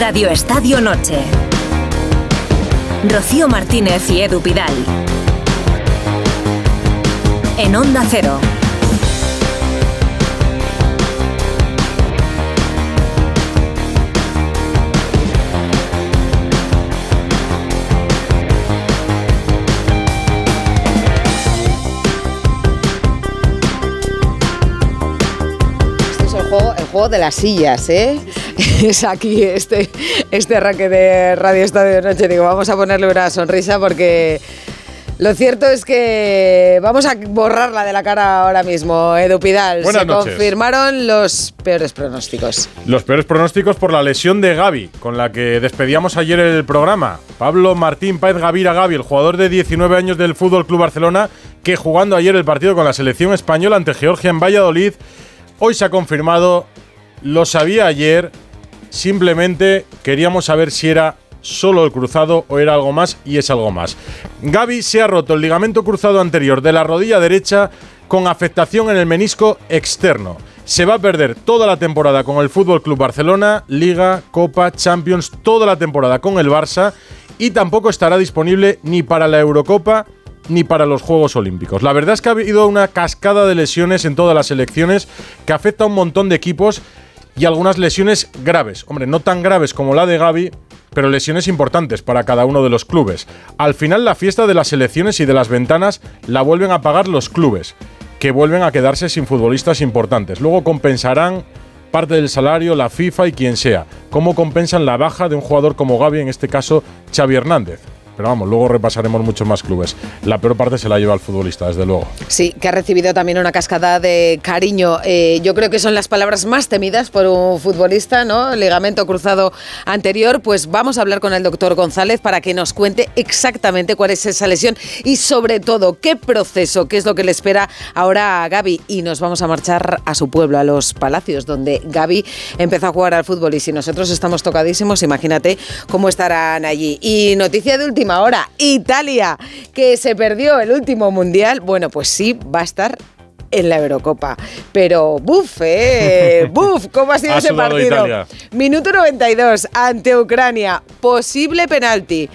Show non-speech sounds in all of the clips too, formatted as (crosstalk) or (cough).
Radio Estadio Noche. Rocío Martínez y Edu Pidal. En Onda Cero. Este el juego de las sillas, ¿eh? (laughs) Es aquí este, este arranque de Radio Estadio de Noche. Digo, vamos a ponerle una sonrisa porque lo cierto es que vamos a borrarla de la cara ahora mismo, Edu Pidal. Buenas Se noches. confirmaron los peores pronósticos. Los peores pronósticos por la lesión de Gaby, con la que despedíamos ayer el programa. Pablo Martín Páez Gavira Gaby, el jugador de 19 años del Fútbol Club Barcelona, que jugando ayer el partido con la selección española ante Georgia en Valladolid, hoy se ha confirmado. Lo sabía ayer, simplemente queríamos saber si era solo el cruzado o era algo más y es algo más. Gaby se ha roto el ligamento cruzado anterior de la rodilla derecha con afectación en el menisco externo. Se va a perder toda la temporada con el Fútbol Club Barcelona, Liga, Copa, Champions, toda la temporada con el Barça y tampoco estará disponible ni para la Eurocopa ni para los Juegos Olímpicos. La verdad es que ha habido una cascada de lesiones en todas las selecciones que afecta a un montón de equipos y algunas lesiones graves. Hombre, no tan graves como la de Gaby, pero lesiones importantes para cada uno de los clubes. Al final la fiesta de las selecciones y de las ventanas la vuelven a pagar los clubes, que vuelven a quedarse sin futbolistas importantes. Luego compensarán parte del salario la FIFA y quien sea. ¿Cómo compensan la baja de un jugador como Gaby, en este caso Xavi Hernández? Pero vamos, luego repasaremos muchos más clubes. La peor parte se la lleva el futbolista, desde luego. Sí, que ha recibido también una cascada de cariño. Eh, yo creo que son las palabras más temidas por un futbolista, ¿no? Ligamento cruzado anterior. Pues vamos a hablar con el doctor González para que nos cuente exactamente cuál es esa lesión y sobre todo qué proceso, qué es lo que le espera ahora a Gaby. Y nos vamos a marchar a su pueblo, a los Palacios, donde Gaby empezó a jugar al fútbol. Y si nosotros estamos tocadísimos, imagínate cómo estarán allí. Y noticia de última hora, Italia, que se perdió el último mundial. Bueno, pues sí, va a estar en la Eurocopa. Pero, buf, eh, (laughs) buf, ¿cómo ha sido Ha ese partido? Italia. Minuto 92, ante Ucrania, posible penalti.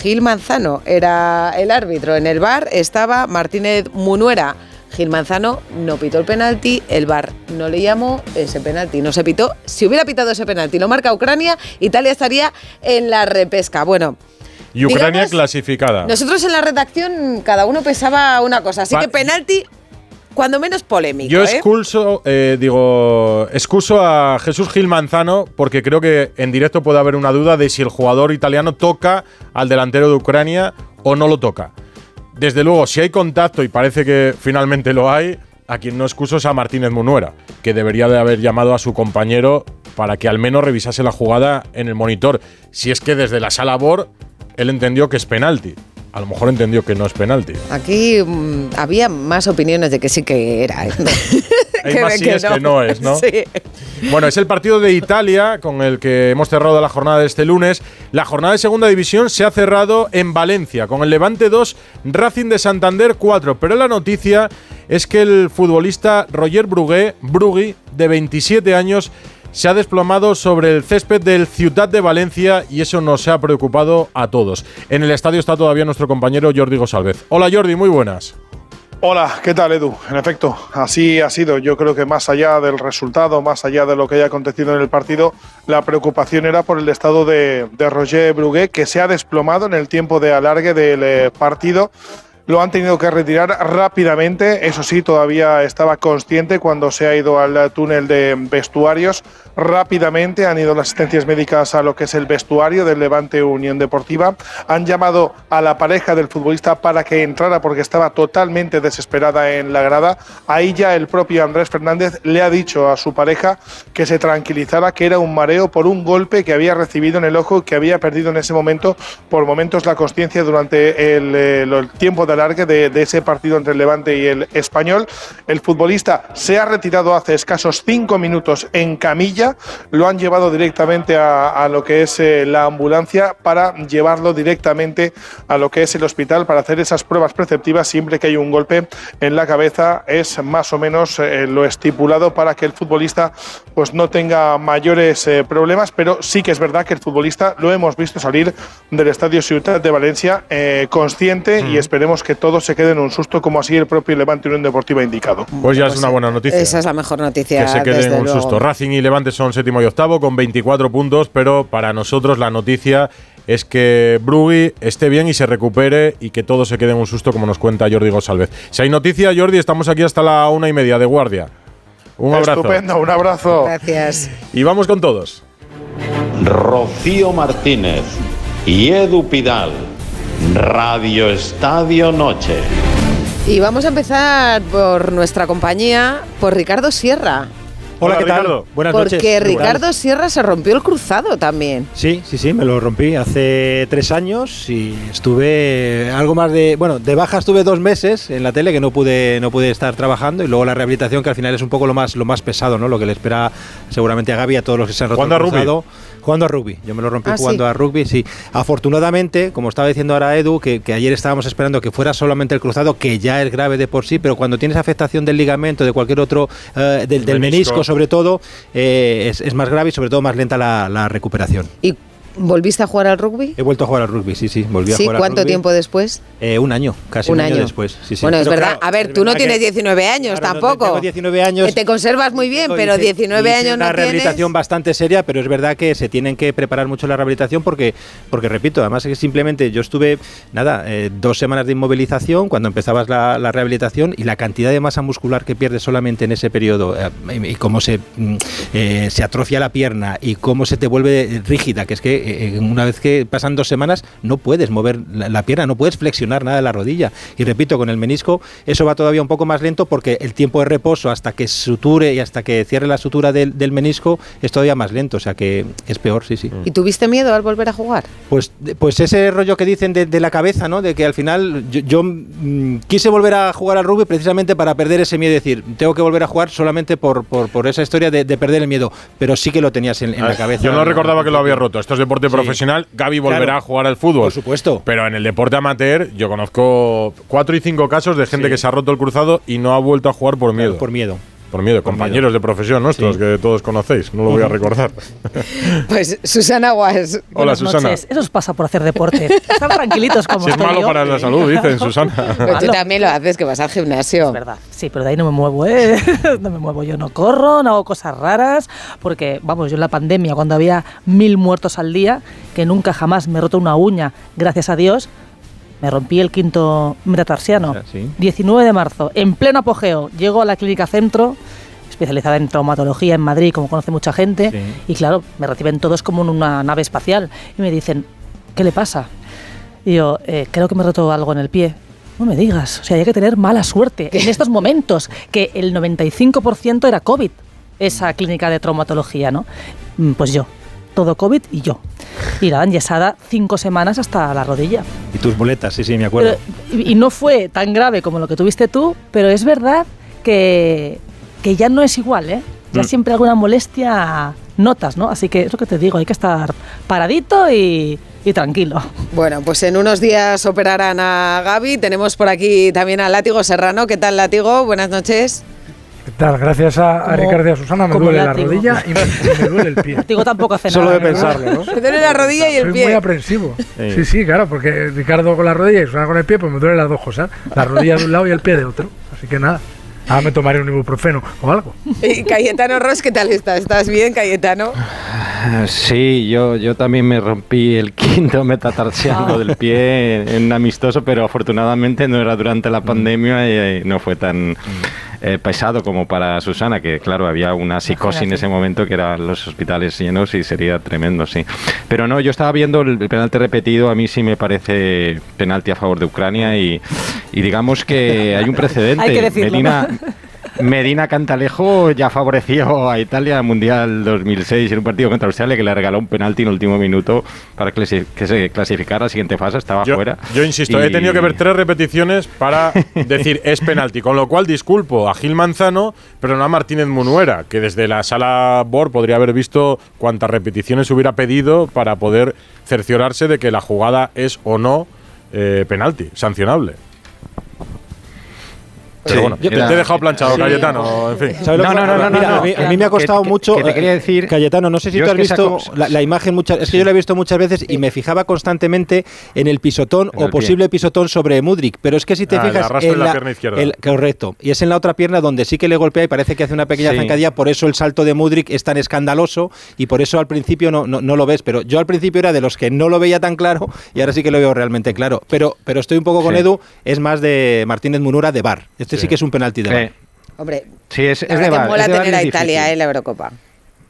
Gil Manzano era el árbitro. En el bar estaba Martínez Munuera. Gil Manzano no pitó el penalti, el bar no le llamó ese penalti, no se pitó. Si hubiera pitado ese penalti, lo marca Ucrania, Italia estaría en la repesca. Bueno, Y Ucrania Digamos, clasificada. nosotros en la redacción cada uno pensaba una cosa, así Va- que penalti, cuando menos polémico. Yo ¿eh? excuso, eh, digo, excuso a Jesús Gil Manzano porque creo que en directo puede haber una duda de si el jugador italiano toca al delantero de Ucrania o no lo toca. Desde luego, si hay contacto y parece que finalmente lo hay, a quien no excuso es a Martínez Munuera, que debería de haber llamado a su compañero para que al menos revisase la jugada en el monitor. Si es que desde la sala BOR él entendió que es penalti. A lo mejor entendió que no es penalti. Aquí mm, había más opiniones de que sí que era. ¿eh? (laughs) (laughs) Hay Que más síes que no es, ¿no? (laughs) Sí. Bueno, es el partido de Italia con el que hemos cerrado la jornada de este lunes. La jornada de segunda división se ha cerrado en Valencia con el Levante 2, Racing de Santander 4. Pero la noticia es que el futbolista Roger Brugué, Brugui, de 27 años, se ha desplomado sobre el césped del Ciutat de Valencia y eso nos ha preocupado a todos. En el estadio está todavía nuestro compañero Jordi Gosalvez. Hola Jordi, muy buenas. Hola, ¿qué tal Edu? En efecto, así ha sido. Yo creo que más allá del resultado, más allá de lo que haya acontecido en el partido, la preocupación era por el estado de, Roger Brugué, que se ha desplomado en el tiempo de alargue del eh, partido. Lo han tenido que retirar rápidamente, eso sí, todavía estaba consciente cuando se ha ido al túnel de vestuarios. Rápidamente han ido las asistencias médicas a lo que es el vestuario del Levante Unión Deportiva. Han llamado a la pareja del futbolista para que entrara porque estaba totalmente desesperada en la grada. Ahí ya el propio Andrés Fernández le ha dicho a su pareja que se tranquilizara, que era un mareo por un golpe que había recibido en el ojo y que había perdido en ese momento por momentos la conciencia durante el, eh, el tiempo de alargue de, de ese partido entre el Levante y el Español. El futbolista se ha retirado hace escasos cinco minutos en camilla, lo han llevado directamente a, a lo que es eh, la ambulancia para llevarlo directamente a lo que es el hospital para hacer esas pruebas preceptivas siempre que hay un golpe en la cabeza. Es más o menos eh, lo estipulado para que el futbolista pues no tenga mayores eh, problemas, pero sí que es verdad que el futbolista lo hemos visto salir del Estadio Ciutat de Valencia eh, consciente y esperemos que todo se quede en un susto como así el propio Levante Unión Deportiva ha indicado. Pues ya es una buena noticia. Esa es la mejor noticia. Que se quede desde en un luego. susto. Racing y Levante son séptimo y octavo con 24 puntos, pero para nosotros la noticia es que Brugui esté bien y se recupere y que todo se quede en un susto, como nos cuenta Jordi González. Si hay noticia, Jordi, estamos aquí hasta la una y media de guardia. Un abrazo. Estupendo, un abrazo. Gracias. Y vamos con todos. Rocío Martínez y Edu Pidal. Radio Estadio Noche. Y vamos a empezar por nuestra compañía, por Ricardo Sierra. Hola, Hola, ¿qué tal? Ricardo. Buenas porque noches. Ricardo Sierra se rompió el cruzado también. Sí, sí, sí, me lo rompí hace tres años y estuve algo más de, bueno, de baja estuve dos meses en la tele que no pude, no pude estar trabajando y luego la rehabilitación que al final es un poco lo más, lo más pesado, ¿no? Lo que le espera seguramente a Gaby y a todos los que se han roto el. Jugando a rugby. Yo me lo rompí Ah, jugando sí. a rugby, sí. Afortunadamente, como estaba diciendo ahora Edu, que, que ayer estábamos esperando que fuera solamente el cruzado, que ya es grave de por sí, pero cuando tienes afectación del ligamento, de cualquier otro, eh, del, del Menisco. menisco sobre todo, eh, es, es más grave y sobre todo más lenta la, la recuperación. ¿Y volviste a jugar al rugby? He vuelto a jugar al rugby, sí, sí, volví a Sí, jugar al ¿cuánto rugby. tiempo después? Eh, un año, casi un, año. después. Sí, sí. Bueno, es verdad. claro, a ver, tú no tienes que- 19 años Claro, no tampoco. tengo 19 años. Que te conservas muy bien, pero hice- 19 hice años una no rehabilitación tienes. bastante seria, pero es verdad que se tienen que preparar mucho la rehabilitación porque, porque repito, además es que simplemente yo estuve, nada, eh, dos semanas de inmovilización cuando empezabas la, la rehabilitación y la cantidad de masa muscular que pierdes solamente en ese periodo eh, y, y cómo se, mm, eh, se atrofia la pierna y cómo se te vuelve rígida, que es que eh, una vez que pasan dos semanas no puedes mover la, la pierna, no puedes flexionar nada de la rodilla. Y repito, con el menisco eso va todavía un poco más lento porque el tiempo de reposo hasta que suture y hasta que cierre la sutura del, del menisco es todavía más lento, o sea que es peor, sí, sí. ¿Y tuviste miedo al volver a jugar? Pues, pues ese rollo que dicen de, de la cabeza, ¿no? De que al final yo, yo, mm, quise volver a jugar al rugby precisamente para perder ese miedo, es decir, tengo que volver a jugar solamente por, por, por esa historia de, de perder el miedo, pero sí que lo tenías en, en la cabeza. Ah, Yo no recordaba que lo había roto. Esto es deporte Sí. profesional. Gaby volverá Claro. a jugar al fútbol. Por supuesto. Pero en el deporte amateur, yo conozco cuatro y cinco casos de gente Sí. que se ha roto el cruzado y no ha vuelto a jugar por miedo. Por miedo. Por miedo, compañeros de profesión nuestros Sí. que todos conocéis, no lo voy a recordar. (laughs) Pues Susana Guas. Hola, Susana. noches. Eso os pasa por hacer deporte. Estar tranquilitos como (laughs) Si es malo yo. para la salud, dicen, Susana. (laughs) Pero tú también lo haces, que vas al gimnasio. Es verdad, sí, pero de ahí no me muevo, ¿eh? No me muevo, yo no corro, no hago cosas raras, porque, vamos, yo en la pandemia, cuando había mil muertos al día, que nunca jamás me he roto una uña, gracias a Dios, me rompí el quinto metatarsiano. Ah, sí. 19 de marzo, en pleno apogeo, llego a la clínica centro, especializada en traumatología en Madrid, como conoce mucha gente, Sí. y claro, me reciben todos como en una nave espacial, y me dicen, ¿qué le pasa? Y yo, "Eh, creo que me he roto algo en el pie. No me digas, o sea, hay que tener mala suerte en estos momentos, que el 95% era COVID, esa clínica de traumatología, ¿no? Mm, Pues yo, todo COVID y yo. Y la enyesada cinco semanas hasta la rodilla. Y tus boletas, sí, sí, me acuerdo. Pero- y, y no fue tan grave como lo que tuviste tú, pero es verdad que, que ya no es igual, ¿eh? Ya Mm. siempre alguna molestia notas, ¿no? Así que es lo que te digo, hay que estar paradito y, y tranquilo. Bueno, pues en unos días operarán a Gaby. Tenemos por aquí también a Látigo Serrano. ¿Qué tal, Látigo? Buenas noches. ¿Qué tal? Gracias a, Ricardo y a Susana me duele la rodilla y me, y me duele el pie. (laughs) Digo, tampoco hace Solo nada. de pensarlo, ¿no? Me duele la rodilla y el Soy pie. muy aprensivo. Sí. Sí, sí, claro, porque Ricardo con la rodilla y Susana con el pie, pues me duelen las dos cosas. La rodilla de un lado y el pie de otro. Así que nada, ahora me tomaré un ibuprofeno o algo. Y Cayetano Ross, ¿qué tal estás? ¿Estás bien, Cayetano? Ah, Sí, yo, yo también me rompí el quinto metatarsiano Ah. del pie en, en amistoso, pero afortunadamente no era durante la pandemia y, no fue tan eh, pesado como para Susana, que claro, había una psicosis en ese momento que eran los hospitales llenos y sería tremendo, sí. Pero no, yo estaba viendo el, el penalti repetido, a mí sí me parece penalti a favor de Ucrania y, y digamos que hay un precedente. (laughs) Hay que decirlo, Melina, Medina Cantalejo ya favoreció a Italia en Mundial 2006 en un partido contra Australia que le regaló un penalti en el último minuto para que se, clasificara a la siguiente fase, estaba Yo, fuera. yo insisto, he tenido que ver tres repeticiones para (laughs) decir es penalti, con lo cual disculpo a Gil Manzano, pero no a Martínez Munuera, que desde la sala BOR podría haber visto cuántas repeticiones hubiera pedido para poder cerciorarse de que la jugada es o no eh, penalti, sancionable. Pero Sí, bueno, te, era- te he dejado planchado, sí. Cayetano, en fin. ¿Sabes lo No, no, no, no, mira, no, a, mí, no. a mí me ha costado que- mucho. que te quería decir- Cayetano, no sé si tú has visto saco- la, la imagen muchas. Es que yo la he visto muchas veces y me fijaba constantemente en el pisotón En o el pie. posible pisotón sobre Mudrik. Pero es que si te Ah, fijas. en la pierna izquierda. el- correcto. Y es en la otra pierna donde sí que le golpea y parece que hace una pequeña Sí. zancadilla. Por eso el salto de Mudrik es tan escandaloso y por eso al principio no, no, no lo ves. Pero yo al principio era de los que no lo veía tan claro y ahora sí que lo veo realmente claro. Pero, pero estoy un poco con Sí. Edu. Es más de Martínez Munura de Bar. Este sí, Sí. que es un penalti de Eh, Bar. Hombre, sí, es, es de que mola es de tener a Italia en la Eurocopa.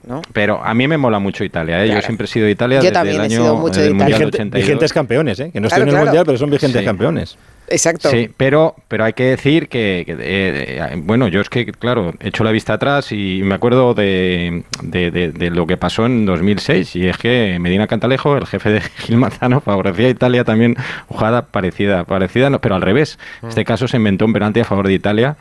¿No? Pero a mí me mola mucho Italia, ¿eh? Claro. Yo siempre he sido de Italia Yo desde también el he año sido mucho de del Italia. Vigente- 82. vigentes campeones, ¿eh? que no Claro, en el claro. mundial, pero son vigentes Sí. campeones. Exacto. Sí, pero, pero hay que decir que, que, eh, eh, bueno, yo es que, claro, he hecho la vista atrás y me acuerdo de, de- de- de lo que pasó en 2006 y es que Medina Cantalejo, el jefe de (laughs) Gil Manzano, favorecía a Italia también jugada parecida, parecida, no, pero al revés. En este caso se inventó un penalti a favor de Italia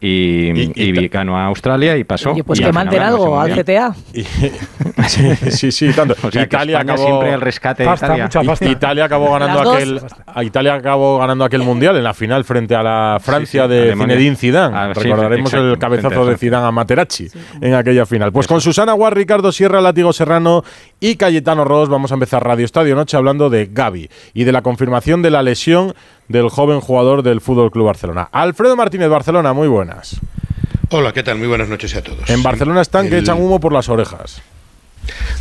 y, Y- y y ganó a Australia y pasó. Oye, pues y que manden algo al. CTA. Y- (laughs) sí, sí, sí, tanto. (laughs) O sea, Italia acabó siempre el rescate de Pasta, Italia. mucha I- pasta. Italia acabó ganando aquel a Italia acabó ganando aquel mundial en la final frente a la Francia Sí, sí, de Alemania. Zinedine Zidane. Ah, sí, Recordaremos exacto, el cabezazo de. Zidane a Materazzi en aquella final. Pues con Susana Guar, Ricardo Sierra, Látigo Serrano y Cayetano Ross vamos a empezar Radio Estadio Noche hablando de Gaby y de la confirmación de la lesión del joven jugador del Fútbol Club Barcelona. Alfredo Martínez Barcelona, muy buenas. Hola, ¿qué tal? Muy buenas noches a todos. En Barcelona están que echan humo por las orejas.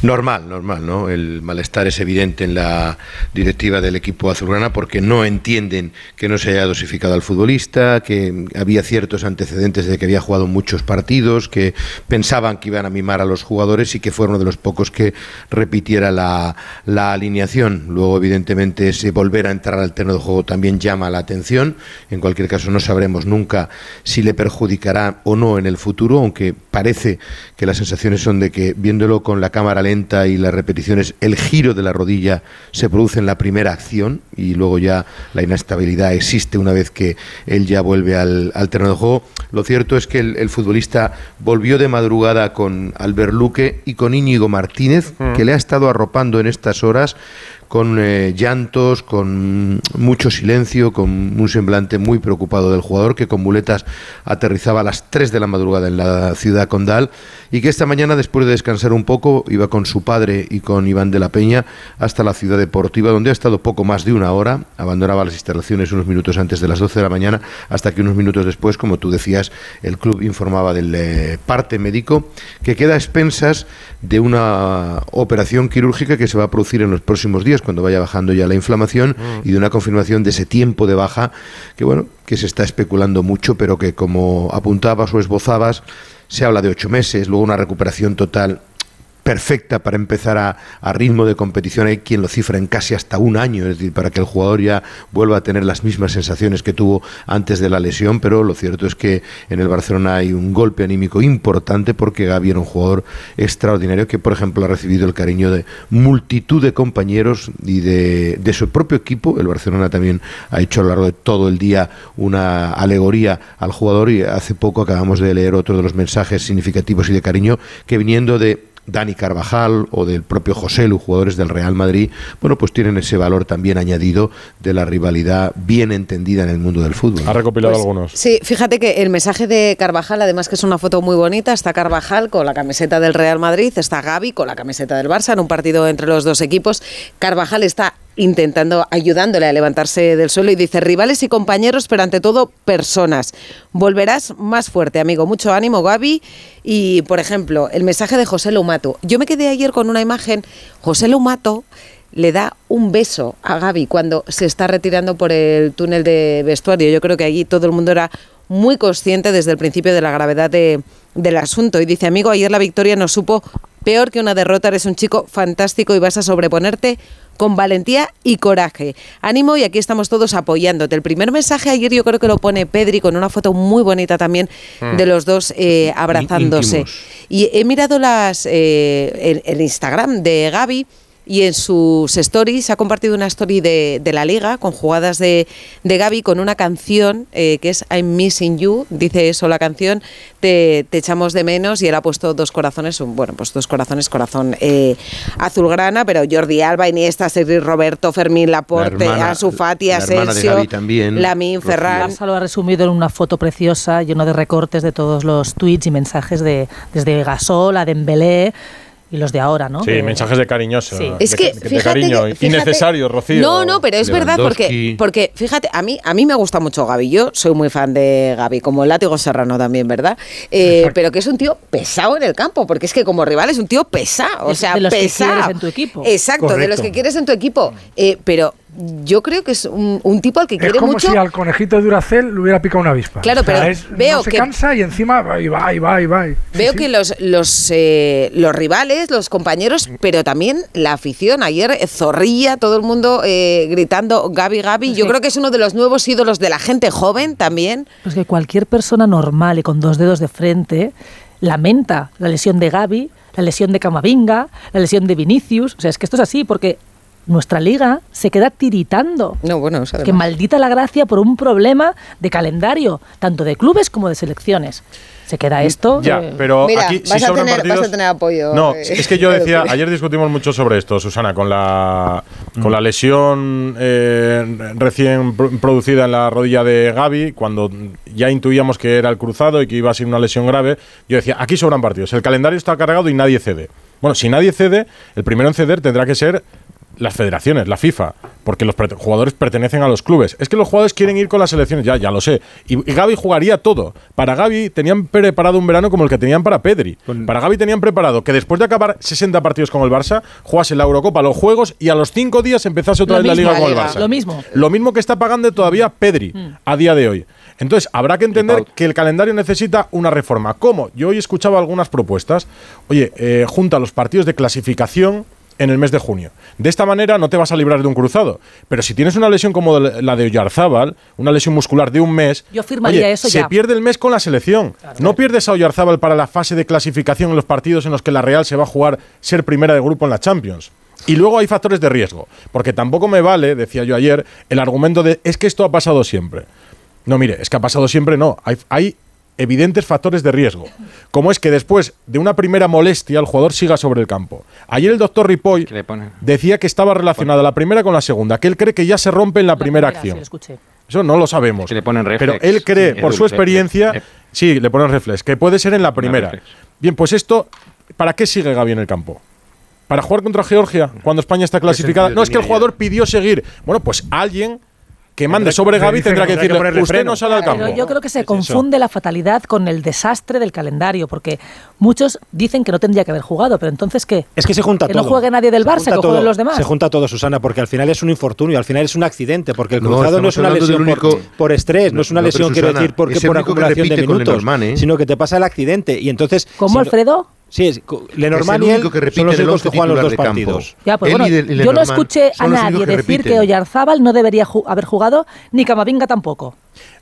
Normal, normal, ¿no? El malestar es evidente en la directiva del equipo azulgrana porque no entienden que no se haya dosificado al futbolista, que había ciertos antecedentes de que había jugado muchos partidos, que pensaban que iban a mimar a los jugadores y que fue uno de los pocos que repitiera la, alineación. Luego, evidentemente, ese volver a entrar al terreno de juego también llama la atención. En cualquier caso, no sabremos nunca si le perjudicará o no en el futuro, aunque parece que las sensaciones son de que viéndolo con la cámara lenta y las repeticiones, el giro de la rodilla se produce en la primera acción y luego ya la inestabilidad existe una vez que él ya vuelve al, al terreno de juego. Lo cierto es que el, el futbolista volvió de madrugada con Albert Luque y con Íñigo Martínez, que le ha estado arropando en estas horas con eh, llantos, con mucho silencio, con un semblante muy preocupado del jugador que con muletas aterrizaba a las 3 de la madrugada en la ciudad condal y que esta mañana después de descansar un poco iba con su padre y con Iván de la Peña hasta la ciudad deportiva donde ha estado poco más de una hora, abandonaba las instalaciones unos minutos antes de las 12 de la mañana hasta que unos minutos después, como tú decías, el club informaba del eh, parte médico que queda a expensas de una operación quirúrgica que se va a producir en los próximos días cuando vaya bajando ya la inflamación y de una confirmación de ese tiempo de baja que bueno que se está especulando mucho pero que como apuntabas o esbozabas se habla de ocho meses luego una recuperación total perfecta para empezar a, ritmo de competición. Hay quien lo cifra en casi hasta un año, es decir, para que el jugador ya vuelva a tener las mismas sensaciones que tuvo antes de la lesión, pero lo cierto es que en el Barcelona hay un golpe anímico importante porque Gaby era un jugador extraordinario que, por ejemplo, ha recibido el cariño de multitud de compañeros y de, de su propio equipo. El Barcelona también ha hecho a lo largo de todo el día una alegoría al jugador y hace poco acabamos de leer otro de los mensajes significativos y de cariño que viniendo de Dani Carvajal o del propio José Lu, jugadores del Real Madrid, bueno, pues tienen ese valor también añadido de la rivalidad bien entendida en el mundo del fútbol. Ha recopilado Pues, algunos. Sí, fíjate que el mensaje de Carvajal, además que es una foto muy bonita, está Carvajal con la camiseta del Real Madrid, está Gaby con la camiseta del Barça en un partido entre los dos equipos. Carvajal está intentando, ayudándole a levantarse del suelo y dice, rivales y compañeros, pero ante todo personas. Volverás más fuerte, amigo. Mucho ánimo, Gaby. Y, por ejemplo, el mensaje de José Lumato. Yo me quedé ayer con una imagen. José Lumato le da un beso a Gaby cuando se está retirando por el túnel de vestuario. Yo creo que allí todo el mundo era muy consciente desde el principio de la gravedad de, del asunto. Y dice, amigo, ayer la victoria nos supo Peor que una derrota, eres un chico fantástico y vas a sobreponerte con valentía y coraje. Ánimo y aquí estamos todos apoyándote. El primer mensaje ayer yo creo que lo pone Pedri con una foto muy bonita también Mm. de los dos eh, abrazándose. Íntimos. Y he mirado las eh, el, el Instagram de Gaby y en sus stories ha compartido una story de, de la liga con jugadas de, de Gaby con una canción eh, que es I'm Missing You, dice eso la canción, te, te echamos de menos y él ha puesto dos corazones, un- bueno, pues dos corazones, corazón eh, azulgrana, pero Jordi Alba, Iniesta, Sergi Roberto, Fermín Laporte, hermana- Ansu Fati, la Asensio, Rocío. Ferran. Lo ha resumido en una foto preciosa, lleno de recortes de todos los tweets y mensajes de desde Gasol a Dembélé y los de ahora, ¿no? Sí, De- mensajes de cariñoso. Sí. Es que, de- de fíjate cariño. que- fíjate- innecesario, Rocío. No, no, pero es verdad porque, porque fíjate, a mí, a mí me gusta mucho Gaby. Yo soy muy fan de Gaby, como el látigo serrano también, ¿verdad? Eh, pero que es un tío pesado en el campo, porque es que como rival es un tío pesado, o sea, de los que quieres en tu equipo. Exacto, de los que quieres en tu equipo. Eh, pero yo creo que es un, un tipo al que Es quiere como mucho. si al conejito de Duracell le hubiera picado una avispa. Claro, O sea, pero es- veo no se que- cansa y encima va y va y va y va. Veo Sí, que los, los, eh, los rivales, los compañeros, pero también la afición. Ayer Zorrilla, todo el mundo eh, gritando Gaby, Gaby. Es Yo que- creo que es uno de los nuevos ídolos de la gente joven también. Pues que cualquier persona normal y con dos dedos de frente lamenta la lesión de Gaby, la lesión de Camavinga, la lesión de Vinicius. O sea, es que esto es así porque nuestra liga se queda tiritando. No, bueno, o sea, Que maldita la gracia por un problema de calendario, tanto de clubes como de selecciones. Se queda esto. Ya, eh, pero Mira, aquí vas si a tener- partidos. vas a tener apoyo, No, eh, es que yo decía, ayer discutimos mucho sobre esto, Susana, con la con la lesión eh, recién pro- producida en la rodilla de Gaby, cuando ya intuíamos que era el cruzado y que iba a ser una lesión grave, yo decía, aquí sobran partidos, el calendario está cargado y nadie cede. Bueno, si nadie cede, el primero en ceder tendrá que ser las federaciones, la FIFA, porque los jugadores pertenecen a los clubes. Es que los jugadores quieren ir con las selecciones, ya, ya lo sé. Y, y Gaby jugaría todo. Para Gaby tenían preparado un verano como el que tenían para Pedri. Para Gaby tenían preparado que después de acabar 60 partidos con el Barça, jugase la Eurocopa, los Juegos y a los 5 días empezase otra Lo vez la Liga con el Barça. Lo mismo. Lo mismo que está pagando todavía Pedri a día de hoy. Entonces, habrá que entender que el calendario necesita una reforma. ¿Cómo? Yo hoy escuchaba algunas propuestas. Oye, eh, junta los partidos de clasificación en el mes de junio. De esta manera no te vas a librar de un cruzado. Pero si tienes una lesión como la de Oyarzábal, una lesión muscular de un mes, Yo firmaría oye, eso se pierde el mes con la selección. No pierdes a Oyarzábal para la fase de clasificación en los partidos en los que la Real se va a jugar ser primera de grupo en la Champions. Y luego hay factores de riesgo, porque tampoco me vale, decía yo ayer, el argumento de es que esto ha pasado siempre. No, mire, es que ha pasado siempre, no. Hay, hay evidentes factores de riesgo, como es que después de una primera molestia el jugador siga sobre el campo. Ayer el doctor Ripoll ¿Qué le pone? decía que estaba relacionada la primera con la segunda, que él cree que ya se rompe en la, la primera, sí, acción. escuché. Eso no lo sabemos. Que le ponen Pero reflex. él cree, Sí, por su experiencia, reflex. sí, le ponen reflex, que puede ser en la primera. Bien, pues esto, ¿para qué sigue Gaby en el campo? ¿Para jugar contra Georgia cuando España está clasificada? sentido No, es que el jugador pidió seguir. Bueno, pues alguien que mande sobre Gaby tendrá que que decirle, ponerle usted freno". no sale al campo. Pero yo creo que se confunde la fatalidad con el desastre del calendario, porque muchos dicen que no tendría que haber jugado, pero entonces ¿qué? Es que se junta Que todo. no juegue nadie del Se Barça, junta que todo. jueguen los demás. Se junta todo, Susana, porque al final es un infortunio, al final es un accidente, porque el cruzado no, es una lesión por- único- por, estrés, no, es una No, lesión, quiero decir, porque por que acumulación de minutos, ¿eh? sino que te pasa el accidente. Y entonces. ¿Cómo, si no- Alfredo? Sí, es, Lenormand Es el único que repite son los únicos que juegan los dos partidos. Ya, pues bueno, yo no escuché a nadie que decir que. Oyarzábal no debería ju- haber jugado, ni Camavinga tampoco.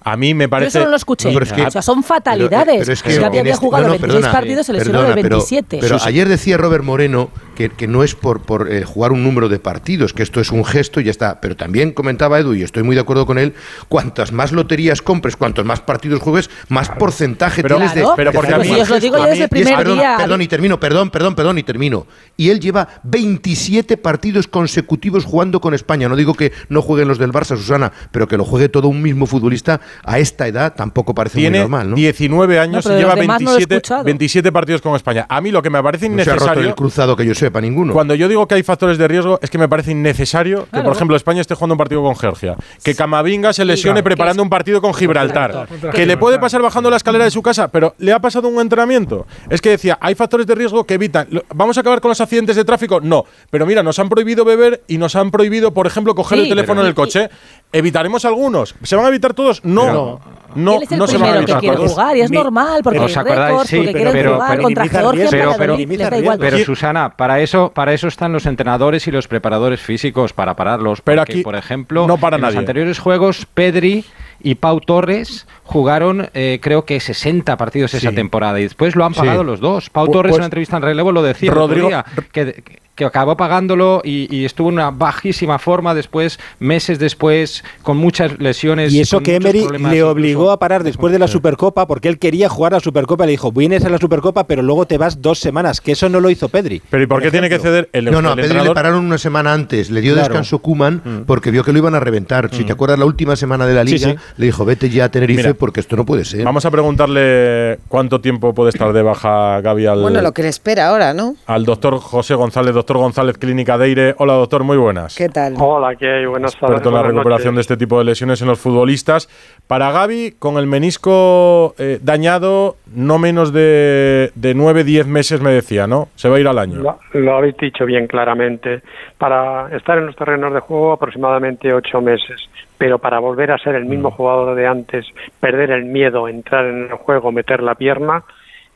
A mí me Yo parece. eso no lo escuché. No, pero es que- o sea, son fatalidades. Pero- pero es que en había este- jugado no, no, 26 perdona, partidos, se lesionó de pero- 27. Pero, ayer decía Robert Moreno que, que no es por, por eh, jugar un número de partidos, que esto es un gesto y ya está. Pero también comentaba Edu, y estoy muy de acuerdo con él, cuantas más loterías compres, cuantos más partidos juegues, más porcentaje Pero- tienes de. Pero de porque a hacer mí- yo os lo digo ya desde el primer perdón, día. Perdón, y termino, perdón, perdón, perdón, y termino. Y él lleva 27 partidos consecutivos jugando con España. No digo que no jueguen los del Barça, Susana, pero que lo juegue todo un mismo futbolista a esta edad tampoco parece muy Tiene normal, ¿no? 19 años No, y lleva los demás no lo he 27, escuchado. 27 partidos con España. A mí lo que me parece No se ha roto innecesario. el cruzado que yo sepa, ninguno. Cuando yo digo que hay factores de riesgo, es que me parece innecesario que, por ejemplo, España esté jugando un partido con Georgia. Que Camavinga se lesione claro. preparando un partido con Gibraltar. Que le puede pasar bajando la escalera de su casa, pero le ha pasado un entrenamiento. Es que decía, hay factores de riesgo que evitan. ¿Vamos a acabar con los accidentes de tráfico? No. Pero mira, nos han prohibido beber y nos han prohibido, por ejemplo, coger Sí, el teléfono pero- en el coche. ¿Evitaremos algunos? ¿Se van a evitar todos? No. No, Él es el no se van a que evitar quiere todos. jugar y es Mi- normal porque ¿Os hay acordáis? récords, Sí, porque pero- quieren pero- jugar pero contra Georgia, pero- da igual. Pero Susana, para eso, para eso están los entrenadores y los preparadores físicos, para pararlos. Pero Porque, aquí por ejemplo, no para en nadie. los anteriores juegos, Pedri y Pau Torres jugaron, eh, creo que 60 partidos esa temporada y después lo han Sí. pagado los dos. Pau Torres pues- en una entrevista en relevo lo decía, el otro Rodrigo- día, que, que acabó pagándolo y, y estuvo en una bajísima forma después, meses después, con muchas lesiones. Y eso que Emery le incluso obligó a parar después de la Supercopa porque él quería jugar la Supercopa. Le dijo, vienes a la Supercopa, pero luego te vas dos semanas, que eso no lo hizo Pedri. Pero ¿y por qué tiene que ceder el, No, no, a el Pedri le pararon una semana antes. Le dio Claro. descanso Kuman porque vio que lo iban a reventar. Si te acuerdas, la última semana de la Sí, liga sí. le dijo, vete ya a Tenerife Mira, porque esto no puede ser. Vamos a preguntarle cuánto tiempo puede estar de baja Gaby al, Bueno, lo que le espera ahora, ¿no? al doctor José González, doctor González, Clínica Deire. Hola, doctor, muy buenas. ¿Qué tal? Hola, ¿qué hay? Buenas tardes. experto en la buenas de este tipo de lesiones en los futbolistas. Para Gaby, con el menisco eh, dañado, no menos de, de 9-10 meses, me decía, ¿no? Se va a ir al año. Lo, lo habéis dicho bien claramente. Para estar en los terrenos de juego aproximadamente ocho meses, pero para volver a ser el Mm. mismo jugador de antes, perder el miedo, entrar en el juego, meter la pierna,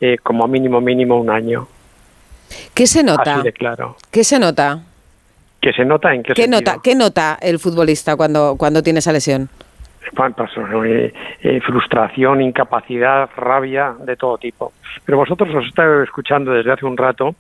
eh, como mínimo mínimo un año. ¿Qué se nota? Así de claro. ¿Qué se nota? ¿Que se nota en qué, ¿Qué sentido? nota, ¿Qué nota el futbolista cuando, cuando tiene esa lesión? Eh, eh, frustración, incapacidad, rabia, de todo tipo. Pero vosotros os estado escuchando desde hace un rato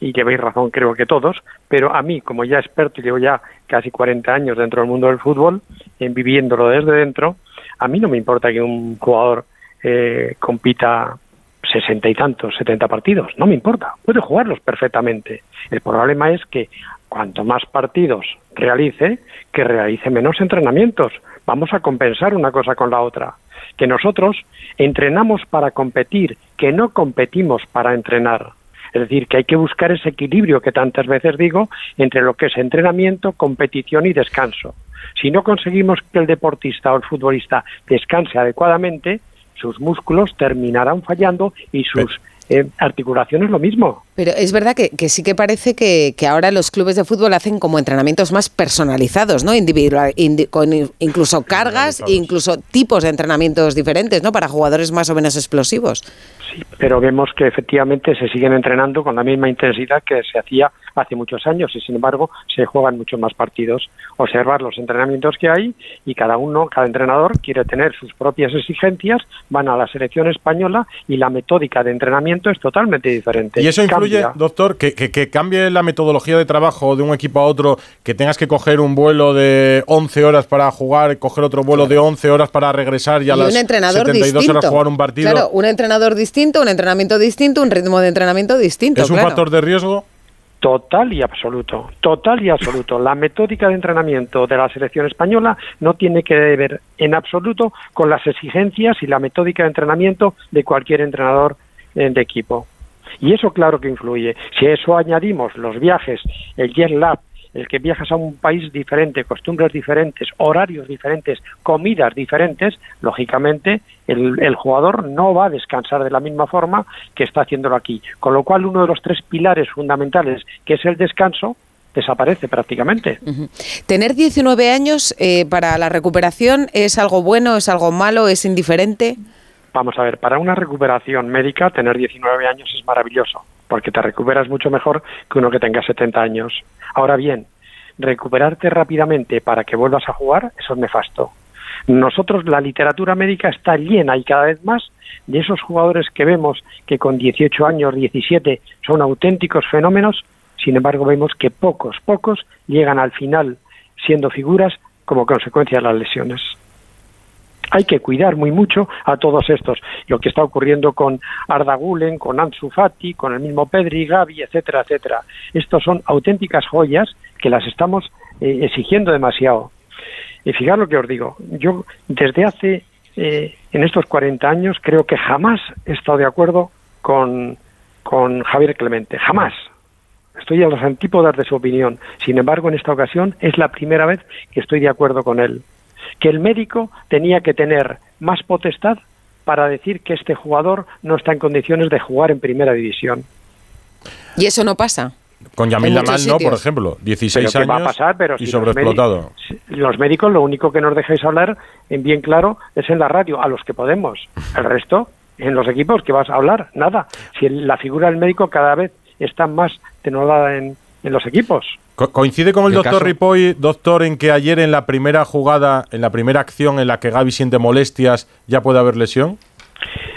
y lleváis razón, creo que todos, pero a mí, como ya experto, y llevo ya casi 40 años dentro del mundo del fútbol, en viviéndolo desde dentro, a mí no me importa que un jugador eh, compita sesenta y tantos, 70 partidos, no me importa, puede jugarlos perfectamente. El problema es que cuanto más partidos realice, que realice menos entrenamientos. Vamos a compensar una cosa con la otra. Que nosotros entrenamos para competir, que no competimos para entrenar. Es decir, que hay que buscar ese equilibrio que tantas veces digo entre lo que es entrenamiento, competición y descanso. Si no conseguimos que el deportista o el futbolista descanse adecuadamente, sus músculos terminarán fallando y sus eh, articulaciones lo mismo. Pero es verdad que, que sí que parece que, que ahora los clubes de fútbol hacen como entrenamientos más personalizados, ¿no? Individual, indi- con in- incluso cargas, e incluso tipos de entrenamientos diferentes, ¿no? Para jugadores más o menos explosivos. Sí, pero vemos que efectivamente se siguen entrenando con la misma intensidad que se hacía hace muchos años y sin embargo se juegan muchos más partidos. Observar los entrenamientos que hay y cada uno, cada entrenador quiere tener sus propias exigencias, van a la selección española y la metódica de entrenamiento es totalmente diferente. ¿Y eso influye, Cambia. doctor, que, que- que cambie la metodología de trabajo de un equipo a otro, que tengas que coger un vuelo de 11 horas para jugar, coger otro vuelo de 11 horas para regresar y a y las un entrenador 72 distinto. horas jugar un partido? Claro, un entrenador distinto, un entrenamiento distinto, un ritmo de entrenamiento distinto. ¿Es un claro. factor de riesgo? Total y absoluto, total y absoluto. La metódica de entrenamiento de la selección española no tiene que ver en absoluto con las exigencias y la metódica de entrenamiento de cualquier entrenador eh, de equipo. Y eso claro que influye. Si a eso añadimos los viajes, el jet lag, el que viajas a un país diferente, costumbres diferentes, horarios diferentes, comidas diferentes, lógicamente el, el jugador no va a descansar de la misma forma que está haciéndolo aquí. Con lo cual uno de los tres pilares fundamentales, que es el descanso, desaparece prácticamente. Tener 19 años eh, para la recuperación es algo bueno, es algo malo, es indiferente. Vamos a ver, para una recuperación médica, tener 19 años es maravilloso, porque te recuperas mucho mejor que uno que tenga 70 años. Ahora bien, recuperarte rápidamente para que vuelvas a jugar, eso es nefasto. Nosotros, la literatura médica está llena y cada vez más de esos jugadores que vemos que con 18 años, 17, son auténticos fenómenos, sin embargo vemos que pocos, pocos llegan al final siendo figuras como consecuencia de las lesiones hay que cuidar muy mucho a todos estos. Lo que está ocurriendo con Arda Gulen, con Ansu Fati, con el mismo Pedri, Gavi, etcétera, etcétera. Estos son auténticas joyas que las estamos eh, exigiendo demasiado. Y fijar lo que os digo, yo desde hace, eh, en estos 40 años, creo que jamás he estado de acuerdo con, con Javier Clemente, jamás. Estoy a los antípodas de su opinión. Sin embargo, en esta ocasión es la primera vez que estoy de acuerdo con él que el médico tenía que tener más potestad para decir que este jugador no está en condiciones de jugar en primera división. Y eso no pasa. Con Yamil Lamal, no, por ejemplo. Pero 16 ¿qué años va a pasar? Pero y si sobreexplotado. Los, médi- los médicos lo único que nos dejáis hablar en bien claro es en la radio, a los que podemos. El resto, en los equipos, que vas a hablar? Nada. Si el- la figura del médico cada vez está más denodada en, en los equipos. Co- ¿Coincide con el El doctor caso- Ripoll, doctor, en que ayer en la primera jugada, en la primera acción en la que Gaby siente molestias, ya puede haber lesión?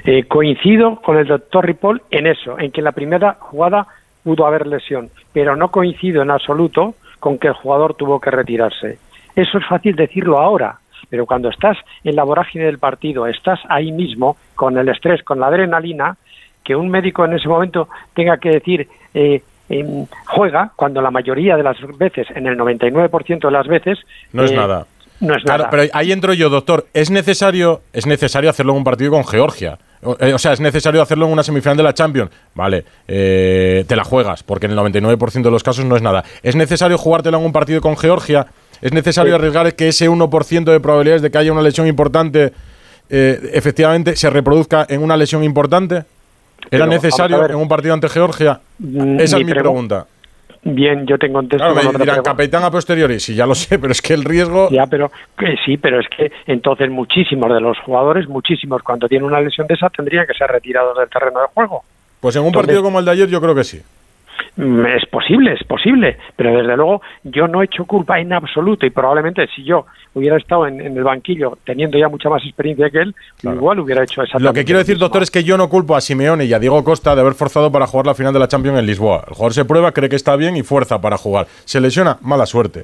Eh, coincido con el doctor Ripoll en eso, en que en la primera jugada pudo haber lesión, pero no coincido en absoluto con que el jugador tuvo que retirarse. Eso es fácil decirlo ahora, pero cuando estás en la vorágine del partido, estás ahí mismo, con el estrés, con la adrenalina, que un médico en ese momento tenga que decir eh, em, juega, cuando la mayoría de las veces, en el 99% de las veces, No es eh, nada. No es Claro, nada. pero ahí entro yo, doctor. ¿Es necesario, es necesario hacerlo en un partido con Georgia? O, eh, o sea, es necesario hacerlo en una semifinal de la Champions. Vale, eh, te la juegas, porque en el 99% de los casos no es nada. ¿Es necesario jugártela en un partido con Georgia? ¿Es necesario Sí. arriesgar que ese 1% de probabilidades de que haya una lesión importante eh, efectivamente se reproduzca en una lesión importante? ¿Era Pero, necesario en un partido ante Georgia? Mm, Esa es mi mi pregu- pregunta. Bien, yo te contesto Claro, me dirán, capitán a posteriori. Sí, ya lo sé, pero es que el riesgo... Ya, pero sí, pero es que entonces muchísimos de los jugadores, muchísimos, cuando tienen una lesión de esa, tendrían que ser retirados del terreno de juego. Pues en un Entonces- partido como el de ayer yo creo que sí. Mm, Es posible, es posible, pero desde luego yo no he hecho culpa en absoluto y probablemente si yo hubiera estado en, en el banquillo teniendo ya mucha más experiencia que él, igual hubiera hecho esa Lo que quiero decir, doctor, es que yo no culpo a Simeone y a Diego Costa de haber forzado para jugar la final de la Champions en Lisboa. El jugador se prueba, cree que está bien y fuerza para jugar. Se lesiona, mala suerte.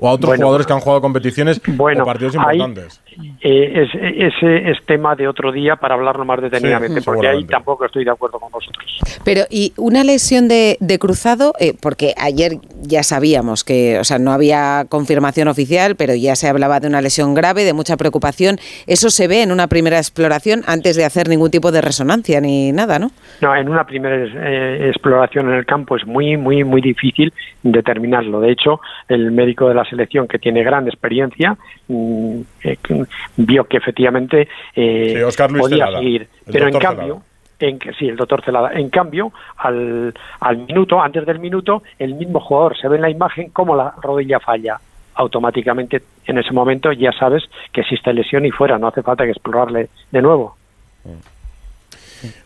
O a otros Bueno, jugadores que han jugado competiciones bueno, o partidos ahí- importantes. Eh, es- ese es tema de otro día para hablarlo más detenidamente, Sí, porque ahí tampoco estoy de acuerdo con vosotros. Pero, ¿y una lesión de, de cruzado? Eh, porque ayer ya sabíamos que, o sea, no había confirmación oficial, pero ya se hablaba de una lesión grave, de mucha preocupación. Eso se ve en una primera exploración antes de hacer ningún tipo de resonancia ni nada, ¿no? No, en una primera eh, exploración en el campo es muy, muy, muy difícil determinarlo. De hecho, el médico de la selección, que tiene gran experiencia, mm, eh, vio que efectivamente eh, Sí, podía Celada, seguir. Pero en cambio, en que, sí, el doctor Celada. En cambio, al, al minuto, antes del minuto, el mismo jugador se ve en la imagen cómo la rodilla falla. Automáticamente, en ese momento, ya sabes que existe lesión y fuera. No hace falta que explorarle de nuevo.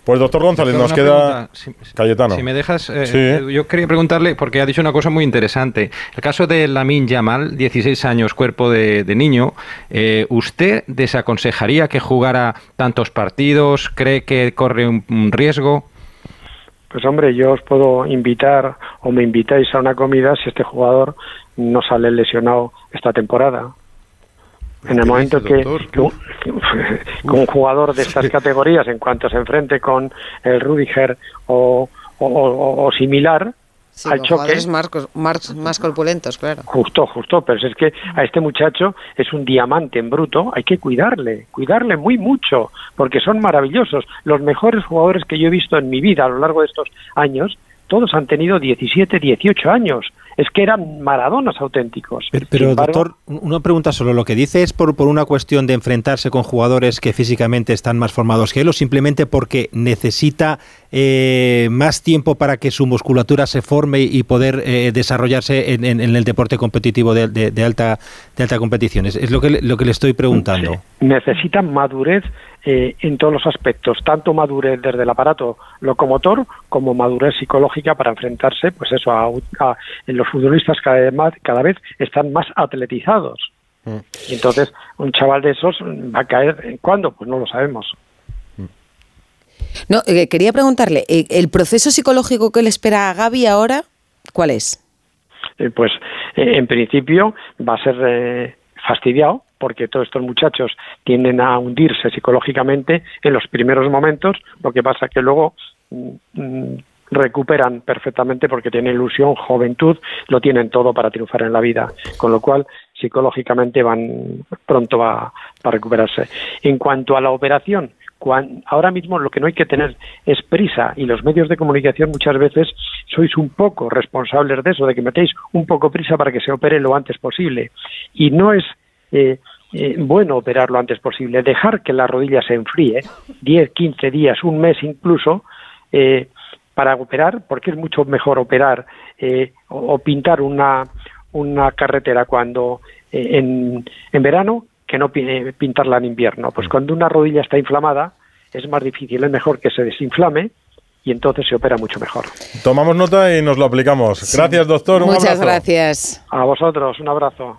Pues doctor González, nos queda... si- Cayetano. Si me dejas, eh, Sí. eh, yo quería preguntarle, porque ha dicho una cosa muy interesante. El caso de Lamin Yamal, 16 años, cuerpo de, de niño, eh, ¿usted desaconsejaría que jugara tantos partidos? ¿Cree que corre un, un riesgo? Pues hombre, yo os puedo invitar o me invitáis a una comida si este jugador no sale lesionado esta temporada. En el momento que, (laughs) que un, que un jugador de estas categorías, en cuanto se enfrente con el Rudiger o, o- o- o similar, Sí, al choque, jugadores más, más, más corpulentos, claro. Justo, justo, pero es que a este muchacho es un diamante en bruto, hay que cuidarle, cuidarle muy mucho, porque son maravillosos. Los mejores jugadores que yo he visto en mi vida a lo largo de estos años, todos han tenido 17, 18 años. Es que eran maradonas auténticos. Pero, Sin pero, embargo, doctor, un- una pregunta solo. ¿Lo que dice es por, por una cuestión de enfrentarse con jugadores que físicamente están más formados que él o simplemente porque necesita eh, más tiempo para que su musculatura se forme y poder eh, desarrollarse en, en- en el deporte competitivo de, de- de alta, de alta competición? Es, es lo, que, le- lo que le estoy preguntando. necesitan madurez eh, en todos los aspectos, tanto madurez desde el aparato locomotor como madurez psicológica para enfrentarse, pues eso, a, a- los futbolistas cada vez, más, cada vez están más atletizados. Y entonces, un chaval de esos va a caer, ¿cuándo? Pues no lo sabemos. No, eh, quería preguntarle, eh, ¿el proceso psicológico que le espera a Gaby ahora, cuál es? Eh, pues eh, en principio va a ser eh, fastidiado porque todos estos muchachos tienden a hundirse psicológicamente en los primeros momentos, lo que pasa que luego mm, mm, recuperan perfectamente porque tienen ilusión, juventud, lo tienen todo para triunfar en la vida, con lo cual psicológicamente van pronto va, va a recuperarse. En cuanto a la operación, cuan- ahora mismo lo que no hay que tener es prisa y los medios de comunicación muchas veces sois un poco responsables de eso, de que metéis un poco prisa para que se opere lo antes posible. Y no es eh, eh, bueno operar lo antes posible, dejar que la rodilla se enfríe, 10, 15 días, un mes incluso, eh, para operar, porque es mucho mejor operar eh, o, o pintar una, una carretera cuando eh, en, en verano que no pi- pintarla en invierno. Pues cuando una rodilla está inflamada es más difícil, es mejor que se desinflame y entonces se opera mucho mejor. Tomamos nota y nos lo aplicamos. Gracias, doctor. Un Muchas abrazo. gracias. A vosotros, un abrazo.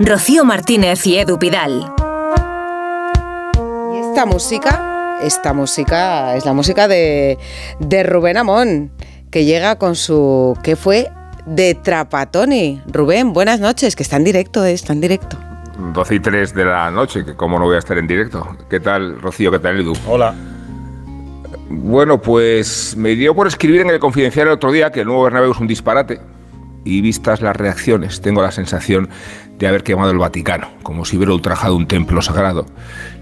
Rocío Martínez y Edu Pidal. Y esta música, esta música es la música de, de Rubén Amón, que llega con su... ¿Qué fue? De Trapatoni. Rubén, buenas noches, que está en directo, eh, está en directo. 12 y 3 de la noche, que como no voy a estar en directo. ¿Qué tal, Rocío? ¿Qué tal, Edu? Hola. Bueno, pues me dio por escribir en el Confidencial el otro día que el nuevo Bernabéu es un disparate. Y vistas las reacciones, tengo la sensación de haber quemado el Vaticano, como si hubiera ultrajado un templo sagrado.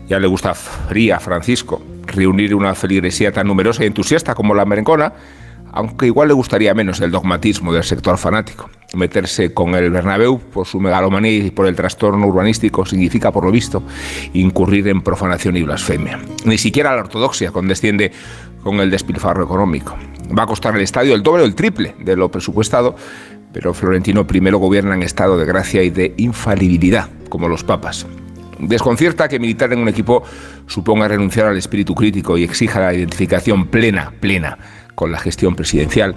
Ya le gusta fría a Francisco reunir una feligresía tan numerosa y entusiasta como la merencona, aunque igual le gustaría menos el dogmatismo del sector fanático. Meterse con el Bernabéu por su megalomanía y por el trastorno urbanístico significa, por lo visto, incurrir en profanación y blasfemia. Ni siquiera la ortodoxia condesciende con el despilfarro económico. Va a costar el estadio el doble o el triple de lo presupuestado, pero Florentino primero gobierna en estado de gracia y de infalibilidad, como los papas. Desconcierta que militar en un equipo suponga renunciar al espíritu crítico y exija la identificación plena, plena con la gestión presidencial.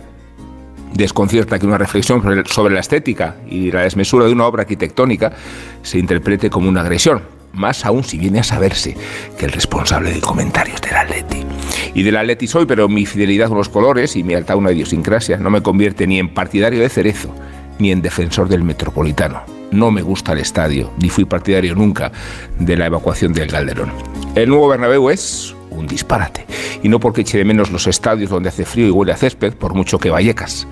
Desconcierta que una reflexión sobre- la estética y la desmesura de una obra arquitectónica se interprete como una agresión, más aún si viene a saberse que el responsable de comentarios del. Y del Atleti soy, pero mi fidelidad con los colores y mi alta una idiosincrasia no me convierte ni en partidario de Cerezo, ni en defensor del Metropolitano. No me gusta el estadio, ni fui partidario nunca de la evacuación del Calderón. El nuevo Bernabéu es un disparate. Y no porque eche de menos los estadios donde hace frío y huele a césped, por mucho que Vallecas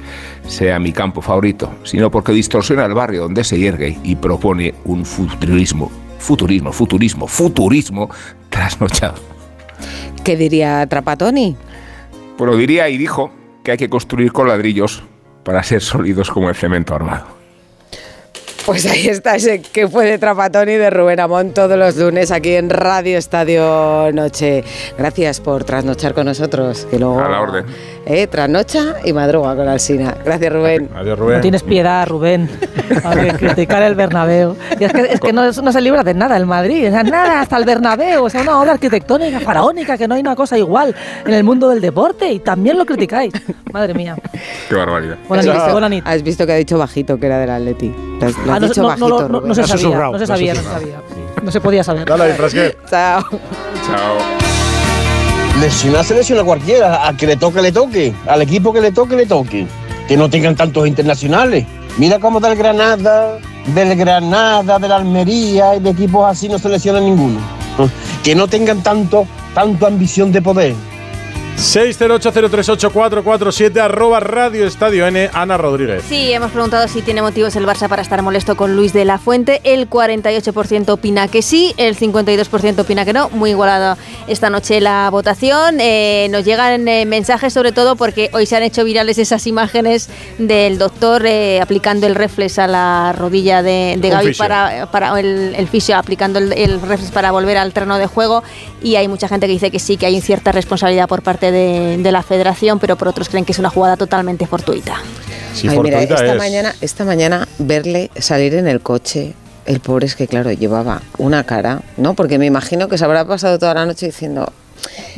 sea mi campo favorito, sino porque distorsiona el barrio donde se yergue y propone un futurismo, futurismo, futurismo, futurismo trasnochado. ¿Qué diría Trapatoni? Bueno, diría y dijo que hay que construir con ladrillos para ser sólidos como el cemento armado. Pues ahí está ese que fue de Trapatoni de Rubén Amón todos los lunes aquí en Radio Estadio Noche. Gracias por trasnochar con nosotros. Que luego, A la orden. Eh, trasnocha y madruga con Alsina. Gracias, Rubén. Adiós, No tienes piedad, Rubén. A ver, (laughs) criticar el Bernabéu. Y es que, es que no, no se libra de nada el Madrid. O sea, nada, hasta el Bernabéu. O sea, una obra arquitectónica, faraónica, que no hay una cosa igual en el mundo del deporte. Y también lo criticáis. Madre mía. Qué barbaridad. ¿Has Buena nit, visto, nit. has visto que ha dicho bajito que era del Atleti. Lo has, lo has Ah, no, dicho bajito, no- Rubén. no se has sabía, no se has sabía, no se susurrado. sabía. No se podía saber. Dale. Chao. Chao. Lesionar se lesiona cualquiera, a que le toque, le toque, al equipo que le toque, le toque. Que no tengan tantos internacionales. Mira cómo del Granada, del Granada, de la Almería y de equipos así no se lesiona ninguno. (laughs) Que no tengan tanto, tanto ambición de poder. 608038447 arroba Radio Estadio N, Ana Rodríguez. Sí, hemos preguntado si tiene motivos el Barça para estar molesto con Luis de la Fuente. El 48% opina que sí, el 52% opina que no. Muy igualada esta noche la votación. Eh, nos llegan eh, mensajes sobre todo porque hoy se han hecho virales esas imágenes del doctor eh, aplicando el reflex a la rodilla de, de Gaby fisio. para, para el, el fisio aplicando el, el reflex para volver al terreno de juego. Y hay mucha gente que dice que sí, que hay cierta responsabilidad por parte de, de la federación, pero por otros creen que es una jugada totalmente fortuita. Ay, mira, esta mañana, esta mañana verle salir en el coche, el pobre es que claro, llevaba una cara, ¿no? Porque me imagino que se habrá pasado toda la noche diciendo,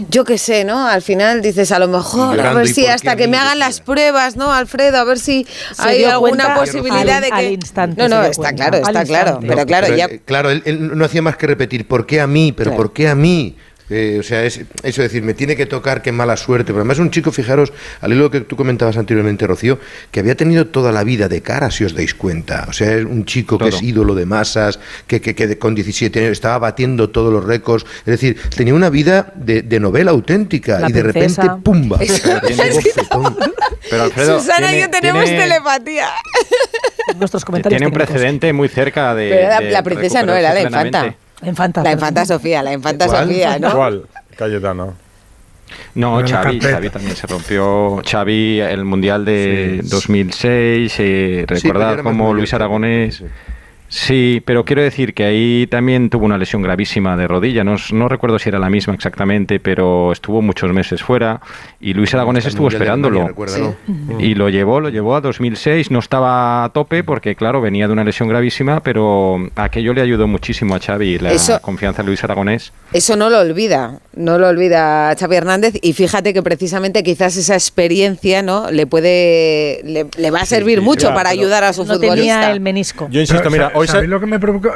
yo qué sé, ¿no? Al final dices, a lo mejor, a ver ¿y si hasta que me hagan las pruebas, ¿no, Alfredo? A ver si hay alguna posibilidad al- de que... al instante no, no, está cuenta, claro, al está claro, instante. pero claro, Pero, ya... eh, claro, él, él no hacía más que repetir, ¿por qué a mí? ¿Pero Claro. por qué a mí? Eh, o sea, es, eso decir, me tiene que tocar, qué mala suerte. Pero además un chico, fijaros, al hilo que tú comentabas anteriormente, Rocío, que había tenido toda la vida de cara, si os dais cuenta. O sea, es un chico que es ídolo de masas, que, que, con 17 años estaba batiendo todos los récords. Es decir, tenía una vida de, de novela auténtica La y de repente, ¡pumba! Pero Alfredo, Susana y yo tenemos tiene- telepatía. Nuestros comentarios Tiene un técnicos. precedente muy cerca de. Pero la, de la princesa no era la infanta. La infanta. La infanta Sofía, la infanta ¿Cuál? Sofía, ¿no? ¿Cuál? Cayetano. No, Bueno, Xavi. Xavi también se rompió. Xavi, el Mundial de Sí. 2006, eh, recordad como mayor Luis Aragonés... Sí, pero quiero decir que ahí también tuvo una lesión gravísima de rodilla. No, no recuerdo si era la misma exactamente, pero estuvo muchos meses fuera y Luis Aragonés estuvo esperándolo. Alemania, ¿no? Y lo llevó, lo llevó a 2006. No estaba a tope porque, claro, venía de una lesión gravísima, pero aquello le ayudó muchísimo a Xavi, la Eso- confianza en Luis Aragonés. Eso no lo olvida, no lo olvida Xavi Hernández y fíjate que precisamente quizás esa experiencia no le puede le, le va a servir sí, mucho claro, para ayudar a su No futbolista. tenía el menisco. Yo insisto, mira, sa- hoy se- ¿sabéis lo que me preocupa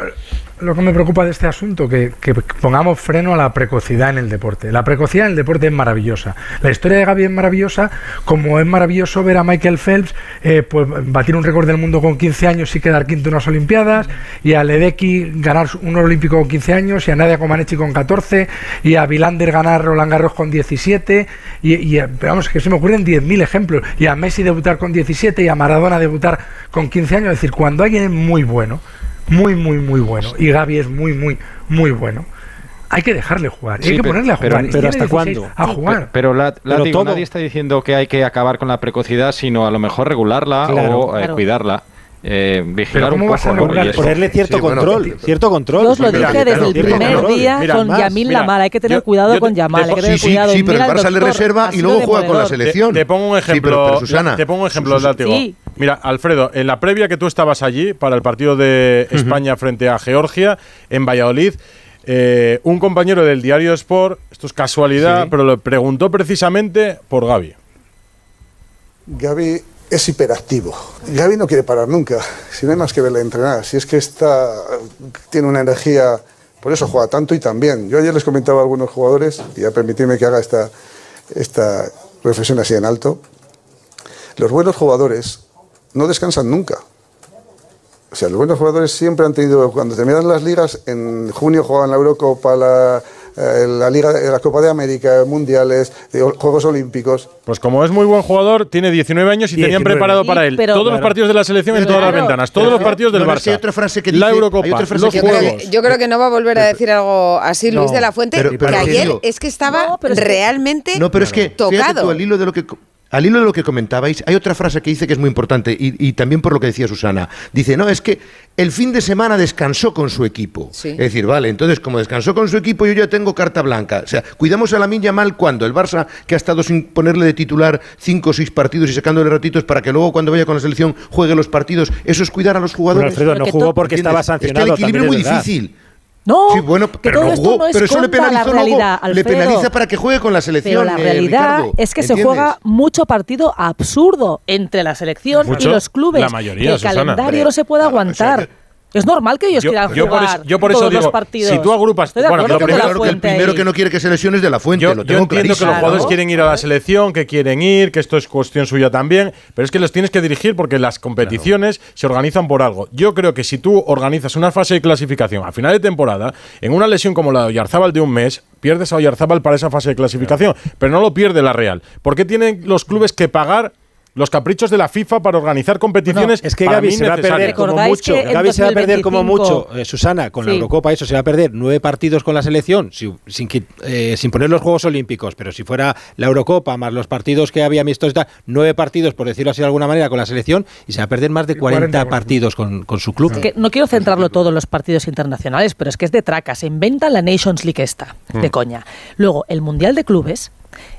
lo que me preocupa de este asunto que, que pongamos freno a la precocidad en el deporte. La precocidad en el deporte es maravillosa. La historia de Gaby es maravillosa como es maravilloso ver a Michael Phelps eh, pues batir un récord del mundo con 15 años y quedar quinto en unas olimpiadas y a Ledecky ganar un oro olímpico con 15 años y a Nadia Comaneci con 14 y a Vilander ganar Roland Garros con 17 y, y pero vamos que se me ocurren 10.000 ejemplos. Y a Messi debutar con 17 y a Maradona debutar con 15 años. Es decir cuando alguien es muy bueno muy, muy, muy bueno. Y Gaby es muy, muy, muy bueno. Hay que dejarle jugar. Sí, hay que pero- ponerle a pero- jugar. Pero ¿hasta 16 cuándo? A jugar. Pero, la, la Pero digo, todo. nadie está diciendo que hay que acabar con la precocidad, sino a lo mejor regularla Claro. o eh, cuidarla. Eh, vigilar un ¿cómo vas a poco. Ponerle cierto Sí, bueno, control, cierto control. Yo os lo Mira, dije desde el primer día Mira, con más, Yamil mira. Hay que tener yo- cuidado yo con Yamal. Hay que tener Sí, cuidado. sí, pero el Barça le reserva y luego juega con la selección. Te, te pongo un pero- ejemplo. pero Susana. te pongo un ejemplo Mira, Alfredo, en la previa que tú estabas allí para el partido de España frente a Georgia en Valladolid, eh, un compañero del diario Sport, esto es casualidad, Sí. pero le preguntó precisamente por Gaby. Gaby es hiperactivo. Gaby no quiere parar nunca. Si no hay más que verle entrenar. Si es que está, tiene una energía, por eso juega tanto y también. Yo ayer les comentaba a algunos jugadores, y a permitirme que haga esta, esta reflexión así en alto. Los buenos jugadores no descansan nunca. O sea, los buenos jugadores siempre han tenido, cuando terminan las ligas, en junio jugaban la Eurocopa, la, eh, la Liga, la Copa de América, Mundiales, eh, Juegos Olímpicos. Pues como es muy buen jugador, tiene 19 años y tenían 19. preparado Sí, para él pero- todos los partidos de la selección en todas las ventanas, todos los partidos del No, Barça. hay otra frase que la Eurocopa, hay otra frase los que Yo creo, juegos. que, yo creo que no va a volver a decir algo así Luis No, de la Fuente, pero- pero que ayer es que estaba No, realmente No, pero es que fíjate tocado. tú, al hilo de lo que al hilo de lo que comentabais, hay otra frase que dice que es muy importante y, y también por lo que decía Susana. Dice, no, es que el fin de semana descansó con su equipo. Sí. Es decir, vale, entonces como descansó con su equipo, yo ya tengo carta blanca. O sea, cuidamos a la Minya mal cuando el Barça, que ha estado sin ponerle de titular cinco o seis partidos y sacándole ratitos para que luego cuando vaya con la selección juegue los partidos, eso es cuidar a los Bueno, jugadores. Alfredo, no jugó porque ¿Entiendes? estaba Es que sancionado. el equilibrio es muy verdad. difícil. No, Sí, bueno, que pero todo no esto jugó, no es pero eso le contra la luego, realidad, le penaliza para que juegue con la selección. Pero la eh, realidad Ricardo, es que se juega mucho partido absurdo entre la selección y los clubes. La mayoría, Y el Susana. calendario no se puede Claro, o sea, aguantar. Es normal que ellos Yo- quieran yo por jugar eso- yo por eso todos digo, los partidos. si tú agrupas- Estoy de bueno, lo primero Claro que el primero ahí. que no quiere que se lesione es de la fuente, Yo, lo yo tengo entiendo que los jugadores Claro. quieren ir a la selección, que quieren ir, que esto es cuestión suya también, pero es que los tienes que dirigir porque las competiciones se organizan por algo. Yo creo que si tú organizas una fase de clasificación a final de temporada, en una lesión como la de Oyarzábal de un mes, pierdes a Oyarzábal para esa fase de clasificación, pero no lo pierde la Real. ¿Por qué tienen los clubes que pagar? Los caprichos de la FIFA para organizar competiciones. No, es que Gaby se va a perder como mucho. Gaby se va a perder como 2025, mucho. eh, Susana, con la. Eurocopa, eso se va a perder nueve partidos con la selección, si- sin, eh, sin poner los Juegos Olímpicos. Pero si fuera la Eurocopa más los partidos que había amistosos y tal, nueve partidos, por decirlo así de alguna manera, con la selección, y se va a perder más de 40, 40 partidos con, con su club. Que no quiero centrarlo todo en los partidos internacionales, pero es que es de traca. Se inventa la Nations League esta, Mm. de coña. Luego, el Mundial de Clubes,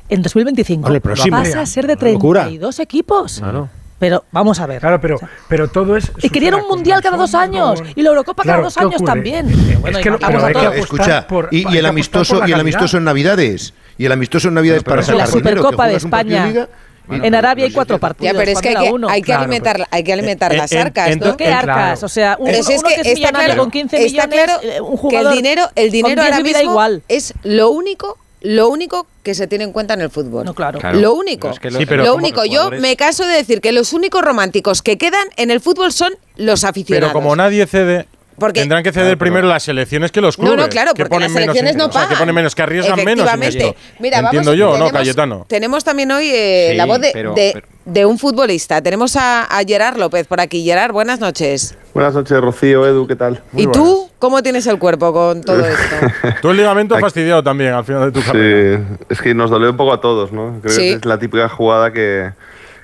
en 2025, Vale, el próximo. pasa a ser de Una locura. 32 equipos. Claro. Pero vamos a ver. Claro, pero, pero todo es. Y querían un mundial cada dos años. con- Y la Eurocopa cada Claro, dos ¿qué años ocurre? también. Bueno, que pero hay que Escucha, por- y, y el amistoso la y el amistoso en Navidades y el amistoso en Navidades para la sacar dinero, que Supercopa de España. liga. en Arabia hay cuatro partidos. Ya, pero es que hay que, Uno. hay que Claro, alimentar, hay que alimentar En- las en- arcas, en- ¿no? ¿Qué arcas? O sea, un, Pero si es uno que que es está millonario claro- con 15 está millones, claro eh, un que el jugador dinero, el dinero 10 ahora mismo igual. es lo único, lo único que se tiene en cuenta en el fútbol. No, claro. Claro. Lo único. Pero es que Sí, pero lo único. los Yo me caso de decir que los únicos románticos que quedan en el fútbol son los aficionados. Pero como nadie cede, porque Tendrán que ceder primero las selecciones que los No, clubes. no, claro, que porque ponen las menos selecciones no o sea, que pagan. ponen menos, que arriesgan menos en Efectivamente. esto. Mira, Entiendo vamos, yo, ¿no, tenemos- Cayetano? Tenemos también hoy eh, Sí, la voz de, pero- de- pero- de un futbolista. Tenemos a, a Gerard López por aquí. Gerard, buenas noches. Buenas noches, Rocío, Edu, ¿qué tal? ¿Y tú cómo tienes el cuerpo con todo esto? Tú el ligamento fastidiado también al final de tu carrera. Sí, es que nos dolió un poco a todos, ¿no? Creo Sí. que es la típica jugada que,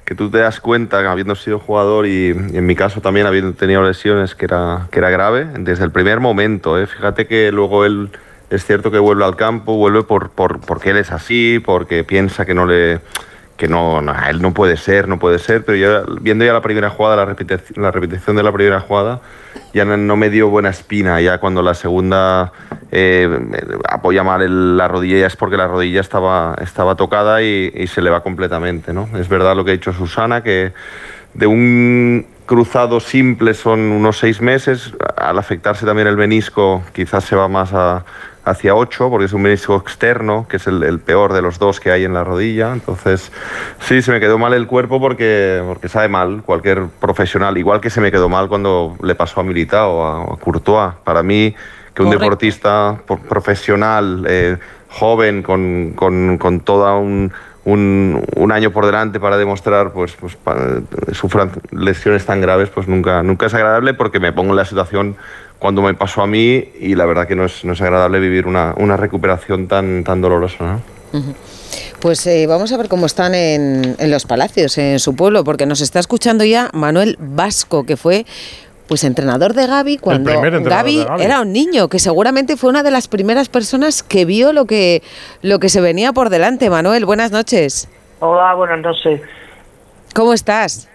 que tú te das cuenta, habiendo sido jugador y, en mi caso también habiendo tenido lesiones, que era, que era grave, desde el primer momento. ¿eh? Fíjate que luego él es cierto que vuelve al campo, vuelve por, por, porque él es así, porque piensa que no le que no, no, él no puede ser, no puede ser, pero yo viendo ya la primera jugada, la repetición, la repetición de la primera jugada, ya no, no me dio buena espina, ya cuando la segunda eh, apoya mal el- la rodilla ya es porque la rodilla estaba, estaba tocada y, y se le va completamente, ¿no? Es verdad lo que ha dicho Susana, que de un cruzado simple son unos seis meses, al afectarse también el menisco quizás se va más a- hacia ocho, porque es un menisco externo, que es el, el peor de los dos que hay en la rodilla. Entonces, sí, se me quedó mal el cuerpo porque, porque sabe mal cualquier profesional, igual que se me quedó mal cuando le pasó a Militao, a, a Courtois. Para mí, que un Correcto. deportista po- profesional, eh, joven, con, con, con toda un, un, un año por delante para demostrar, pues, pues pa- sufran lesiones tan graves, pues nunca, nunca es agradable porque me pongo en la situación cuando me pasó a mí y la verdad que no es, no es agradable vivir una, una recuperación tan, tan dolorosa. ¿no? Pues eh, vamos a ver cómo están en, en los palacios, en su pueblo, porque nos está escuchando ya Manuel Vasco, que fue pues entrenador de Gaby cuando Gaby de era un niño, que seguramente fue una de las primeras personas que vio lo que, lo que se venía por delante. Manuel, buenas noches. Hola, buenas noches. ¿Cómo estás?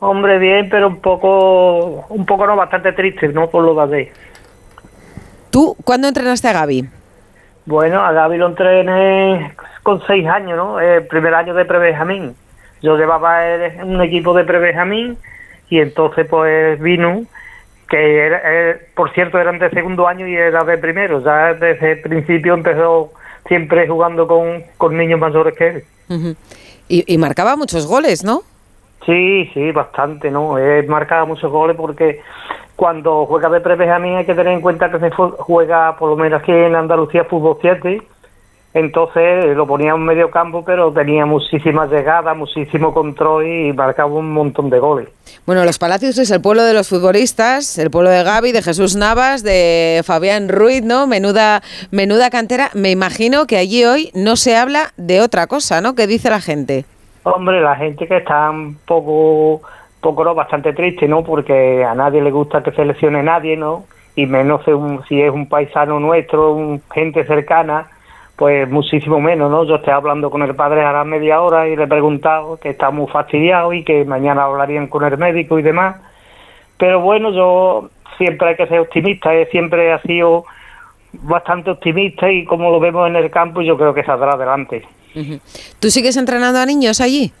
Hombre, bien, pero un poco, un poco no, bastante triste, ¿no? Por lo de ayer. ¿Tú cuándo entrenaste a Gaby? Bueno, a Gaby lo entrené con seis años, ¿no? El primer año de pre-Benjamín. Yo llevaba un equipo de pre-Benjamín y entonces pues vino, que era, eh, por cierto eran de segundo año y era de primero. Ya desde el principio empezó siempre jugando con, con niños mayores que él. Y marcaba muchos goles, ¿no? Sí, sí, bastante, ¿no? He marcado muchos goles porque cuando juega de pre-Benjamín hay que tener en cuenta que se juega, por lo menos aquí en Andalucía, fútbol 7. Entonces eh, lo ponía en medio campo, pero tenía muchísimas llegadas, muchísimo control y marcaba un montón de goles. Bueno, Los Palacios es el pueblo de los futbolistas, el pueblo de Gaby, de Jesús Navas, de Fabián Ruiz, ¿no? Menuda, menuda cantera. Me imagino que allí hoy no se habla de otra cosa, ¿no? ¿Qué dice la gente? Hombre, la gente que está un poco, poco no, bastante triste, ¿no? Porque a nadie le gusta que se lesione nadie, ¿no? Y menos si es un paisano nuestro, gente cercana, pues muchísimo menos, ¿no? Yo estoy hablando con el padre a la media hora y le he preguntado que está muy fastidiado y que mañana hablarían con el médico y demás. Pero bueno, yo siempre hay que ser optimista, ¿eh? siempre he sido bastante optimista y como lo vemos en el campo yo creo que saldrá adelante. ¿Tú sigues entrenando a niños allí?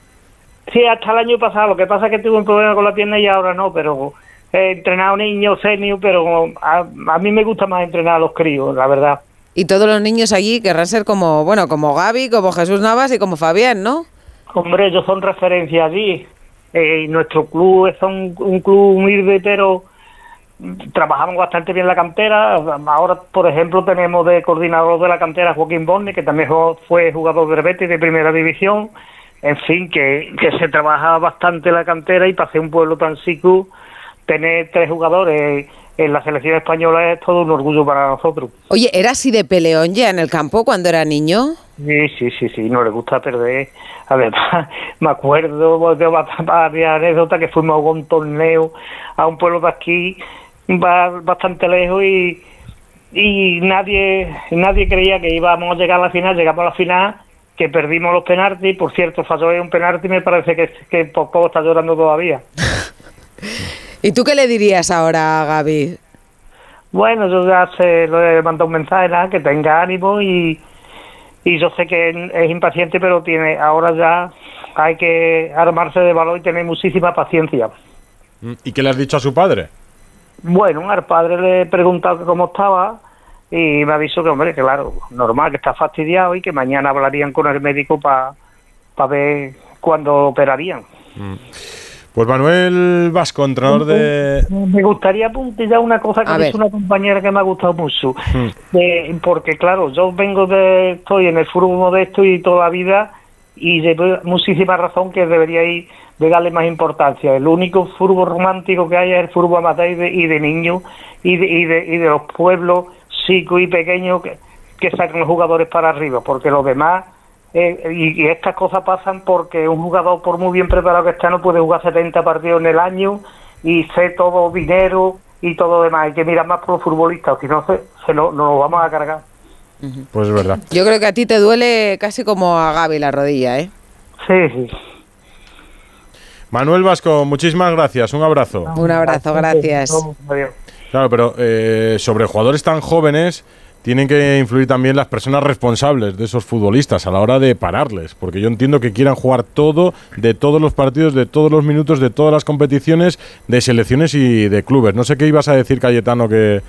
Sí, hasta el año pasado. Lo que pasa es que tuve un problema con la pierna y ahora no, pero he entrenado niños, senior, pero a, a mí me gusta más entrenar a los críos, la verdad. Y todos los niños allí querrán ser como, bueno, como Gaby, como Jesús Navas y como Fabián, ¿no? Hombre, ellos son referencia allí. Eh, nuestro club es un, un club humilde, pero trabajamos bastante bien la cantera. Ahora, por ejemplo, tenemos de coordinador de la cantera Joaquín Borne, que también fue jugador de Betis de primera división. En fin, que, que se trabaja bastante la cantera y para ser un pueblo tan chico, tener tres jugadores en la selección española es todo un orgullo para nosotros. Oye, ¿era así de peleón ya en el campo cuando era niño? Sí, sí, sí, sí, no le gusta perder. Además, (laughs) me acuerdo de va- varias anécdotas que fuimos a un torneo a un pueblo de aquí, ba- bastante lejos, y, y nadie nadie creía que íbamos a llegar a la final. Llegamos a la final, que perdimos los penaltis. Por cierto, falló un penalti y me parece que, que por poco está llorando todavía. (laughs) ¿Y tú qué le dirías ahora a Gaby? Bueno, yo ya se lo he mandado un mensaje, nada, que tenga ánimo y, y yo sé que es impaciente, pero tiene ahora ya hay que armarse de valor y tener muchísima paciencia. ¿Y qué le has dicho a su padre? Bueno, al padre le he preguntado que cómo estaba y me ha dicho que, hombre, que claro, normal, que está fastidiado y que mañana hablarían con el médico para ver cuándo operarían. Mm. Pues Manuel Vasco, entrenador de... Me gustaría puntillar una cosa que dicho una compañera que me ha gustado mucho. De- porque, claro, yo vengo de. Estoy en el fútbol modesto y toda la vida, y llevo muchísima razón que deberíais de darle más importancia. El único fútbol romántico que hay es el fútbol amateur y de, y de niños y de, y, de, y de los pueblos chicos y pequeños que, que sacan jugadores para arriba, porque los demás. eh, y, y estas cosas pasan porque un jugador, por muy bien preparado que esté, no puede jugar 70 partidos en el año y sé todo dinero y todo lo demás. Hay que mirar más por los futbolistas, o si no, se, se lo, nos lo vamos a cargar. Pues es verdad. Yo creo que a ti te duele casi como a Gaby la rodilla, ¿eh? Sí, sí. Manuel Vasco, muchísimas gracias. Un abrazo. Un abrazo, gracias. Claro, pero eh, sobre jugadores tan jóvenes tienen que influir también las personas responsables de esos futbolistas a la hora de pararles, porque yo entiendo que quieran jugar todo, de todos los partidos, de todos los minutos, de todas las competiciones, de selecciones y de clubes. No sé qué ibas a decir, Cayetano, que,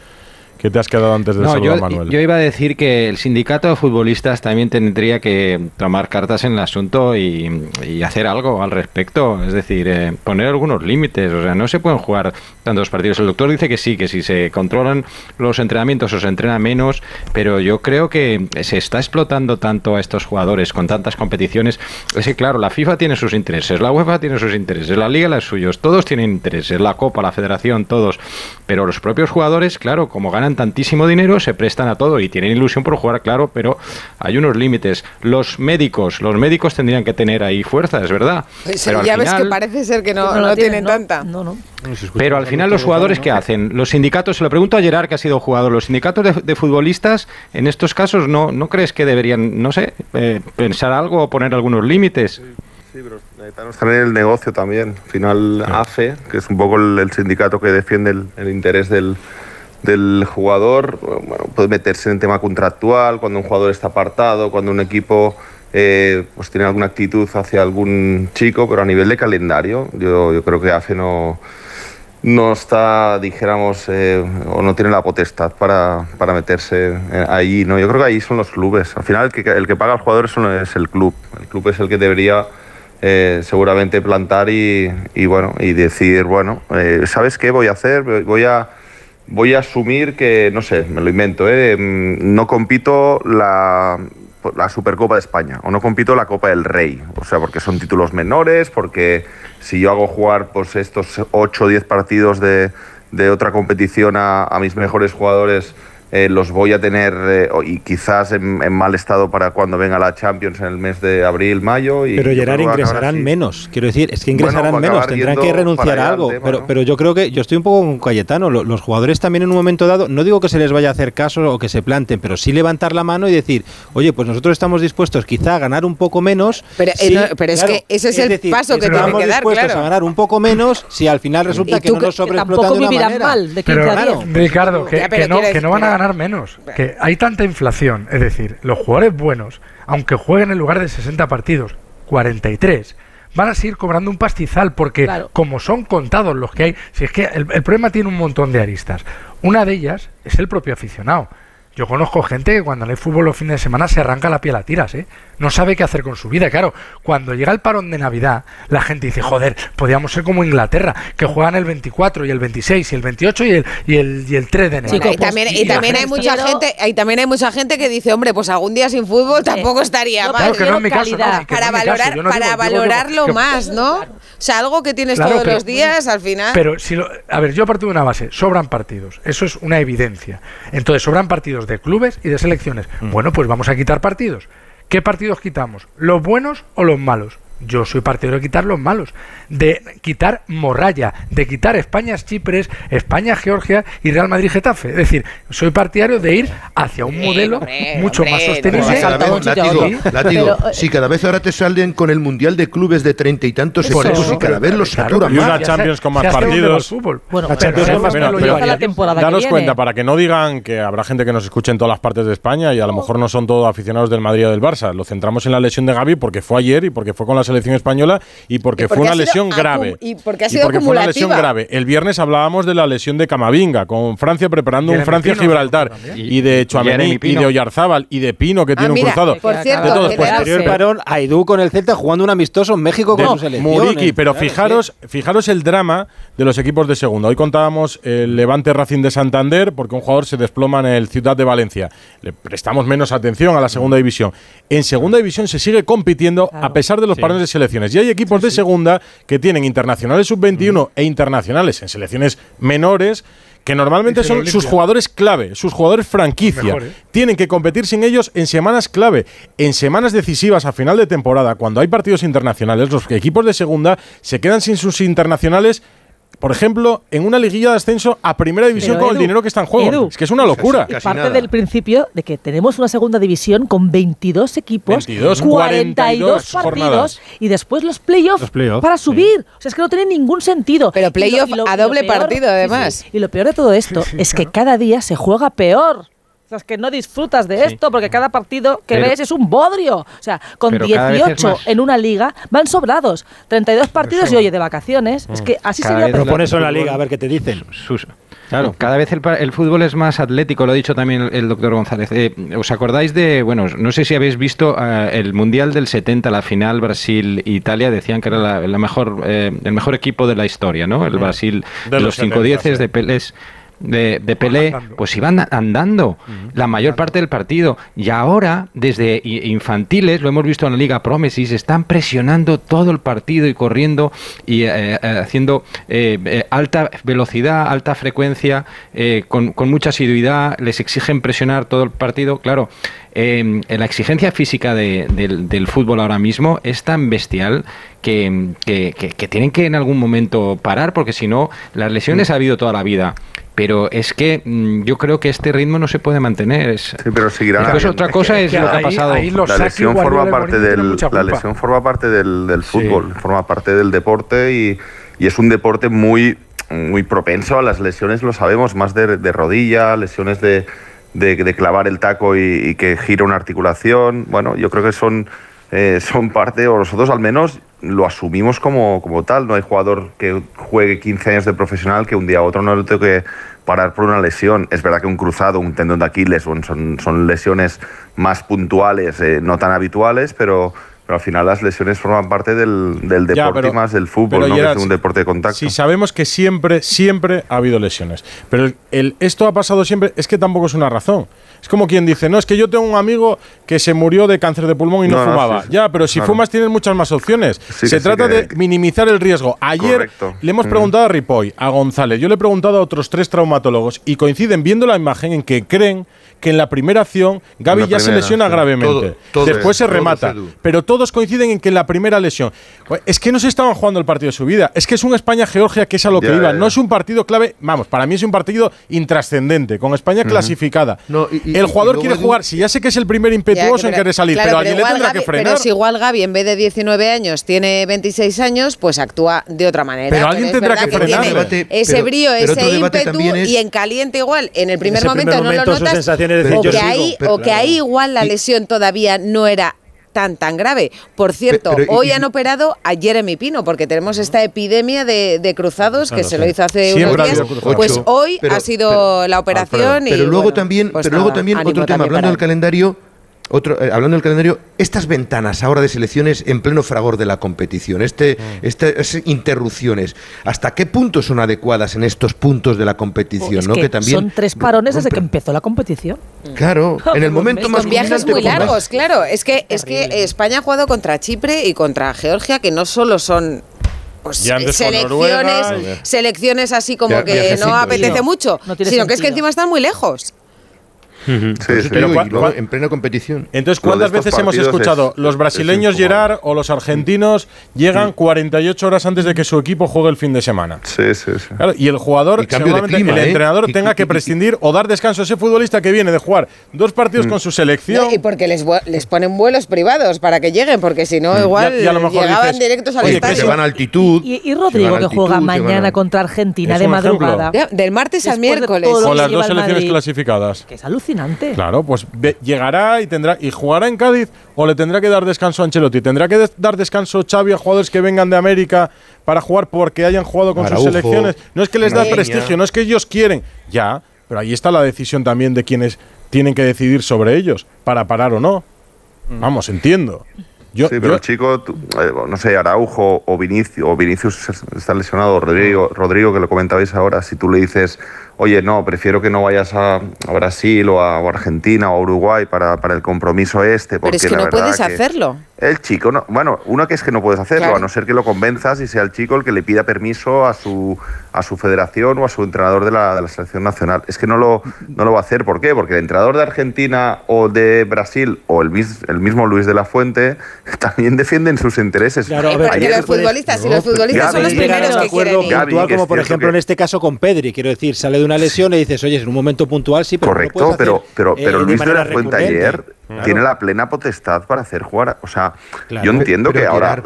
que te has quedado antes de No, saludar yo, Manuel. yo iba a decir que el sindicato de futbolistas también tendría que tomar cartas en el asunto y, y hacer algo al respecto. Es decir, eh, poner algunos límites. O sea, no se pueden jugar tantos partidos. El doctor dice que sí, que si se controlan los entrenamientos o se entrena menos, pero yo creo que se está explotando tanto a estos jugadores con tantas competiciones. Es que, claro, la FIFA tiene sus intereses, la UEFA tiene sus intereses, la Liga los suyos, todos tienen intereses, la Copa, la Federación, todos. Pero los propios jugadores, claro, como ganan tantísimo dinero, se prestan a todo y tienen ilusión por jugar, claro, pero hay unos límites. Los médicos, los médicos tendrían que tener ahí fuerza, es verdad. Pues, pero al ya ves que final- parece ser que no, No no, tienen tienen, tanta. No, no. pero al final los jugadores ¿qué hacen? Los sindicatos, se lo pregunto a Gerard que ha sido jugador, los sindicatos de, de futbolistas en estos casos no, ¿no crees que deberían, no sé, eh, pensar algo o poner algunos límites? Sí, pero necesitamos también el negocio también. Al final, AFE, que es un poco el, el sindicato que defiende el, el interés del, del jugador, puede meterse en tema contractual, cuando un jugador está apartado, cuando un equipo eh, pues tiene alguna actitud hacia algún chico, pero a nivel de calendario, yo, creo que AFE no, no está, dijéramos, eh, o no tiene la potestad para, para meterse eh, ahí. ¿no? Yo creo que ahí son los clubes. Al final, el que, el que paga al jugador es, el club. El club es el que debería eh, seguramente plantar y, y, bueno y decir, bueno, eh, ¿sabes qué voy a hacer? Voy a, voy a asumir que, no sé, me lo invento, ¿eh? Mm, no compito la, la Supercopa de España o no compito la Copa del Rey. O sea, porque son títulos menores, porque si yo hago jugar pues, estos 8 o 10 partidos de, de otra competición a, a mis mejores jugadores, eh, los voy a tener eh, y quizás en, en mal estado para cuando venga la Champions en el mes de abril, mayo. Y Pero Gerard que ingresarán menos. Quiero decir, es que ingresarán a menos, tendrán que renunciar a algo. tema, pero, ¿no? pero yo creo que yo estoy un poco con Cayetano. Lo- Los jugadores también en un momento dado, no digo que se les vaya a hacer caso o que se planten, pero sí levantar la mano y decir, oye, pues nosotros estamos dispuestos quizá a ganar un poco menos. Pero, eh, si- no, pero es que ese es el paso que tiene estamos que dar, dispuestos claro. a ganar un poco menos si al final resulta Y que tú no que- nos que sobreexplotan de una manera. mal de 15 Pero, a 10. Ricardo, que, Ya, pero que no, que no van a ganar menos. Que hay tanta inflación. Es decir, los jugadores buenos, aunque jueguen en lugar de 60 partidos, 43, van a seguir cobrando un pastizal porque Claro. como son contados los que hay, si es que el, el problema tiene un montón de aristas. Una de ellas es el propio aficionado. Yo conozco gente que cuando no hay fútbol los fines de semana se arranca la piel a tiras, ¿eh? No sabe qué hacer con su vida. Claro, cuando llega el parón de Navidad, la gente dice, joder, podríamos ser como Inglaterra, que juegan el 24 y el 26 y el 28 y el, y el, y el 3 de enero. Bueno, y también, y la también hay mucha gente, y también hay mucha gente que dice, hombre, pues algún día sin fútbol tampoco estaría mal. Claro, que no es mi caso, no, para valorar, para digo- digo valorarlo que- más, ¿no? O sea, algo que tienes Claro, todos pero- los días, al final. Pero si lo, a ver, yo parto de una base, sobran partidos, eso es una evidencia. Entonces, sobran partidos de clubes y de selecciones. Bueno, pues vamos a quitar partidos. ¿Qué partidos quitamos? ¿Los buenos o los malos? Yo soy partidario de quitar los malos, de quitar Morralla, de quitar España Chipres, España Georgia y Real Madrid Getafe. Es decir, soy partidario de ir hacia un modelo hombre, mucho hombre, más sostenible. Pues látigo, Pero, eh, si cada vez ahora te salen con el mundial de clubes de treinta y tantos Por equipos eso, y cada vez los claro, saturan Y una más. Champions con más partidos. Bueno, La pero eso más pero la que daros viene. cuenta, para que no digan que habrá gente que nos escuche en todas las partes de España y a lo mejor no son todos aficionados del Madrid o del Barça. Lo centramos en la lesión de Gaby porque fue ayer y porque fue con la selección española y porque, Y fue una lesión grave. y porque ha Y sido porque fue una lesión grave. El viernes hablábamos de la lesión de Camavinga con Francia preparando un Francia-Gibraltar y de Chouameni y de Oyarzábal y de Pino que Ah, tiene un cruzado. por cierto, de todos, pues, pero- parón, Aidú con el Celta jugando un amistoso en México con su selección. Muriqui, eh. pero Claro, fijaros, fijaros el drama de los equipos de segunda. Hoy contábamos el Levante Racing de Santander porque un jugador se desploma en el Ciudad de Valencia. Le prestamos menos atención a la segunda división. En segunda división se sigue compitiendo a pesar de los parones de selecciones. Y hay equipos de segunda que tienen internacionales sub-21 e internacionales en selecciones menores que normalmente son sus jugadores clave, sus jugadores franquicia. Mejores. Tienen que competir sin ellos en semanas clave, en semanas decisivas a final de temporada, cuando hay partidos internacionales. Los equipos de segunda se quedan sin sus internacionales. Por ejemplo, en una liguilla de ascenso a primera división Pero, con el dinero que está en juego. Edu, es que es una locura. Parte del principio de que tenemos una segunda división con 22 equipos, 22, 42 42 partidos y después los playoffs para subir. O sea, es que no tiene ningún sentido. Pero playoff a doble peor- partido, sí, sí. además. Y lo peor de todo esto es que cada día se juega peor. O sea, es que no disfrutas de esto porque cada partido que Pero- ves es un bodrio. O sea, con Pero cada vez es 18 más. en una liga van sobrados. 32 partidos y oye, de vacaciones. Es que así Cada sería. Propone eso en la liga, a ver qué te dicen. Sus- Claro, cada vez el, el fútbol es más atlético, lo ha dicho también el, el doctor González. Eh, ¿Os acordáis de, bueno, no sé si habéis visto eh, el Mundial del 70, la final Brasil-Italia, decían que era la, la mejor, eh, el mejor equipo de la historia, ¿no? El Brasil De de, los los cinco 70, dieces, sí. de Pelés. De, de Pelé, pues iban andando la mayor parte del partido. Y ahora, desde infantiles, lo hemos visto en la Liga Promesis, están presionando todo el partido y corriendo y eh, eh, haciendo eh, eh, alta velocidad, alta frecuencia, eh, con, con mucha asiduidad. Les exigen presionar todo el partido. Claro, eh, la exigencia física de- del, del fútbol ahora mismo es tan bestial que, que- que- que tienen que en algún momento parar, porque si no, las lesiones ha habido toda la vida. Pero es que mm, yo creo que este ritmo no se puede mantener. Es, Sí, pero Después habiendo. otra cosa es, que lo que ha ahí- pasado. ahí la lesión forma parte del mucha la culpa. lesión forma parte del, del fútbol forma parte del deporte y, y es un deporte muy muy propenso a las lesiones lo sabemos más de, de rodilla lesiones de, de, de clavar el taco y, y que gira una articulación bueno yo creo que son eh, son parte o nosotros al menos lo asumimos como, como tal no hay jugador que juegue 15 años de profesional que un día a otro no lo tenga que parar por una lesión. Es verdad que un cruzado, un tendón de Aquiles son, son, lesiones más puntuales, eh, no tan habituales, pero, pero al final las lesiones forman parte del, del Ya, deporte pero- más del fútbol, no que Gerard, es un deporte de contacto. Si sabemos que siempre, siempre ha habido lesiones. Pero el, el- esto ha pasado siempre, es que tampoco es una razón. Es como quien dice, no, es que yo tengo un amigo que se murió de cáncer de pulmón y no, No, no, fumaba. sí, sí, ya, pero si claro. fumas tienes muchas más opciones. Sí, se que trata que- de minimizar el riesgo. Ayer Correcto. le hemos Mm. preguntado a Ripoll, a González, yo le he preguntado a otros tres traumatólogos y coinciden viendo la imagen en que creen que en la primera acción Gaby la ya se lesiona sí. gravemente. Todo- todo Después es, se remata. Pero todos coinciden en que en la primera lesión. Pues, Es que no se estaban jugando el partido de su vida. Es que es un España-Georgia que es a lo Ya, que iba. ya, ya. No es un partido clave. Vamos, para mí es un partido intrascendente, con España clasificada. No, y- y- el jugador quiere jugar. Si ya sé que es el primer Ya, impetuoso que en pero- querer salir, claro, pero alguien le igual tendrá Gaby- que frenar. Pero si igual Gaby en vez de 19 años tiene 26 años, pues actúa de otra manera. Pero alguien tendrá que frenar. ese pero- brío, pero ese ímpetu es- y en caliente igual. En el primer momento primer no lo notas. Decir, o, yo que sigo, ahí, pero- o que ahí igual la lesión todavía no era tan tan grave. Por cierto, Pero- hoy y- han operado a Jeremy Pino porque tenemos esta epidemia de, de cruzados que Claro, se lo hizo hace unos días. Pues Ocho. hoy Pero- ha sido pero- la operación y pero luego bueno, también, pues pero luego nada, también otro tema, hablando del él. calendario, otro, eh, hablando del calendario, estas ventanas ahora de selecciones en pleno fragor de la competición, este, Mm. estas interrupciones, ¿hasta qué punto son adecuadas en estos puntos de la competición? Es ¿no? que, también son tres parones desde que empezó la competición. Claro, en el (laughs) momento más con viajes muy largos, claro. Es que, es que España ha jugado contra Chipre y contra Georgia, que no solo son pues, selecciones, Noruega, selecciones así como Ya, que no apetece no. mucho, No sino que es que encima están muy lejos. Pero digo, y luego en plena competición. Entonces, ¿cuántas veces hemos escuchado? es- los es brasileños infumable. Gerard o los argentinos llegan 48 horas antes de que su equipo juegue el fin de semana. Sí, sí, sí. Claro, y el jugador, Y seguramente clima, el ¿eh? entrenador Y- tenga y- que y- prescindir o dar descanso a ese futbolista que viene de jugar dos partidos con su selección. No, y porque les, les ponen vuelos privados para que lleguen, porque si no, igual Y a- y a lo mejor llegaban dices, directos al oye, que Que se estadio. van a altitud. Y, Rodrigo, que juega mañana a- contra Argentina Es de ejemplo. madrugada. Del martes al Después miércoles. con las dos el selecciones clasificadas. Que es alucinante. Claro, pues ve- llegará y tendrá y jugará en Cádiz o le tendrá que dar descanso a Ancelotti. Tendrá que des- dar descanso Xavi a jugadores que vengan de América para jugar porque hayan jugado con Araujo, sus selecciones. No es que les da Peña. prestigio, no es que ellos quieren. Ya, pero ahí está la decisión también de quienes tienen que decidir sobre ellos para parar o no. Vamos, entiendo. Yo, sí, pero yo- el chico, tú, eh, no sé, Araujo o Vinicius, o Vinicius está lesionado, Rodrigo, Rodrigo, que lo comentabais ahora, si tú le dices, oye, no, prefiero que no vayas a, Brasil o a, Argentina o a Uruguay para, para el compromiso este, Pero porque es que la no puedes que hacerlo. El chico, no, bueno, uno que es que no puedes hacerlo, Claro. a no ser que lo convenzas y sea el chico el que le pida permiso a su, a su federación o a su entrenador de la, de la selección nacional. Es que no lo, no lo va a hacer. ¿Por qué? Porque el entrenador de Argentina o de Brasil o el, mis- el mismo Luis de la Fuente (laughs) también defienden sus intereses. Claro, a Eh, ver, ayer los futbolistas, y los futbolistas son los primeros que acuerdo quieren ir. Puntual, que como por ejemplo que- en este caso con Pedri. Quiero decir, sale de una lesión y dices, oye, es un momento puntual, sí, pero no lo Correcto, puedes pero, hacer, pero, eh, pero de Luis de la Fuente recurrente. ayer Claro. tiene la plena potestad para hacer jugar. O sea, Claro. yo entiendo que ahora,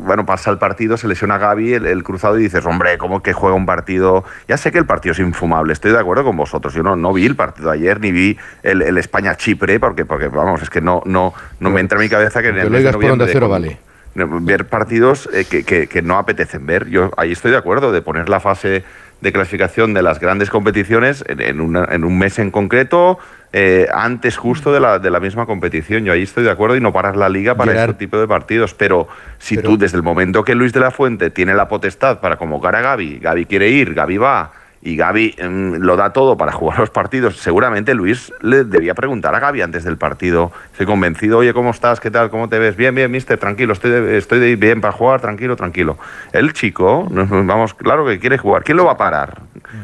bueno, pasa el partido, se lesiona Gaby, el, el cruzado, y dices, hombre, ¿cómo que juega un partido? Ya sé que el partido es infumable, estoy de acuerdo con vosotros. Yo no, no vi el partido de ayer, ni vi el, el España-Chipre, porque, porque, vamos, es que no, no, no me entra en mi cabeza que en Que el lo mes de noviembre Cero, vale. ver partidos eh, que, que- que no apetecen ver. Yo ahí estoy de acuerdo de poner la fase de clasificación de las grandes competiciones en, en una- en un mes en concreto, eh, antes justo de la, de la misma competición. Yo ahí estoy de acuerdo y no parar la liga para Gerard. este tipo de partidos. Pero si Pero- tú desde el momento que Luis de la Fuente tiene la potestad para convocar a Gaby, Gaby quiere ir, Gaby va. Y Gaby mm, lo da todo para jugar los partidos. Seguramente Luis le debía preguntar a Gaby antes del partido. Estoy convencido, oye, ¿cómo estás? ¿Qué tal? ¿Cómo te ves? Bien, bien, mister, tranquilo, estoy, estoy bien para jugar, tranquilo, tranquilo. El chico, no- vamos, claro que quiere jugar. ¿Quién lo va a parar?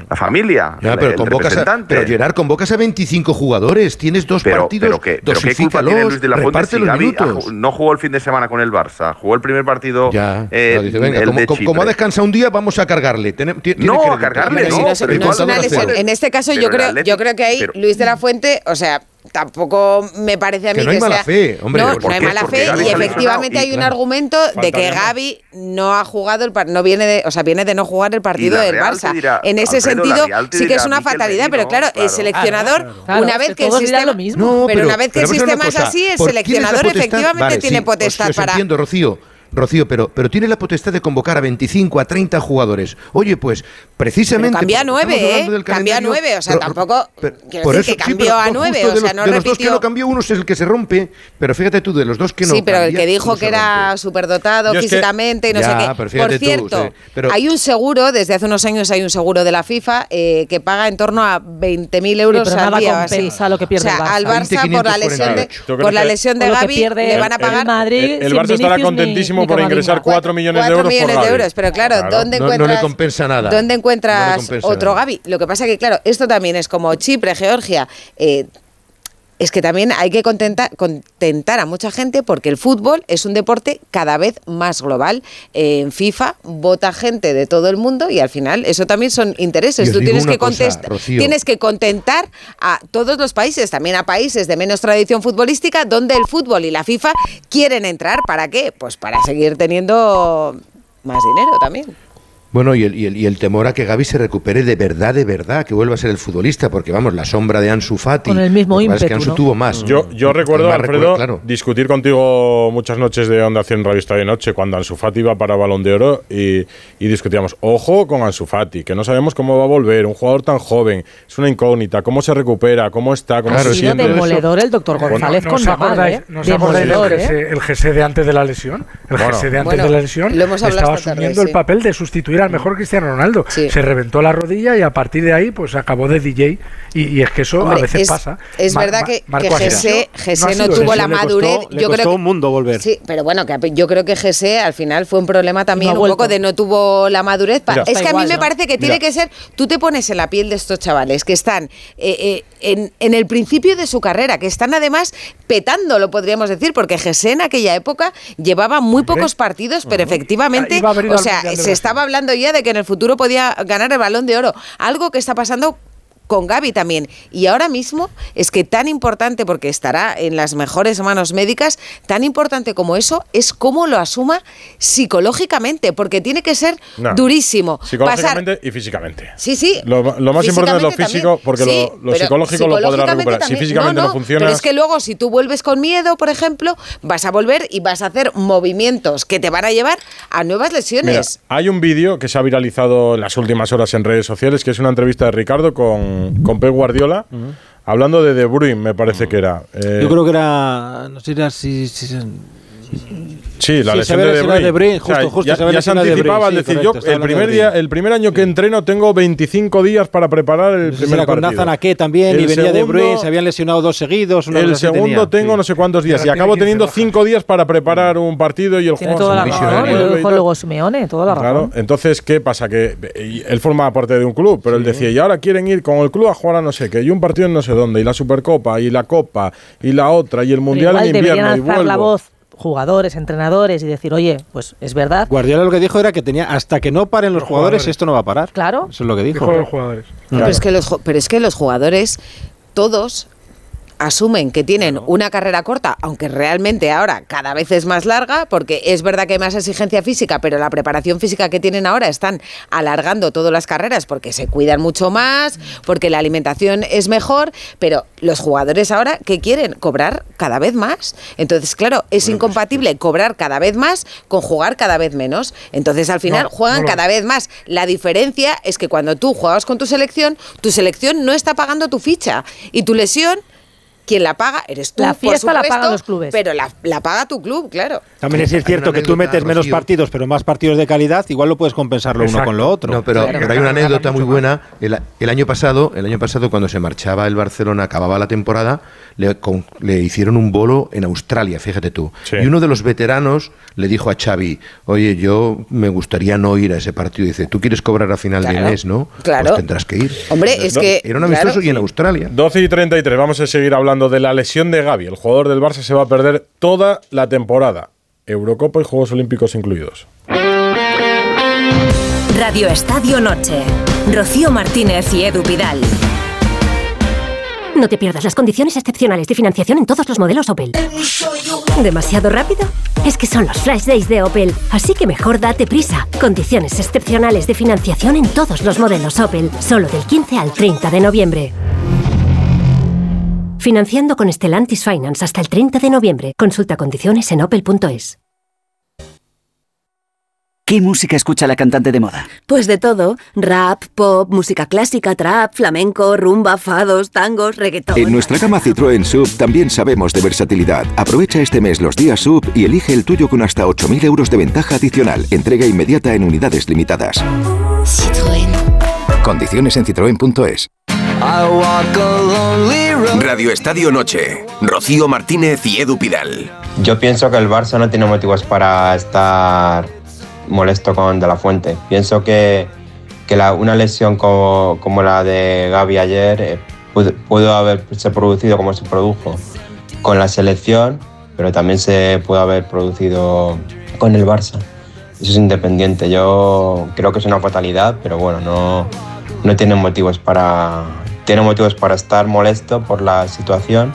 ¿La familia? Ya, ¿El- pero el convocas a, pero Gerard, convocas a 25 jugadores, tienes dos pero, partidos, pero, qué, pero qué culpa tiene Luis de la Fuente si minutos. ha- no jugó el fin de semana con el Barça, jugó el primer partido Ya, eh, dice, venga, el como, de como- como ha descansado un día, vamos a cargarle. No, a cargarle, Tiene no, es una lesión. En este caso Pero yo creo, yo creo que ahí pero- Luis de la Fuente, o sea, tampoco me parece a mí Que no hay mala sea- fe, hombre. No, ¿Por no hay mala Porque fe y efectivamente hay un claro, argumento de que. Gaby no ha jugado el par- no viene de, o sea, viene de no jugar el partido del Barça. dirá, en ese Alfredo, sentido sí que es una Miquel fatalidad, Merino, pero claro, el seleccionador Claro, una vez que el sistema lo mismo. No, pero, una vez que el sistema es así, el seleccionador efectivamente tiene potestad para entiendo, Rocío. Rocío, pero, pero tiene la potestad de convocar a 25, a 30 jugadores. Oye, pues precisamente. Pero cambia a porque estamos nueve, hablando ¿eh? del Cambia a calendario, nueve, o sea, ro- tampoco- pero- quiero por decir eso, que sí, cambió pero a no, nueve, justo o de sea, los- no de los dos que repitió- no cambió, uno es el que se rompe. Pero fíjate tú, de los dos que no Sí, pero el cambia, que dijo que se era rompe. superdotado Yo es que- físicamente y no Ya, sé qué. pero Por tú, cierto, sí, pero- hay un seguro, desde hace unos años hay un seguro de la FIFA eh, que paga en torno a 20.000 euros pero al día. compensa lo que pierde o sea, el Barça. al Barça por la lesión de, 20.548. Yo creo por la que- lesión de pierde le van a el pagar Madrid El, el Barça estará contentísimo ni por ingresar 4 millones de Cuatro euros millones por de euros, pero claro, Claro. ¿dónde No- no le encuentras, compensa nada. ¿dónde No encuentras compensa otro nada. Gavi? Lo que pasa que, claro, esto también es como Chipre, Georgia. eh, es que también hay que contentar, contentar a mucha gente porque el fútbol es un deporte cada vez más global. En FIFA vota gente de todo el mundo y al final eso también son intereses. Tú tienes que, cosa, tienes que contentar a todos los países, también a países de menos tradición futbolística, donde el fútbol y la FIFA quieren entrar. ¿Para qué? Pues para seguir teniendo más dinero también. Bueno, y el, y, el, y el temor a que Gaby se recupere de verdad, de verdad, que vuelva a ser el futbolista, porque vamos, la sombra de Ansu Fati. Con el mismo pasa es que ímpetu, Ansu ¿no? tuvo más. Yo, yo recuerdo, Más Alfredo, recuerdo, claro. discutir contigo muchas noches de Onda 100 Radio Estadio Noche cuando Ansu Fati iba para Balón de Oro y, y discutíamos, ojo con Ansu Fati, que no sabemos cómo va a volver, un jugador tan joven, es una incógnita, cómo se recupera, cómo está, cómo Claro, se Ha sido siente. demoledor el doctor Bueno, González ¿No con acordáis, ¿eh? ¿no Demoledor, ¿eh? GC, el GC de antes de la lesión? El Bueno. GC de antes Bueno, de la lesión lo hemos estaba esta tarde, asumiendo el sí. papel de sustituir mejor Cristiano Ronaldo. Sí. Se reventó la rodilla y a partir de ahí pues acabó de DJ y, y es que eso Hombre, a veces es, pasa. Es verdad que, que Jesse, Jesse no, tuvo la le costó- madurez. le yo costó creo un mundo volver. Sí, pero bueno, que yo creo que Jesse al final fue un problema también No un poco de no tuvo la madurez. pa- Mira. es que a mí me parece que tiene Mira. que ser, tú te pones en la piel de estos chavales que están eh, eh, en, en el principio de su carrera, que están además petándolo, podríamos decir, porque Jesse en aquella época llevaba muy pocos partidos, pero efectivamente, Iba a haber ido o sea, se estaba hablando de que en el futuro podía ganar el balón de oro. Algo que está pasando con Gaby también. Y ahora mismo es que tan importante, porque estará en las mejores manos médicas, tan importante como eso es cómo lo asuma psicológicamente, porque tiene que ser No. durísimo. Psicológicamente y físicamente. Sí, sí. Lo, lo más importante es lo físico, también. porque Sí, lo, lo psicológico lo psicológicamente recuperar. Si físicamente no, funciona. Pero es que luego, si tú vuelves con miedo, por ejemplo, vas a volver y vas a hacer movimientos que te van a llevar a nuevas Mira, lesiones. hay un vídeo que se ha viralizado en las últimas horas en redes sociales, que es una entrevista de Ricardo con, con Pep Guardiola, hablando de De Bruyne, me parece que era. Eh, Yo creo que era. No sé si. si, si- Sí, la Sí, lesión de De Bruyne. De Bruyne, O sea, justo, justo, ya, se había ya se lesionado De anticipaba al Bruyne, sí, decir, correcto, yo el primer, de día, el primer año que entreno tengo 25 días para preparar el Sí, primer era con partido. Nathan Ake también y El venía de segundo- Bruyne, se habían lesionado dos seguidos. una El segundo tenía. tengo no sé cuántos días y acabo tiene 15 teniendo bajas. 5 días para preparar un partido y el Tiene juego toda la razón. Lo y dijo luego Simeone, toda la razón. Claro, entonces, ¿qué pasa? Que eh, él forma parte de un club, pero él decía, y ahora quieren ir con el club a jugar a no sé qué, y un partido en no sé dónde, y la Supercopa, y la Copa, y la otra, y el Mundial en invierno, y alzar la vuelvo. voz jugadores, entrenadores y decir, oye, pues es verdad. Guardiola lo que dijo era que tenía hasta que no paren los, jugadores, jugadores. esto no va a parar. Claro. Eso es lo que dijo. Dijo los jugadores. Pero, es que los, ju- pero es que los jugadores, todos asumen que tienen una carrera corta, aunque realmente ahora cada vez es más larga, porque es verdad que hay más exigencia física, pero la preparación física que tienen ahora están alargando todas las carreras porque se cuidan mucho más, porque la alimentación es mejor, pero los jugadores ahora que quieren cobrar cada vez más. Entonces, claro, es incompatible cobrar cada vez más con jugar cada vez menos. Entonces, al final No, juegan no cada vez más. La diferencia es que cuando tú juegas con tu selección, tu selección no está pagando tu ficha y tu lesión quien la paga eres tú. La por fiesta la pagan los clubes. Pero la, la paga tu club, claro. También es Hay cierto que tú metes menos Rocío. partidos, pero más partidos de calidad, igual lo puedes compensar lo uno con lo otro. No, pero, Claro. pero hay una anécdota muy buena. El, el año pasado, el año pasado cuando se marchaba el Barcelona, acababa la temporada, le, con- le hicieron un bolo en Australia, fíjate tú. Sí. Y uno de los veteranos le dijo a Xavi, oye, yo me gustaría no ir a ese partido. Dice, tú quieres cobrar a final de mes, ¿no? claro. Pues tendrás que ir. Hombre, es que. Era un amistoso claro, y en Australia. 12 y 33, vamos a seguir hablando de la lesión de Gaby. El jugador del Barça se va a perder toda la temporada. Eurocopa y Juegos Olímpicos incluidos. Radio Estadio Noche. Rocío Martínez y Edu Pidal. No te pierdas las condiciones excepcionales de financiación en todos los modelos Opel. ¿Demasiado rápido? Es que son los Flash Days de Opel, así que mejor date prisa. Condiciones excepcionales de financiación en todos los modelos Opel, solo del 15 al 30 de noviembre. Financiando con Stellantis Finance hasta el 30 de noviembre. Consulta condiciones en opel.es. ¿Qué música escucha la cantante de moda? Pues de todo, rap, pop, música clásica, trap, flamenco, rumba, fados, tangos, reggaetón. En nuestra gama Citroën Sub también sabemos de versatilidad. Aprovecha este mes los días Sub y elige el tuyo con hasta 8.000 euros de ventaja adicional. Entrega inmediata en unidades limitadas. Citroën. Condiciones en citroen.es. Radio Estadio Noche. Rocío Martínez y Edu Pidal. Yo pienso que el Barça no tiene motivos para estar molesto con De La Fuente. Pienso que, que la- una lesión como, como la de Gaby ayer eh, pudo, pudo haberse producido como se produjo con la selección, pero también se pudo haber producido con el Barça. Eso es independiente. Yo creo que es una fatalidad, pero bueno, no, no tiene motivos para tiene motivos para estar molesto por la situación,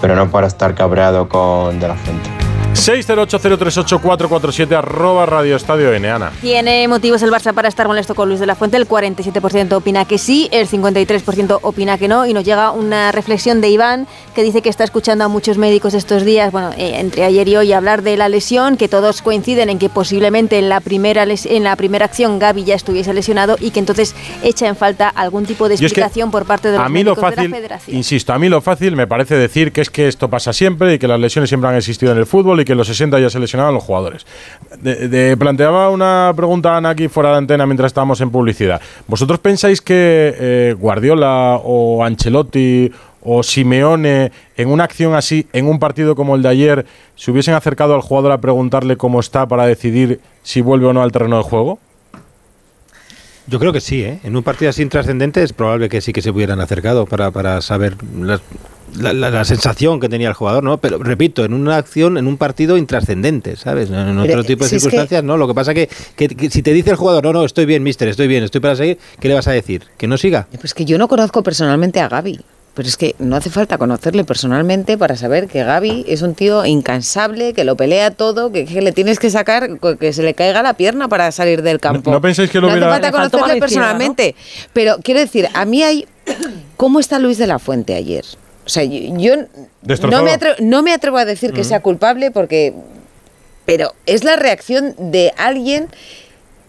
pero no para estar cabreado con De La Fuente. 608038447 arroba Radio Estadio N, Ana. ¿Tiene motivos el Barça para estar molesto con Luis de la Fuente? El 47% opina que sí, el 53% opina que no. Y nos llega una reflexión de Iván que dice que está escuchando a muchos médicos estos días, bueno, eh, entre ayer y hoy, hablar de la lesión, que todos coinciden en que posiblemente en la primera, en la primera acción Gaby ya estuviese lesionado y que entonces echa en falta algún tipo de Yo es que explicación por parte de los a mí lo médicos de fácil, la federación. insisto, a mí lo fácil me parece decir que es que esto pasa siempre y que las lesiones siempre han existido en el fútbol y que los 60 ya se lesionaban los jugadores. De- planteaba una pregunta a Ana aquí fuera de antena mientras estábamos en publicidad. ¿Vosotros pensáis que eh, Guardiola o Ancelotti o Simeone en una acción así, en un partido como el de ayer, se hubiesen acercado al jugador a preguntarle cómo está para decidir si vuelve o no al terreno de juego? Yo creo que sí, ¿eh? En un partido así intrascendente es probable que sí que se hubieran acercado para, para saber las- la, la- la sensación que tenía el jugador, ¿no? Pero repito, en una acción, en un partido intrascendente, ¿sabes? En otro tipo de si es que- circunstancias, no. Lo que pasa que, que, que si te dice el jugador, no, no, estoy bien, mister, estoy bien, estoy para seguir, ¿qué le vas a decir? ¿Que no siga? Pues que yo no conozco personalmente a Gaby. Pero es que no hace falta conocerle personalmente para saber que Gaby es un tío incansable, que lo pelea todo, que, que le tienes que sacar, que se le caiga la pierna para salir del campo. ¿No pensáis que lo no hubiera- hace falta conocerle personalmente. Pero quiero decir, a mí hay... ¿Cómo está Luis de la Fuente ayer? O sea, yo, yo no, me atrevo, no me atrevo a decir que sea culpable porque... Pero es la reacción de alguien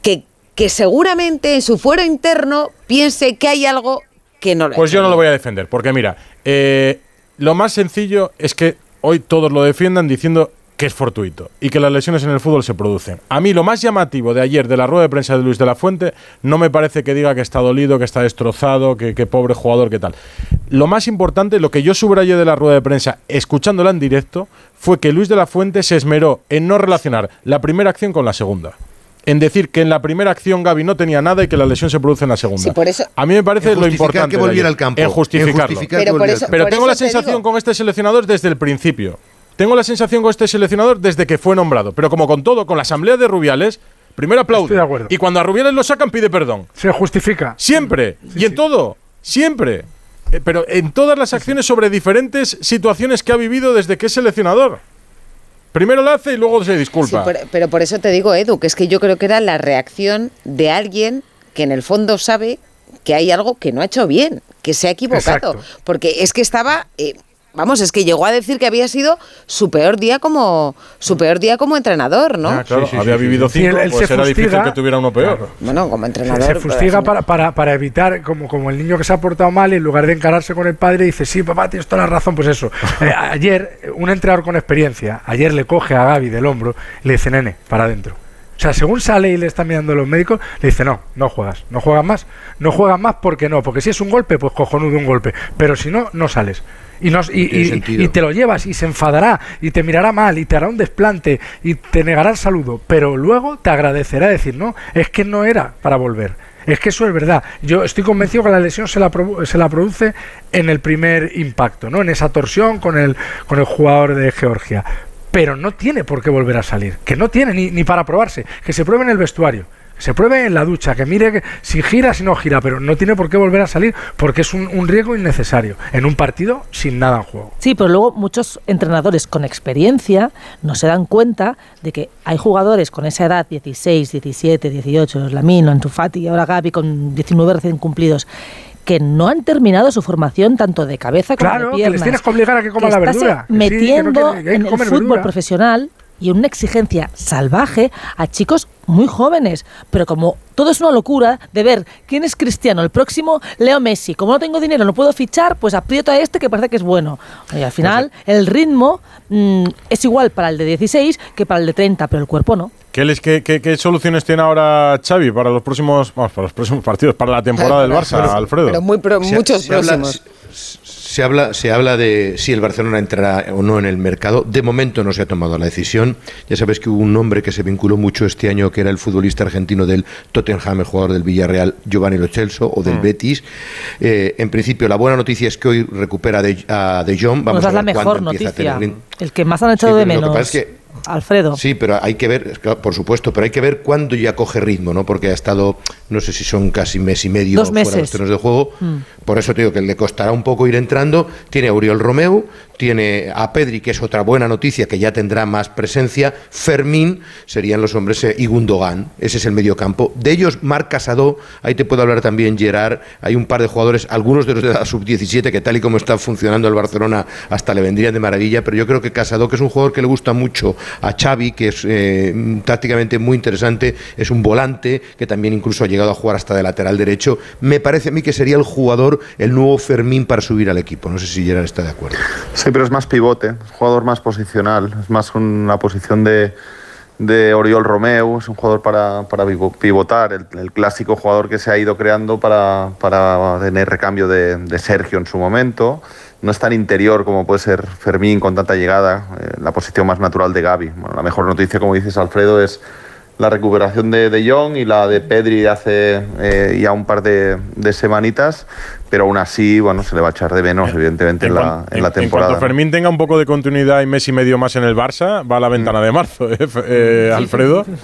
que, que seguramente en su fuero interno piense que hay algo que no lo ha Pues yo no lo voy a defender, porque mira, eh, lo más sencillo es que hoy todos lo defiendan diciendo que es fortuito y que las lesiones en el fútbol se producen. A mí lo más llamativo de ayer de la rueda de prensa de Luis de la Fuente no me parece que diga que está dolido, que está destrozado, que, que pobre jugador, que tal. Lo más importante, lo que yo subrayé de la rueda de prensa escuchándola en directo, fue que Luis de la Fuente se esmeró en no relacionar la primera acción con la segunda. En decir que en la primera acción Gaby no tenía nada y que la lesión se produce en la segunda. Sí, por eso- A mí me parece lo importante. que volviera al campo. En justificarlo. En justificar Pero por volviera eso- al Pero por tengo la eso sensación digo- con este seleccionador desde el principio. Tengo la sensación con este seleccionador desde que fue nombrado. Pero como con todo, con la asamblea de Rubiales, primero aplaude. Estoy de acuerdo. Y cuando a Rubiales lo sacan, pide perdón. Se justifica. Siempre. y en todo. Siempre. Eh, Pero en todas las acciones sobre diferentes situaciones que ha vivido desde que es seleccionador. Primero lo hace y luego se Sí, disculpa. pero, pero por eso te digo, Edu, que es que yo creo que era la reacción de alguien que en el fondo sabe que hay algo que no ha hecho bien, que se ha equivocado. Exacto. Porque es que estaba. eh, Vamos, es que llegó a decir que había sido su peor día como su peor día como entrenador, ¿no? Ah, claro, Sí, sí, había sí, vivido cinco, Sí, él- él pues se era difícil que tuviera uno peor. Bueno, como Se, entrenador. se pero fustiga final- para, para, para evitar, como, como el niño que se ha portado mal, y en lugar de encararse con el padre, dice, sí, papá, tienes toda la razón, pues eso. (laughs) Eh, ayer, un entrenador con experiencia, ayer le coge a Gaby del hombro y le dice, nene, para adentro. O sea, según sale y le están mirando los médicos, le dice, no, no juegas, no juegas más, no juegas más porque no, porque si es un golpe, pues cojonudo un golpe, pero si no, no sales. Y, nos, y, te lo llevas y se enfadará y te mirará mal y te hará un desplante y te negará el saludo, pero luego te agradecerá decir, no, es que no era para volver. Es que eso es verdad. Yo estoy convencido que la lesión se la, se la produce en el primer impacto, ¿no? En esa torsión con el, con el jugador de Georgia. Pero no tiene por qué volver a salir. Que no tiene ni, ni para probarse. Que se pruebe en el vestuario. Que se pruebe en la ducha. Que mire que- si gira, si no gira. Pero no tiene por qué volver a salir porque es un, un riesgo innecesario. En un partido sin nada en juego. Sí, pero luego muchos entrenadores con experiencia no se dan cuenta de que hay jugadores con esa edad, 16, 17, 18, Lamino, Ansu Fati, ahora Gaby con 19 recién cumplidos, que no han terminado su formación tanto de cabeza como Claro, de que piernas. les tienes que obligar a que coman la verdura. Que sí, que no metiendo quiere- que que en el fútbol verdura. profesional y en una exigencia salvaje a chicos muy jóvenes. Pero como todo es una locura de ver quién es Cristiano, el próximo Leo Messi. Como no tengo dinero, no puedo fichar, pues aprieto a este que parece que es bueno. Y al final, el ritmo mm, es igual para el de 16 que para el de 30, pero el cuerpo no. ¿Qué, les- qué- qué- qué soluciones tiene ahora Xavi para los próximos, vamos, para los próximos partidos, para la temporada del Barça, Pero- Alfredo? Pero muy pro- muchos próximos. Se habla, se habla de si el Barcelona entrará o no en el mercado. De momento no se ha tomado la decisión. Ya sabes que hubo un nombre que se vinculó mucho este año, que era el futbolista argentino del Tottenham, el jugador del Villarreal, Giovanni Lo Celso, o del Mm. Betis. Eh, en principio, la buena noticia es que hoy recupera de, a De Jong. Vamos Esa a es la ver mejor noticia. tener. El que más han echado Sí, de pero lo que menos. pasa es que Alfredo. Sí, pero hay que ver, por supuesto, pero hay que ver cuándo ya coge ritmo, ¿no? Porque ha estado, no sé si son casi mes y medio Dos fuera de los meses. terrenos de juego. Mm. Por eso te digo que le costará un poco ir entrando. Tiene a Uriol Romeu, tiene a Pedri, que es otra buena noticia, que ya tendrá más presencia. Fermín serían los hombres eh, y Gundogan. Ese es el medio campo. De ellos, Marc Casado, ahí te puedo hablar también Gerard. Hay un par de jugadores, algunos de los de la sub-17, que tal y como está funcionando el Barcelona, hasta le vendrían de maravilla. Pero yo creo que Casado, que es un jugador que le gusta mucho a Xavi, que es eh, tácticamente muy interesante, es un volante, que también incluso ha llegado a jugar hasta de lateral derecho. Me parece a mí que sería el jugador, el nuevo Fermín para subir al equipo. No sé si Gerard está de acuerdo. Sí, pero es más pivote, es un jugador más posicional, es más una posición de, de Oriol Romeu, es un jugador para, para pivotar, el, el clásico jugador que se ha ido creando para, para tener recambio de, de Sergio en su momento. No es tan interior como puede ser Fermín con tanta llegada, eh, la posición más natural de Gaby. Bueno, la mejor noticia, como dices Alfredo, es la recuperación de De y la de Pedri hace eh, ya un par de, de semanitas, pero aún así, bueno, se le va a echar de menos, evidentemente, en, la, cuan- en la en temporada. cuanto Fermín tenga un poco de continuidad y mes y medio más en el Barça, va a la ventana de marzo, ¿eh, F- eh, Alfredo? (laughs)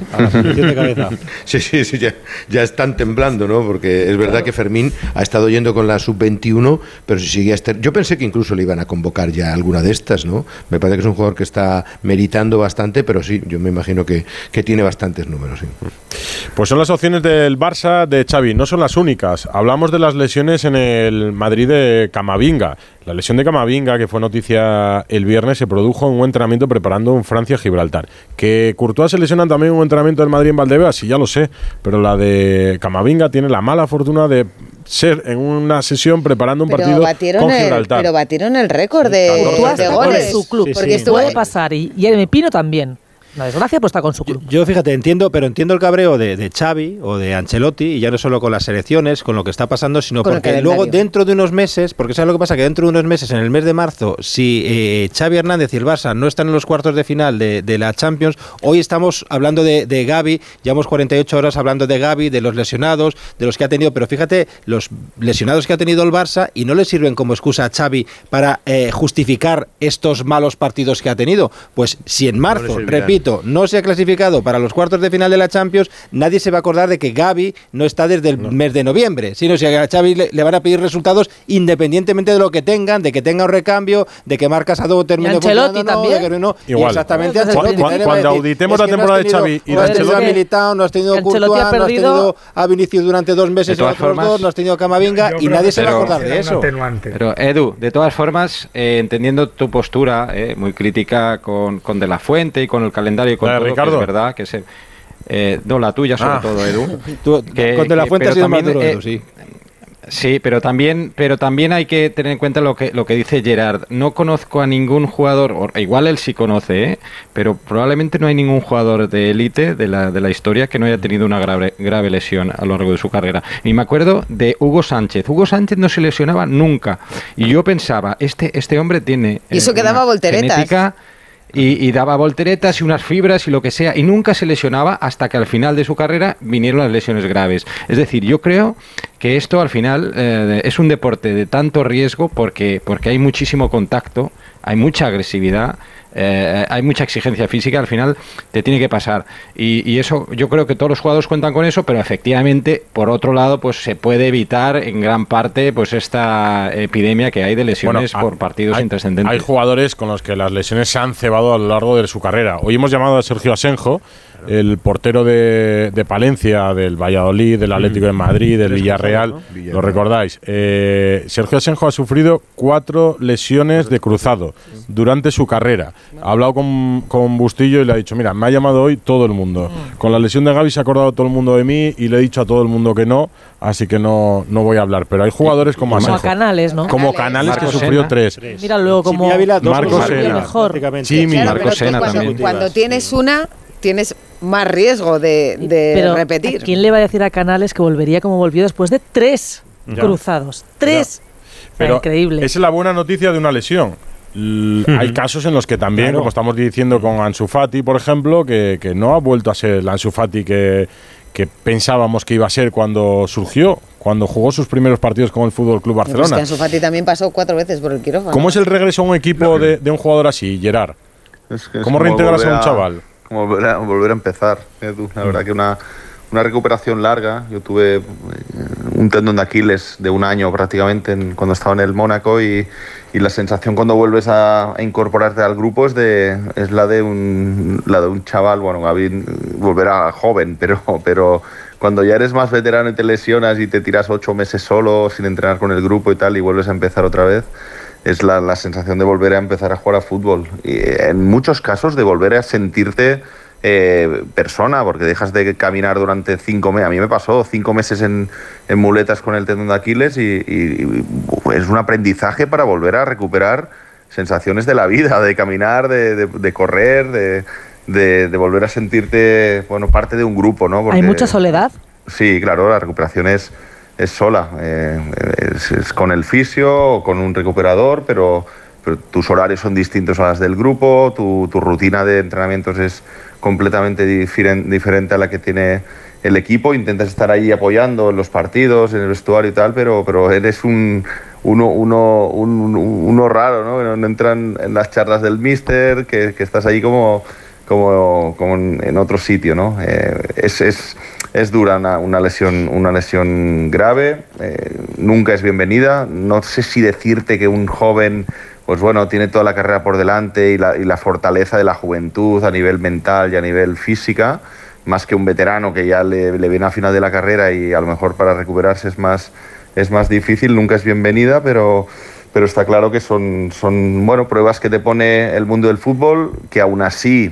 Sí, sí, sí, ya, ya están temblando, ¿no? Porque es verdad que Fermín ha estado yendo con la sub-21, pero si sigue a estar... Yo pensé que incluso le iban a convocar ya alguna de estas, ¿no? Me parece que es un jugador que está meritando bastante, pero sí, yo me imagino que, que tiene bastantes números, sí. Pues son las opciones del Barça de Xavi, no son las únicas. Hablamos de las lesiones en el Madrid de Camavinga. La lesión de Camavinga, que fue noticia el viernes, se produjo en un entrenamiento preparando un Francia-Gibraltar. Que Courtois se lesiona también en un entrenamiento del Madrid en Valdebebas, sí, ya lo sé, pero la de Camavinga tiene la mala fortuna de ser en una sesión preparando un Pero partido batieron, con el, Gibraltar. pero batieron el récord de, Courtois de goles. su club. porque estuvo puede pasar. Y, y el Pino también. La desgracia pues está con su club. Yo fíjate, entiendo, pero entiendo el cabreo de, de Xavi o de Ancelotti, y ya no solo con las selecciones, con lo que está pasando, sino Con porque luego dentro de unos meses, porque ¿sabes lo que pasa? Que dentro de unos meses, en el mes de marzo, si eh, Xavi Hernández y el Barça no están en los cuartos de final de, de la Champions, hoy estamos hablando de, de Gaby, llevamos 48 horas hablando de Gaby, de los lesionados, de los que ha tenido, pero fíjate, los lesionados que ha tenido el Barça y no le sirven como excusa a Xavi para eh, justificar estos malos partidos que ha tenido. Pues si en marzo, servirán. repito, no se ha clasificado para los cuartos de final de la Champions, nadie se va a acordar de que Gaby no está desde el mes de noviembre, sino si a Xavi le, le van a pedir resultados independientemente de lo que tengan, de que tenga un recambio, de que Marcas a todo termine Ancelotti funcionando, no, también. de que no. Y Igual. exactamente Cu- Ancelotti. cuando decir, auditemos la no temporada de Xavi y de no has tenido a Ancelotti- Militao, no has tenido Courtois, ha no has tenido a Vinicius durante dos meses De y todas otros formas- dos, no has tenido a Camavinga y nadie se va a acordar de eso. Pero Edu, de todas formas, eh, entendiendo tu postura, eh, muy crítica con, con De La Fuente y con el calendario y con ¿La de todo, que Ricardo? es verdad que se... eh, no, la tuya sobre Ah. todo, Edu. (laughs) Tú, Que- con De La Fuente ha sido más también, duro, eh, Edu, sí. Sí, pero también, pero también hay que tener en cuenta lo que, lo que dice Gerard. No conozco a ningún jugador, o igual él sí conoce, ¿eh? pero probablemente no hay ningún jugador de élite de la, de la historia que no haya tenido una grave, grave lesión a lo largo de su carrera. Y me acuerdo de Hugo Sánchez. Hugo Sánchez no se lesionaba nunca. Y yo pensaba, este, este hombre tiene... Y eso eh, que daba una volteretas. genética y, daba volteretas y unas fibras y lo que sea, y nunca se lesionaba hasta que al final de su carrera vinieron las lesiones graves. Es decir, yo creo que esto al final eh, es un deporte de tanto riesgo porque, porque hay muchísimo contacto, hay mucha agresividad. Eh, hay mucha exigencia física, al final te tiene que pasar. Y, y eso, yo creo que todos los jugadores cuentan con eso, pero efectivamente, por otro lado, pues se puede evitar en gran parte pues esta epidemia que hay de lesiones Bueno, por partidos hay, intrascendentes. Hay jugadores con los que las lesiones se han cebado a lo largo de su carrera. Hoy hemos llamado a Sergio Asenjo, el portero de, de Palencia, del Valladolid, del Atlético de Madrid, del Villarreal. Lo recordáis. Eh, Sergio Asenjo ha sufrido cuatro lesiones de cruzado durante su carrera. Ha hablado con, con Bustillo y le ha dicho, mira, me ha llamado hoy todo el mundo. Con la lesión de Gaby se ha acordado todo el mundo de mí y le he dicho a todo el mundo que no, así que no, no voy a hablar. Pero hay jugadores como Como a Asenjo. Canales, ¿no? Como Canales que sufrió Sena. tres. Mira luego como Marcos Sena. mejor. prácticamente. Chimi. Claro, Marcos pero tú Sena cuando, también. cuando tienes una, tienes más riesgo de, de Pero repetir. ¿quién le va a decir a Canales que volvería como volvió después de tres Ya. cruzados? Tres. Pero increíble. Esa es la buena noticia de una lesión. L- Hay casos en los que también, Claro. como estamos diciendo con Ansu Fati, por ejemplo, que, que no ha vuelto a ser el Ansu Fati que, que pensábamos que iba a ser cuando surgió, cuando jugó sus primeros partidos con el Fútbol Club Pues que Barcelona. Ansu Fati también pasó cuatro veces por el quirófano. ¿Cómo es el regreso a un equipo de, de un jugador así, Gerard? Es que es ¿Cómo reintegras a un chaval? Como volver a, volver a empezar. La verdad que una, una recuperación larga. Yo tuve eh, un tendón de Aquiles de un año prácticamente en- cuando estaba en el Mónaco y, y la sensación cuando vuelves a, a incorporarte al grupo es, de, es la, de un, la de un chaval, bueno, Gaby volver a joven, pero, pero cuando ya eres más veterano y te lesionas y te tiras ocho meses solo sin entrenar con el grupo y tal y vuelves a empezar otra vez, es la, la sensación de volver a empezar a jugar a fútbol. Y eh, en muchos casos de volver a sentirte eh, persona, porque dejas de caminar durante cinco meses. A mí me pasó cinco meses en, en muletas con el tendón de Aquiles y, y- y es un aprendizaje para volver a recuperar sensaciones de la vida, de caminar, de, de- de correr, de, de- volver a sentirte bueno parte de un grupo, ¿no? Hay mucha soledad. Sí, claro, la recuperación es, es sola. eh, es, es con el fisio o con un recuperador, pero, pero tus horarios son distintos a las del grupo, tu, tu rutina de entrenamientos es completamente diferen- diferente a la que tiene el equipo, intentas estar ahí apoyando en los partidos, en el vestuario y tal, pero, pero eres un uno, uno, un- un- uno raro, ¿no? No- entran en las charlas del míster, que, que estás ahí como, como, como en, otro sitio, ¿no? Eh, es, es, es dura una, una lesión, una lesión grave, eh, nunca es bienvenida. No sé si decirte que un joven, pues bueno, tiene toda la carrera por delante y la, y la fortaleza de la juventud a nivel mental y a nivel física, más que un veterano que ya le, le viene a final de la carrera y a lo mejor para recuperarse es más, es más difícil, nunca es bienvenida, pero, pero está claro que son, son bueno, pruebas que te pone el mundo del fútbol, que aún así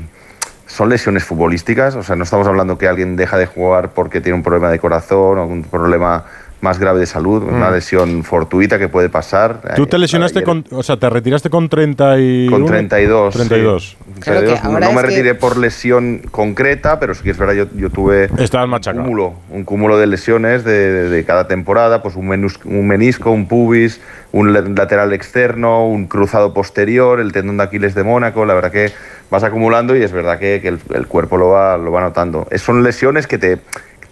son lesiones futbolísticas, o sea, no estamos hablando que alguien deja de jugar porque tiene un problema de corazón o un problema más grave de salud, una Mm. lesión fortuita que puede pasar. Tú te Eh, lesionaste ayer- con, o sea, te retiraste con 31. con 32. 32. sí. 32. ahora no es me que- retiré por lesión concreta, pero sí que es verdad, yo, yo tuve un cúmulo, un cúmulo de lesiones de, de- de cada temporada, pues un, menus- un menisco, un pubis, un la- lateral externo, un cruzado posterior, el tendón de Aquiles de Mónaco, la verdad que vas acumulando y es verdad que, el, el cuerpo lo va, lo va notando. Es- son lesiones que te,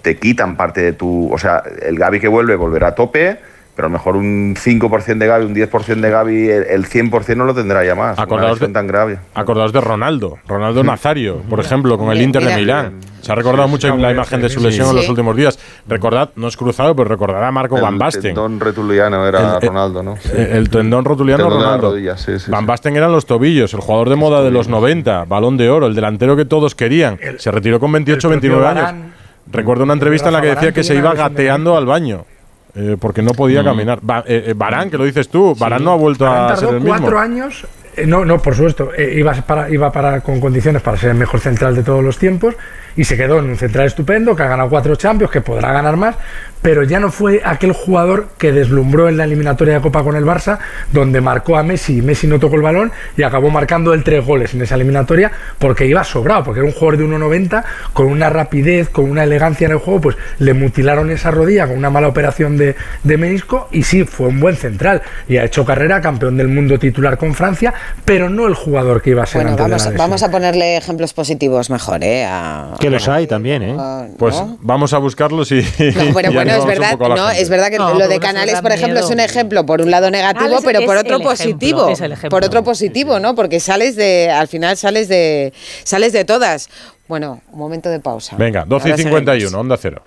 te quitan parte de tu... O sea, el Gaby que vuelve volverá a tope, pero a lo mejor un 5% de Gaby, un 10% de Gaby, el, el 100% no lo tendrá ya más. Acordaos de- tan grave. Acordaos de Ronaldo, Ronaldo Nazario, por ejemplo, con el Inter de. Milán. Se ha recordado Sí, mucho sí, la sí, imagen de su lesión sí. en los Sí. últimos días. Recordad, no es cruzado, pero recordad a Marco El Van Basten. tendón rotuliano era El- el- Ronaldo, ¿no? Sí. El, el tendón rotuliano Tendón Ronaldo. rodilla, sí, sí, Van. Basten eran los tobillos, el jugador de moda de los 90, balón de oro, el delantero que todos querían. Se retiró con 28 el propio 29 años. Recuerdo una entrevista en la que decía que se iba gateando al baño. Eh, porque no podía Mm. caminar. Eh, eh, Varane, que lo dices tú, Varane no ha vuelto a ser tardó el mismo. cuatro años. Eh, no, no, por supuesto. eh, iba, iba para, con condiciones para ser el mejor central de todos los tiempos y se quedó en un central estupendo que ha ganado cuatro Champions, que podrá ganar más, pero ya no fue aquel jugador que deslumbró en la eliminatoria de Copa con el Barça, donde marcó a Messi Messi no tocó el balón y acabó marcando él tres goles en esa eliminatoria porque iba sobrado, porque era un jugador de 1,90 con una rapidez, con una elegancia en el juego, pues le mutilaron esa rodilla con una mala operación de, de menisco y sí, fue un buen central y ha hecho carrera, campeón del mundo titular con Francia, pero no el jugador que iba a ser Bueno, antes de vamos, la lesión. vamos a ponerle ejemplos positivos mejor, ¿eh? A- Que los hay también, ¿eh? Pues vamos a buscarlos y. No, pero y bueno, es verdad, la no, es verdad que No, lo de Canales, por ejemplo, es un ejemplo por un lado negativo, Canales pero por otro el ejemplo, positivo. es el ejemplo. Por otro positivo, ¿no? Porque sales de, al final sales de, sales de todas. Bueno, un momento de pausa. Venga, 12 y Ahora 51, seguimos. onda cero.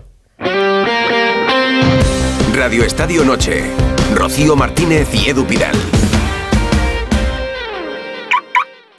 Radio Estadio Noche. Rocío Martínez y Edu Pidal.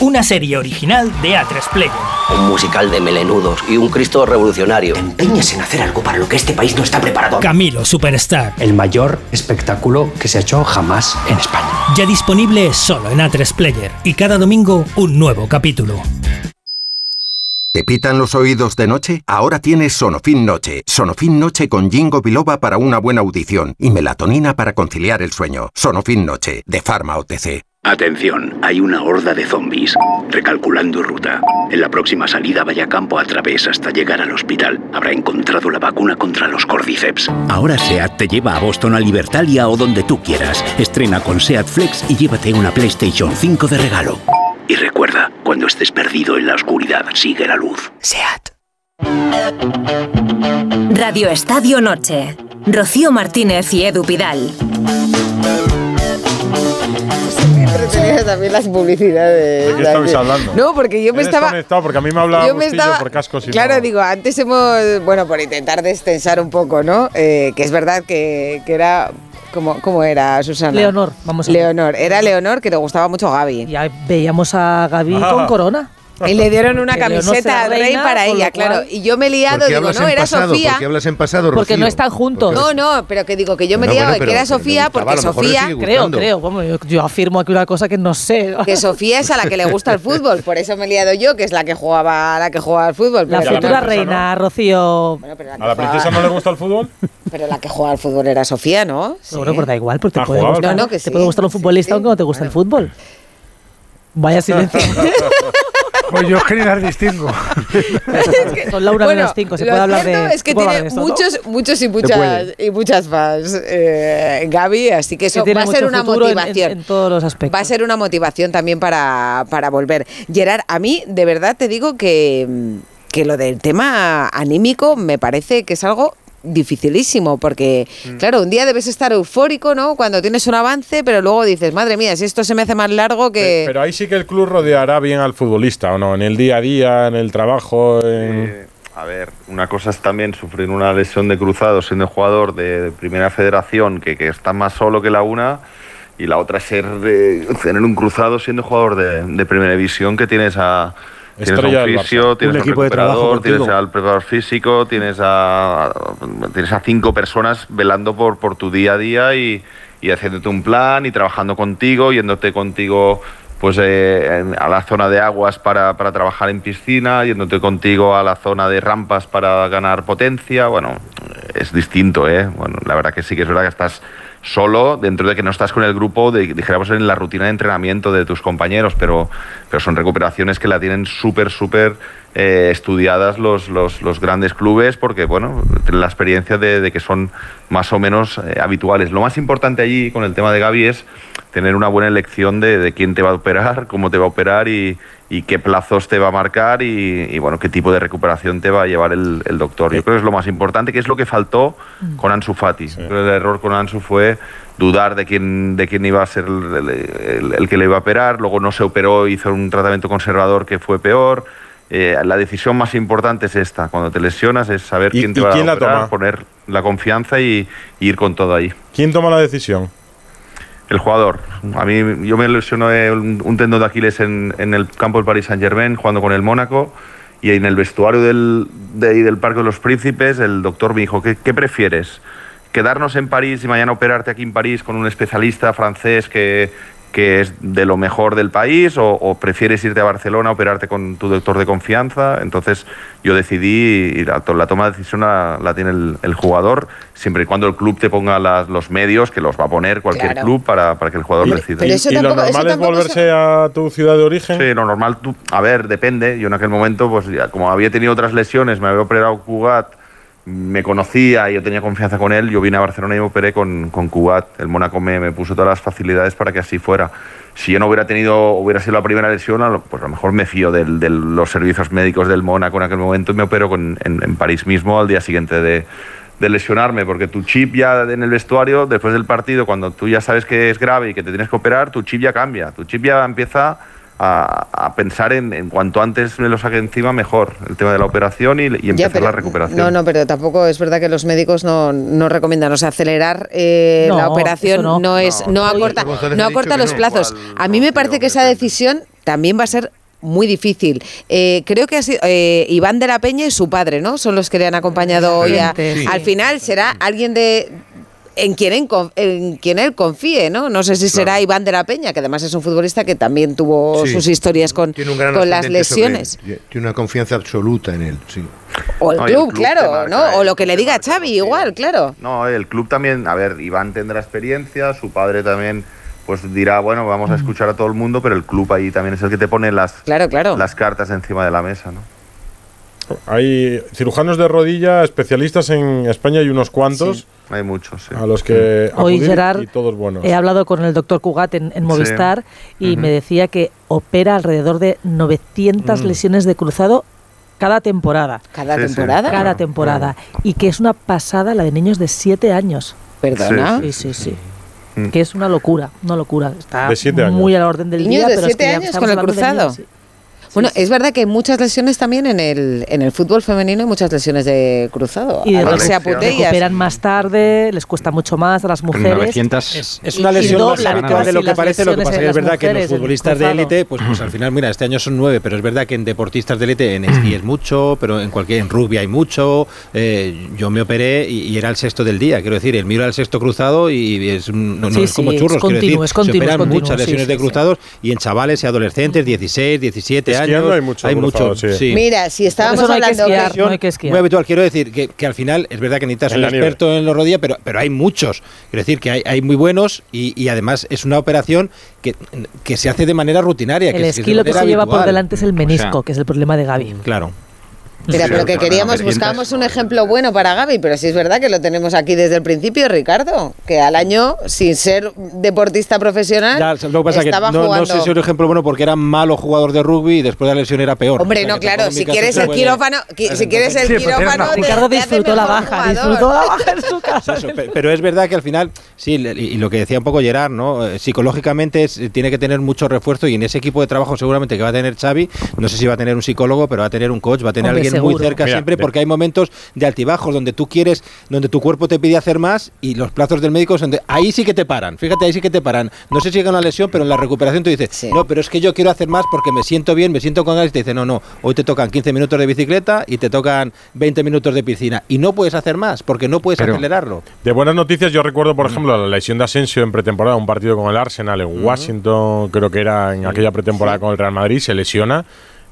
Una serie original de A3 Player. Un musical de melenudos y un Cristo revolucionario. Empeñes en hacer algo para lo que este país no está preparado. Camilo Superstar. El mayor espectáculo que se ha hecho jamás en España. Ya disponible solo en A3 Player. Y cada domingo un nuevo capítulo. ¿Te pitan los oídos de noche? Ahora tienes Sonofin Noche. Sonofin Noche con Jingo Biloba para una buena audición y melatonina para conciliar el sueño. Sonofin Noche, de Pharma OTC. Atención, hay una horda de zombies. Recalculando ruta. En la próxima salida vaya campo a través hasta llegar al hospital. Habrá encontrado la vacuna contra los cordyceps. Ahora SEAT te lleva a Boston, a Libertalia o donde tú quieras. Estrena con SEAT Flex y llévate una PlayStation 5 de regalo. Y recuerda, cuando estés perdido en la oscuridad, sigue la luz. SEAT. Radio Estadio Noche. Rocío Martínez y Edu Pidal. Entretenidas también las publicidades. ¿De qué estabais hablando? No, porque yo me estaba... porque a mí me hablaba yo me estaba- por cascos y Claro, no- digo, antes hemos, bueno, por intentar destensar un poco, ¿no? Eh, que es verdad que, que era, ¿cómo, ¿cómo era, Susana? Leonor, vamos a ver. Leonor, era Leonor que le gustaba mucho Gaby. Ya veíamos a Gaby Ah. (laughs) con corona. Y le dieron una (laughs) camiseta al rey reina, para ella, claro. Y yo me he liado, ¿Por qué digo, no, era pasado? Sofía. ¿Por qué hablas en pasado, Porque Rocío? no están juntos. No, no, pero que digo que yo me he Bueno, liado bueno, que pero- era pero Sofía, gustaba, porque Sofía, Creo, creo. Bueno, yo, yo afirmo aquí una cosa que no sé. que (laughs) Sofía es a la que le gusta el fútbol, por eso me he liado yo, que es la que jugaba, la que jugaba al fútbol. La pero futura no- reina, Rocío. ¿A la princesa no le gusta el fútbol? Pero la que jugaba al fútbol era Sofía, ¿no? Sí. Bueno, pues da igual, porque te Ah, puede jugaba al gustar. No, no, que te puede gustar un futbolista aunque no te guste el fútbol. Vaya silencio. (laughs) Pues yo es que ni las distingo. Son la una Bueno, menos cinco, se lo puede hablar de. es que tiene de esto, ¿no? muchos, muchos y muchas y muchas fans, eh, Gaby, así que eso Que va a ser una futuro en- en- motivación. en todos los aspectos. Va a ser una motivación también para, para volver. Gerard, a mí de verdad te digo que, que lo del tema anímico me parece que es algo dificilísimo porque Mm. claro un día debes estar eufórico no cuando tienes un avance pero luego dices madre mía si esto se me hace más largo que Pero ahí sí que el club rodeará bien al futbolista, ¿o no? En el día a día, en el trabajo, en... Eh, a ver, una cosa es también sufrir una lesión de cruzado siendo jugador de, de primera federación, que, que está más solo que la una, y la otra es ser, eh, tener un cruzado siendo jugador de, de primera división, que tienes a... Tienes a Estrella un del fisio, tienes Un equipo de trabajo tienes al preparador físico, tienes a, tienes a cinco personas velando por, por tu día a día y, y haciéndote un plan y trabajando contigo, yéndote contigo pues eh, en- a la zona de aguas para, para trabajar en piscina, yéndote contigo a la zona de rampas para ganar potencia. Bueno, es distinto, ¿eh? Bueno, la verdad que sí que es verdad que estás solo dentro de que no estás con el grupo, de, dijéramos en la rutina de entrenamiento de tus compañeros, pero, pero son recuperaciones que la tienen súper, súper eh, estudiadas los, los, los grandes clubes porque, bueno, la experiencia de, de que son más o menos eh, habituales. Lo más importante allí con el tema de Gaby es tener una buena elección de, de quién te va a operar, cómo te va a operar y, y qué plazos te va a marcar y, y, bueno, qué tipo de recuperación te va a llevar el, el doctor. Yo creo que es lo más importante, que es lo que faltó con Ansu Fati. Creo que el error con Ansu fue dudar de quién, de quién iba a ser el, el- el- el que le iba a operar, luego no se operó, hizo un tratamiento conservador que fue peor. Eh, la decisión más importante es esta, cuando te lesionas, es saber ¿Y- quién te y va quién a la operar, toma? poner la confianza y, y ir con todo ahí. ¿Quién toma la decisión? El jugador. A mí, yo me lesioné un, un tendón de Aquiles en, en el campo del Paris Saint Germain jugando con el Mónaco y en el vestuario del, de del Parque de los Príncipes el doctor me dijo, ¿qué, qué prefieres? ¿Quedarnos en París y mañana operarte aquí en París con un especialista francés que, que es de lo mejor del país o, o prefieres irte a Barcelona a operarte con tu doctor de confianza? Entonces yo decidí y la, la toma de decisión la, la tiene el, el jugador siempre y cuando el club te ponga las- los medios que los va a poner cualquier Claro. club para, para que el jugador decida. ¿Y, y lo normal es volverse a tu ciudad de origen? Sí, lo normal, tú, a ver, depende. Yo en aquel momento, pues ya, como había tenido otras lesiones, me había operado Cugat, me conocía y yo tenía confianza con él, yo vine a Barcelona y me operé con, con Cugat. El Mónaco me, me puso todas las facilidades para que así fuera. Si yo no hubiera tenido, hubiera sido la primera lesión, pues a lo mejor me fío del- de los servicios médicos del Mónaco en aquel momento y me opero con- en, en París mismo al día siguiente de, de lesionarme, porque tu chip ya en el vestuario, después del partido, cuando tú ya sabes que es grave y que te tienes que operar, tu chip ya cambia. Tu chip ya empieza a, a pensar en, en cuanto antes me lo saque encima, mejor. El tema de la operación y, y Ya, empezar pero- la recuperación. No, no, pero tampoco es verdad que los médicos no, no recomiendan, o sea, acelerar eh, No, la operación no. no, es, no, acorta, no acorta los no. plazos. A mí me parece que esa decisión también va a ser muy difícil. Eh, creo que ha sido eh, Iván de la Peña y su padre, ¿no? Son los que le han acompañado hoy. a- Sí. Al final será alguien de en quien, en, con- en quien él confíe, ¿no? No sé si será Iván de la Peña, que además es un futbolista que también tuvo Sí. sus historias con, Tiene un gran con las sobre lesiones. él. Tiene una confianza absoluta en él, sí. O el No, y el club, claro, marca, ¿no? O lo que le diga Xavi, igual, claro. No, el club también, a ver, Iván tendrá experiencia, su padre también pues dirá, bueno, vamos a escuchar a todo el mundo, pero el club ahí también es el que te pone las, Claro, claro. las cartas encima de la mesa, ¿no? Hay cirujanos de rodilla, especialistas en España hay unos cuantos Hay muchos, sí. a los que Hoy, acudir Gerard, y todos buenos. He hablado con el doctor Cugat en, en Movistar y me decía que opera alrededor de 900 Mm. lesiones de cruzado cada temporada. Cada Sí, sí. temporada. Cada Claro, temporada. Y que es una pasada la de niños de 7 años. Perdona. Sí, sí, sí. que es una locura, una locura. Está De siete años. muy a la orden del Niños día. de pero es siete que años con el cruzado. niños, sí. Bueno, es verdad que hay muchas lesiones también en el, en el fútbol femenino, hay muchas lesiones de cruzado. Y de Putellas. recuperan más tarde, les cuesta mucho más a las mujeres. 900 Es, es Y- una y lesión más habitual de lo que parece. Lo que pasa que es verdad que en los futbolistas de élite, pues, pues al final, mira, este año son nueve, pero es verdad que en deportistas de élite, en (clears throat) esquí es mucho, pero en cualquier, en rugby hay mucho. Eh, yo me operé y, y era el sexto del día, quiero decir, el mío era el sexto cruzado y es, un- no, no Sí, es como sí, es churros, quiero continuo, decir, es continuo, se es operan continuo, muchas lesiones sí, de sí. cruzados y en chavales y adolescentes, 16, 17 Esquiando años. hay mucho cruzado, mucho, sí. Mira, si estábamos no hay hablando esquiar, que- no hay que esquiar. Muy habitual, quiero decir que, que al final es verdad que necesitas En un la nieve. experto en los rodillas, pero, pero hay muchos. Quiero decir que hay, hay muy buenos y, y además es una operación que, que se hace de manera rutinaria. El que, es- que es esquí de lo que se manera lleva por habitual. delante es el menisco, que es el problema de Gaby. Claro. Mira, pero que queríamos, buscábamos un ejemplo bueno para Gaby, pero sí es verdad que lo tenemos aquí desde el principio, Ricardo, que al año, sin ser deportista profesional, Ya, lo que pasa es que estaba no, no jugando. sé si es un ejemplo bueno porque era malo jugador de rugby y después de la lesión era peor. Hombre, O sea, no, claro, si quieres el puede- quirófano, qui- si quieres el Sí, pues quirófano, te- Ricardo disfrutó la baja, jugador. disfrutó la baja en su casa. Eso, pero es verdad que al final, sí, le- y lo que decía un poco Gerard, ¿no? Eh, Psicológicamente es- tiene que tener mucho refuerzo y en ese equipo de trabajo seguramente que va a tener Xavi, no sé si va a tener un psicólogo, pero va a tener un coach, va a tener Hombre, alguien muy seguro. cerca Mira, siempre porque hay momentos de altibajos donde tú quieres, donde tu cuerpo te pide hacer más y los plazos del médico son de, ahí sí que te paran, fíjate, ahí sí que te paran. No sé si llega una lesión, pero en la recuperación tú dices, Sí. no, pero es que yo quiero hacer más porque me siento bien, me siento con ganas y te dice, no, no, hoy te tocan 15 minutos de bicicleta y te tocan 20 minutos de piscina y no puedes hacer más porque no puedes Pero- acelerarlo. De buenas noticias, yo recuerdo, Mm. por ejemplo, la lesión de Asensio en pretemporada, un partido con el Arsenal en Washington, creo que era en aquella pretemporada con el Real Madrid, se lesiona.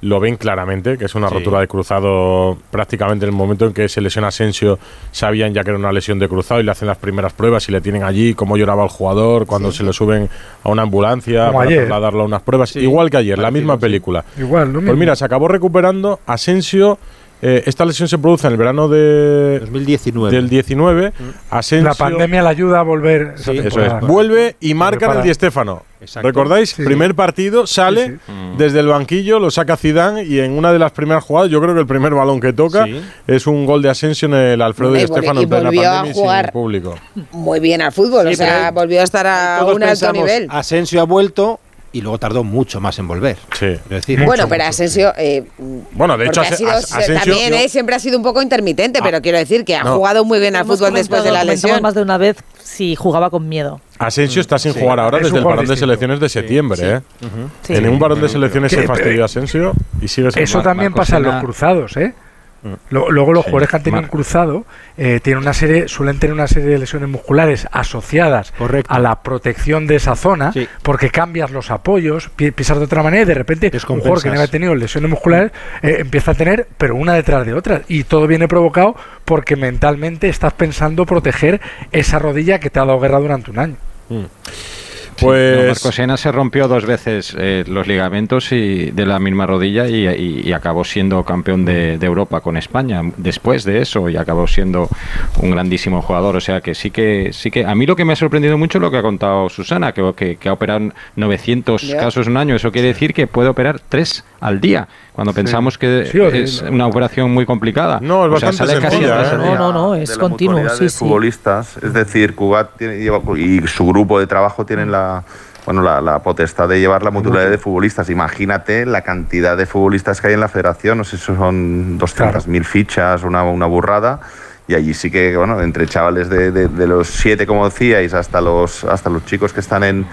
Lo ven claramente, que es una Sí. rotura de cruzado prácticamente en el momento en que se lesiona Asensio, sabían ya que era una lesión de cruzado y le hacen las primeras pruebas y le tienen allí, cómo lloraba el jugador cuando se lo suben a una ambulancia Como para ayer. trasladarlo a unas pruebas. Sí. Igual que ayer, la misma sí. película. Igual, lo Pues mira, se acabó recuperando Asensio. eh, esta lesión se produce en el verano de, 2019. del 19. Asensio La pandemia le ayuda a volver. esa Sí, eso es. temporada. Vuelve y marca en el. Di Stéfano. Exacto. ¿Recordáis? Sí. Primer partido, sale Sí, sí. desde el banquillo, lo saca Zidane y en una de las primeras jugadas, yo creo que el primer balón que toca Sí. es un gol de Asensio en el Alfredo Y y en plena volvió a pandemia y sin jugar. público. Muy bien al fútbol, Sí, o sea, volvió a estar a un alto nivel. Asensio ha vuelto y luego tardó mucho más en volver. Sí. Es decir, Bueno, pero Asensio, eh, Bueno, de hecho, ha sido- Asensio. también eh, siempre ha sido un poco intermitente, pero quiero decir que ha No. jugado muy bien al fútbol después de la lesión. más de una vez si jugaba con miedo. Asensio está sin Sí. jugar ahora Es desde un el parón de selecciones de septiembre. ¿eh? Sí. En ningún parón de selecciones se fastidió Asensio y sigue sin Eso también pasa en los cruzados, ¿eh? Lo- Luego los Sí, jugadores que han tenido Mar- un cruzado eh, tienen una serie, suelen tener una serie de lesiones musculares asociadas Correcto. a la protección de esa zona, Sí. porque cambias los apoyos, pi- pisas de otra manera y de repente un jugador que no había tenido lesiones musculares eh, empieza a tener, pero una detrás de otra. Y todo viene provocado porque mentalmente estás pensando proteger esa rodilla que te ha dado guerra durante un año. Pues. No, Marco Sena se rompió dos veces eh, los ligamentos y de la misma rodilla y, y- y acabó siendo campeón de, de Europa con España después de eso y acabó siendo un grandísimo jugador. O sea que sí que sí que a mí lo que me ha sorprendido mucho es lo que ha contado Susana, que, que, que ha operado 900 Ya. casos en un año. Eso quiere decir que puede operar tres al día. Cuando pensamos que Sí, es una operación muy complicada. No, es O sea, bastante sale casi sencilla, a tres ¿eh? No, no, es continuo. Sí, de sí. futbolistas. Es decir, Cugat tiene- lleva- y su grupo de trabajo tienen la bueno la, la potestad de llevar la mutualidad de futbolistas. Imagínate la cantidad de futbolistas que hay en la federación. No sé si son 200.000 fichas, una, una burrada. Y allí sí que, bueno, entre chavales de, de- de los siete, como decíais, hasta los, hasta los chicos que están en,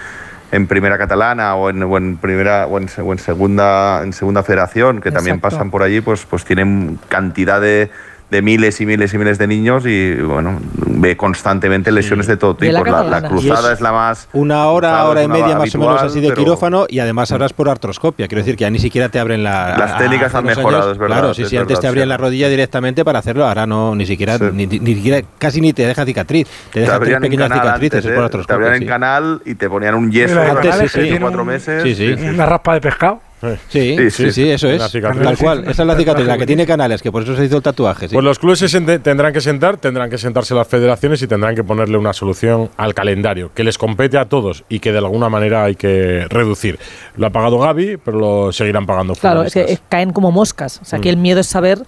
en primera catalana o en, o en primera o en, se- o en segunda en segunda federación que también pasan por allí pues pues tienen cantidad de, de miles y miles y miles de niños y bueno ve constantemente lesiones de todo De tipo la la, cruzada es es la más Una hora, cruzada hora es y media más o menos habitual, así de pero- quirófano y además ahora es por artroscopia. Quiero decir que ya ni siquiera te abren la. Las a- técnicas hace han mejorado, años, es verdad, Claro, sí, es sí, antes verdad, te abrían sí. la rodilla directamente para hacerlo, ahora no, ni siquiera, Sí. ni, ni- siquiera, casi ni te deja cicatriz. Te te deja tres pequeñas canal cicatrices antes, es ¿eh? por te artroscopia. abrían en sí. canal y te ponían un yeso que tres, tiene cuatro meses sí, sí. sí, sí. Una raspa de pescado. Sí, Sí, sí, sí. sí, eso es. La cicatriz. Tal cual. Esa es la cicatriz, la que tiene canales, que por eso se hizo el tatuaje. sí. Pues los clubes se tendrán que sentar, tendrán que sentarse las federaciones y tendrán que ponerle una solución al calendario que les compete a todos y que de alguna manera hay que reducir. Lo ha pagado Gaby, pero lo seguirán pagando Claro, es que caen como moscas. O sea, aquí el miedo es saber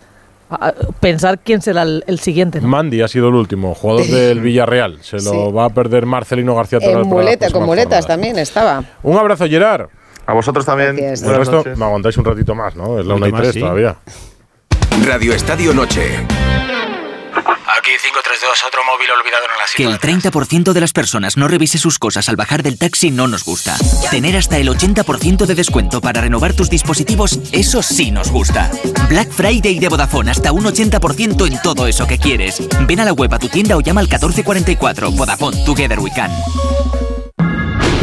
a- pensar quién será el, el siguiente. ¿no? Mandy ha sido el último, jugador del Villarreal. Se lo Sí. va a perder Marcelino García Toral. Muleta, con muletas jornadas. también estaba. Un abrazo, Gerard. A vosotros también. Gracias. Resto, noches. me aguantáis un ratito más, ¿no? Es la Un una y poquito más, tres sí. todavía. Radio Estadio Noche. Aquí 532, otro móvil olvidado en la Que el 30% de las personas no revise sus cosas al bajar del taxi no nos gusta. Tener hasta el 80% de descuento para renovar tus dispositivos, eso sí nos gusta. Black Friday de Vodafone, hasta un 80% en todo eso que quieres. Ven a la web a tu tienda o llama al 1444. Vodafone, Together We Can.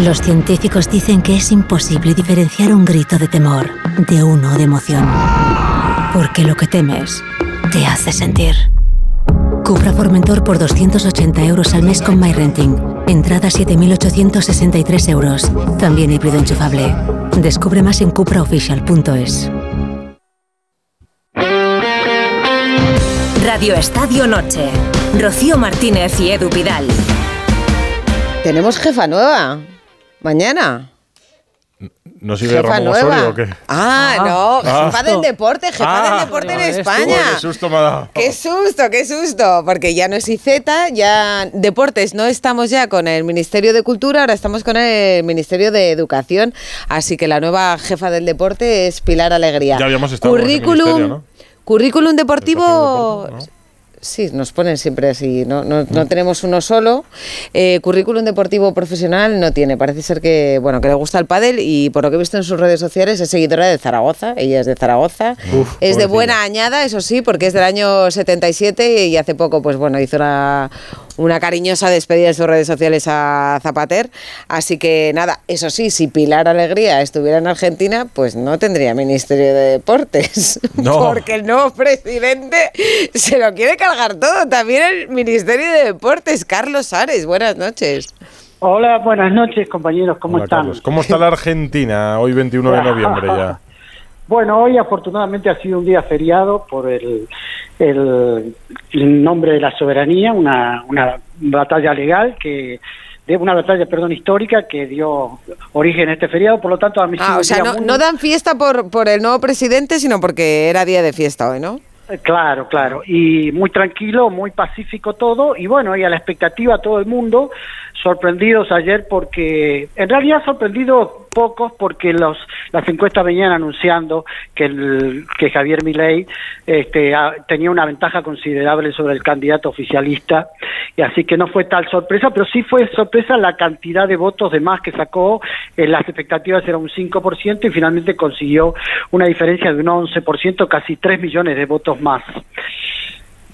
Los científicos dicen que es imposible diferenciar un grito de temor de uno de emoción. Porque lo que temes te hace sentir. Cupra Formentor por 280 euros al mes con MyRenting. Entrada 7.863 euros. También híbrido enchufable. Descubre más en cupraofficial.es. Radio Estadio Noche. Rocío Martínez y Edu Pidal. Tenemos jefa nueva. Mañana. ¿No sigue Jefa Ramón nueva. Osorio o qué? Ah, no, Ah. jefa del deporte, jefa Ah. del deporte en España. qué susto me ha dado. Qué susto, qué susto, porque ya no es IZ, ya deportes, no estamos ya con el Ministerio de Cultura, ahora estamos con el Ministerio de Educación, así que la nueva jefa del deporte es Pilar Alegría. Ya habíamos estado en currículum, ministerio, ¿no? currículum deportivo. Sí, nos ponen siempre así, no, no, no tenemos uno solo. Eh, currículum deportivo profesional no tiene, parece ser que, bueno, que le gusta el pádel y por lo que he visto en sus redes sociales es seguidora de Zaragoza, ella es de Zaragoza. Uf, es de buena añada, eso sí, porque es del año 77 y hace poco, pues bueno, hizo una, una cariñosa despedida en sus redes sociales a Zapater. Así que nada, eso sí, si Pilar Alegría estuviera en Argentina, pues no tendría Ministerio de Deportes. (laughs) No. Porque el nuevo presidente se lo quiere cargar todo. También el Ministerio de Deportes, Carlos Ares. Buenas noches. Hola, buenas noches compañeros, ¿cómo Hola, están? Carlos. ¿Cómo está la Argentina hoy 21 de noviembre ya? (laughs) Bueno, hoy afortunadamente ha sido un día feriado por el, el, el nombre de la soberanía, una, una batalla legal que de una batalla, perdón, histórica que dio origen a este feriado, por lo tanto a mí Ah, o sea, no, no dan fiesta por, por el nuevo presidente, sino porque era día de fiesta hoy, ¿no? Eh, Claro, claro. Y muy tranquilo, muy pacífico todo. Y bueno, y a la expectativa todo el mundo, sorprendidos ayer porque, en realidad sorprendidos pocos porque los las encuestas venían anunciando que el, que Javier Milei este, tenía una ventaja considerable sobre el candidato oficialista y así que no fue tal sorpresa, pero sí fue sorpresa la cantidad de votos de más que sacó. En las expectativas era un 5% y finalmente consiguió una diferencia de un 11%, casi 3 millones de votos más.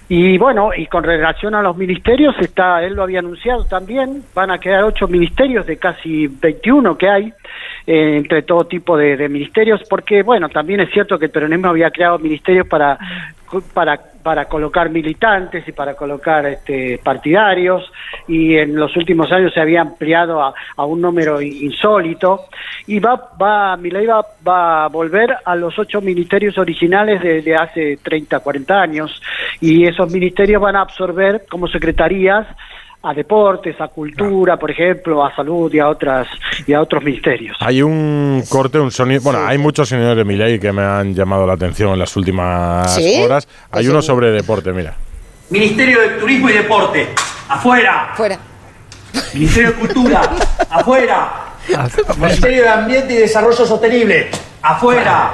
Y bueno, y con relación a los ministerios, está, él lo había anunciado también, van a quedar ocho ministerios de casi 21 que hay, eh, entre todo tipo de, de ministerios, porque bueno, también es cierto que el peronismo había creado ministerios para para para colocar militantes y para colocar este, partidarios y en los últimos años se había ampliado a, a un número insólito y va va Milei va, va a volver a los ocho ministerios originales de, hace 30 40 años y esos ministerios van a absorber como secretarías a deportes, a cultura, por ejemplo, a salud y a otras y a otros ministerios. Hay un corte, un sonido. Bueno, hay muchos señores de Milei que me han llamado la atención en las últimas ¿Sí? horas. Hay uno sobre deporte, mira. Ministerio de Turismo y Deporte, afuera. Fuera. Ministerio de Cultura, (laughs) afuera. Ministerio de Ambiente y Desarrollo Sostenible, afuera.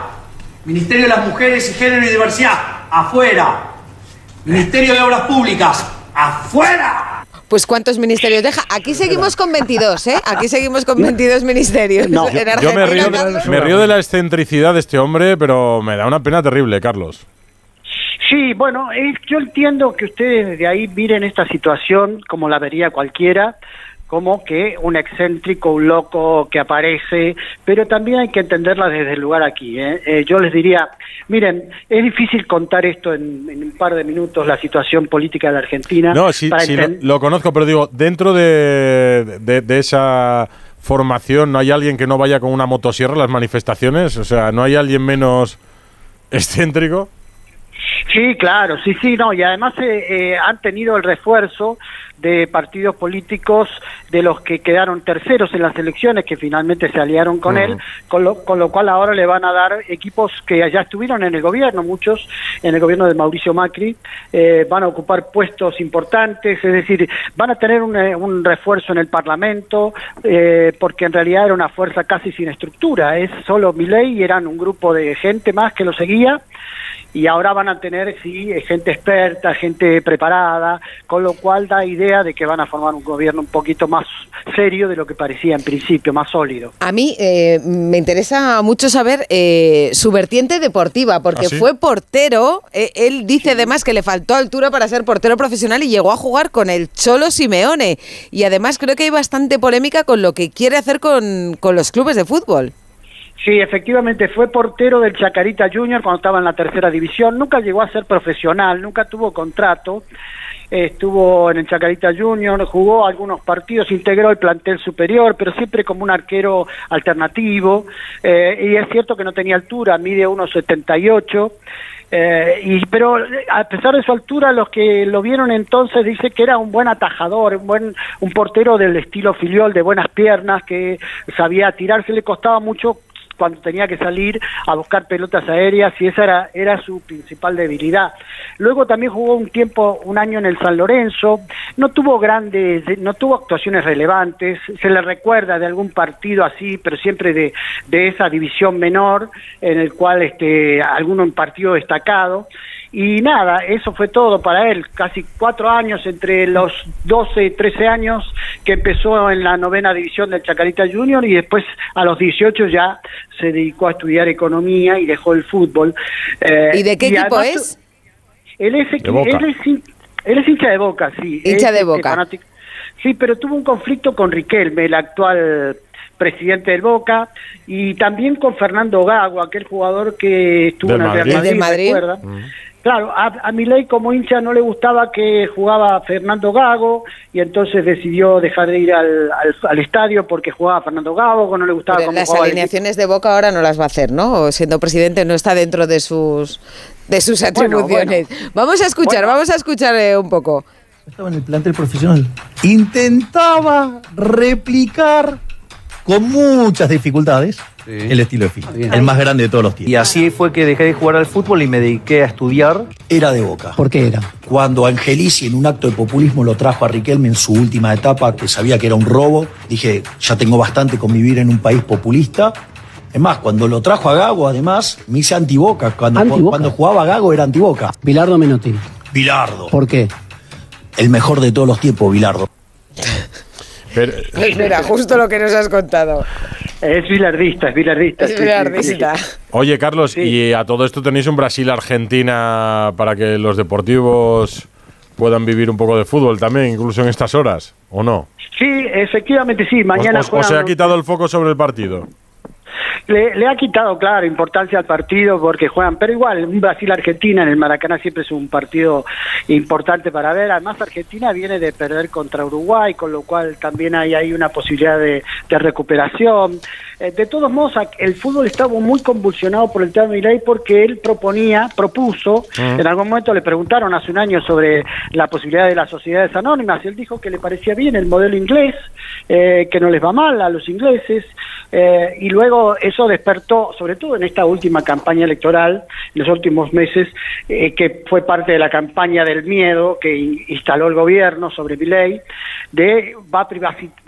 Ministerio de las Mujeres y Género y Diversidad, afuera. Ministerio de Obras Públicas, afuera. Pues ¿cuántos ministerios deja? Aquí seguimos con 22, ¿eh? Aquí seguimos con 22 ministerios. en Yo Argentina. me río, me río de la excentricidad de este hombre, pero me da una pena terrible, Carlos. Sí, bueno, es- yo entiendo que ustedes desde ahí miren esta situación como la vería cualquiera, como que un excéntrico, un loco que aparece, pero también hay que entenderla desde el lugar aquí. ¿eh? Eh, yo les diría, miren, es difícil contar esto en, en un par de minutos, la situación política de la Argentina. No, sí, sí, lo, conozco, pero digo, dentro de, de- de esa formación, ¿no hay alguien que no vaya con una motosierra a las manifestaciones? O sea, ¿no hay alguien menos excéntrico? Sí, claro, sí, sí, no, y además eh, eh, han tenido el refuerzo de partidos políticos de los que quedaron terceros en las elecciones, que finalmente se aliaron con él, con lo, con lo cual ahora le van a dar equipos que ya estuvieron en el gobierno, muchos en el gobierno de Mauricio Macri, eh, van a ocupar puestos importantes, es decir, van a tener un, eh, un refuerzo en el Parlamento, eh, porque en realidad era una fuerza casi sin estructura, es solo Milei y eran un grupo de gente más que lo seguía y ahora van a tener sí gente experta, gente preparada, con lo cual da idea de que van a formar un gobierno un poquito más serio de lo que parecía en principio, más sólido. A mí eh, me interesa mucho saber eh, su vertiente deportiva, porque ¿Ah, sí? fue portero. eh, él dice además que le faltó altura para ser portero profesional y llegó a jugar con el Cholo Simeone. Y además creo que hay bastante polémica con lo que quiere hacer con, con los clubes de fútbol. Sí, efectivamente, fue portero del Chacarita Junior cuando estaba en la tercera división, nunca llegó a ser profesional, nunca tuvo contrato, estuvo en el Chacarita Junior, jugó algunos partidos, integró el plantel superior, pero siempre como un arquero alternativo, eh, y es cierto que no tenía altura, mide 1,78. Eh, y pero a pesar de su altura los que lo vieron entonces dice que era un buen atajador un buen un portero del estilo filiol de buenas piernas que sabía tirarse le costaba mucho cuando tenía que salir a buscar pelotas aéreas y esa era, era su principal debilidad. Luego también jugó un tiempo, un año en el San Lorenzo, no tuvo grandes, no tuvo actuaciones relevantes, se le recuerda de algún partido así, pero siempre de, de esa división menor, en el cual este, alguno en partido destacado. Y nada, eso fue todo para él, casi cuatro años, entre los 12 y 13 años que empezó en la novena división del Chacarita Junior y después a los 18 ya se dedicó a estudiar economía y dejó el fútbol. Eh, ¿Y de qué equipo además, es? Él es, él es él es hincha de Boca, sí. Hincha Es, de Boca. fanático. Sí, pero tuvo un conflicto con Riquelme, el actual presidente del Boca, y también con Fernando Gago, aquel jugador que estuvo Del en el Real Madrid. Madrid, Del Madrid. ¿recuerda? Claro, a, a Milei como hincha no le gustaba que jugaba Fernando Gago y entonces decidió dejar de ir al, al- al estadio porque jugaba Fernando Gago, no le gustaba Pero cómo las jugaba el equipo. alineaciones de Boca ahora no las va a hacer, ¿no? O siendo presidente no está dentro de sus de sus Bueno, atribuciones. Vamos a escuchar, vamos a escuchar eh, un poco. Estaba en el plantel profesional. Intentaba replicar con muchas dificultades el estilo de Fili, el más grande de todos los tiempos. Y así fue que dejé de jugar al fútbol y me dediqué a estudiar. Era de Boca. ¿Por qué era? Cuando Angelici en un acto de populismo lo trajo a Riquelme en su última etapa, que sabía que era un robo, dije, ya tengo bastante con vivir en un país populista. Es más, cuando lo trajo a Gago, además, me hice antiboca. Cuando, ¿Antiboca? cuando jugaba Gago era antiboca. Bilardo Menotti. Bilardo. ¿Por qué? El mejor de todos los tiempos, Bilardo. Pero, mira, justo lo que nos has contado. Es bilardista, es bilardista. Es bilardista. Oye, Carlos, y a todo esto tenéis un Brasil-Argentina para que los deportivos puedan vivir un poco de fútbol también, incluso en estas horas, ¿o no? Sí, efectivamente sí, mañana ¿O, o- o se ha juegan- quitado el foco sobre el partido? Le, le ha quitado, claro, importancia al partido porque juegan, pero igual, Brasil-Argentina en el Maracaná siempre es un partido importante para ver. Además, Argentina viene de perder contra Uruguay, con lo cual también hay ahí una posibilidad de recuperación. Eh, de todos modos, el fútbol estaba muy convulsionado por el tema de Milei porque él proponía, propuso, Mm. en algún momento le preguntaron hace un año sobre la posibilidad de las sociedades anónimas y él dijo que le parecía bien el modelo inglés, eh, que no les va mal a los ingleses, eh, y luego eso despertó, sobre todo en esta última campaña electoral, en los últimos meses, eh, que fue parte de la campaña del miedo que in- instaló el gobierno sobre mi ley, de va a,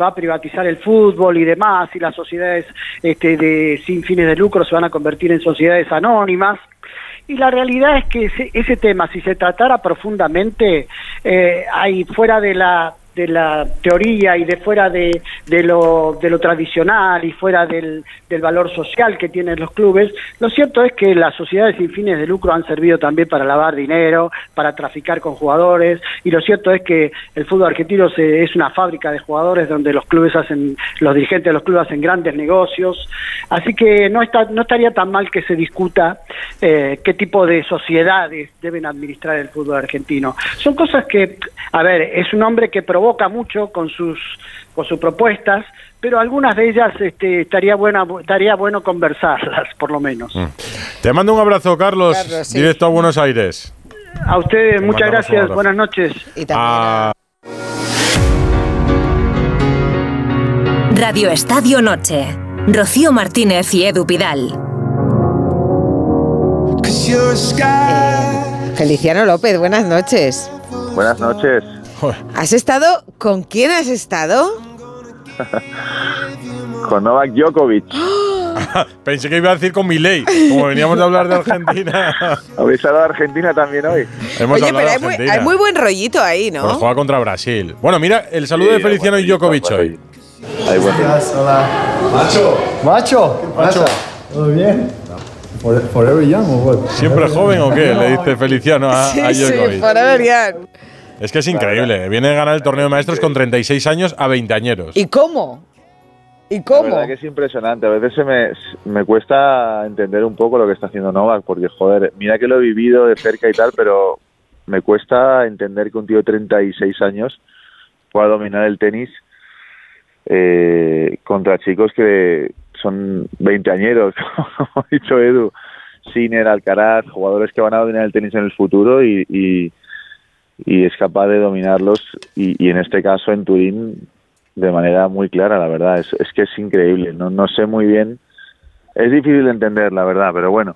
va a privatizar el fútbol y demás, y las sociedades este, de sin fines de lucro se van a convertir en sociedades anónimas. Y la realidad es que ese, ese tema, si se tratara profundamente, eh, hay fuera de la de la teoría y de fuera de, de lo, de lo tradicional y fuera del, del valor social que tienen los clubes, lo cierto es que las sociedades sin fines de lucro han servido también para lavar dinero, para traficar con jugadores, y lo cierto es que el fútbol argentino es una fábrica de jugadores donde los clubes hacen, los dirigentes de los clubes hacen grandes negocios, así que no, está, no estaría tan mal que se discuta eh, qué tipo de sociedades deben administrar el fútbol argentino. Son cosas que, a ver, es un hombre que provoca mucho con sus, con sus propuestas, pero algunas de ellas este, estaría, buena, estaría bueno conversarlas, por lo menos. Te mando un abrazo, Carlos, Carlos, sí. directo a Buenos Aires. A ustedes, Te muchas gracias. Buenas noches. Y Radio Estadio Noche. Rocío Martínez y Edu Pidal. Feliciano López, buenas noches. Buenas noches. ¿Has estado? ¿Con quién has estado? (laughs) Con Novak Djokovic. (gasps) (laughs) Pensé que iba a decir con Milei, como veníamos de hablar de Argentina. (laughs) ¿Habéis hablado de Argentina también hoy? Hemos Oye, hablado pero hay muy, Argentina. hay muy buen rollito ahí, Pues ¿no? juega contra Brasil. Bueno, mira, el saludo Sí, de Feliciano y Djokovic hoy. Hola. Macho. Macho. ¿Qué pasa? ¿Todo bien? For- Forever young o what? ¿Siempre joven o qué? Le dice Feliciano a, Sí, a sí, Djokovic. forever young. Es que es increíble. Viene a ganar el torneo de maestros con 36 años a 20 añeros. ¿Y cómo? ¿Y La cómo? verdad que es impresionante. A veces se me, me cuesta entender un poco lo que está haciendo Novak, porque, joder, mira que lo he vivido de cerca y tal, pero me cuesta entender que un tío de 36 años pueda dominar el tenis eh, contra chicos que son 20 añeros, (laughs) como ha dicho Edu. Sinner, Alcaraz, jugadores que van a dominar el tenis en el futuro y, y, y es capaz de dominarlos y, y en este caso en Turín de manera muy clara, la verdad. Es, es que es increíble. No, no sé muy bien. Es difícil de entender, la verdad, pero bueno.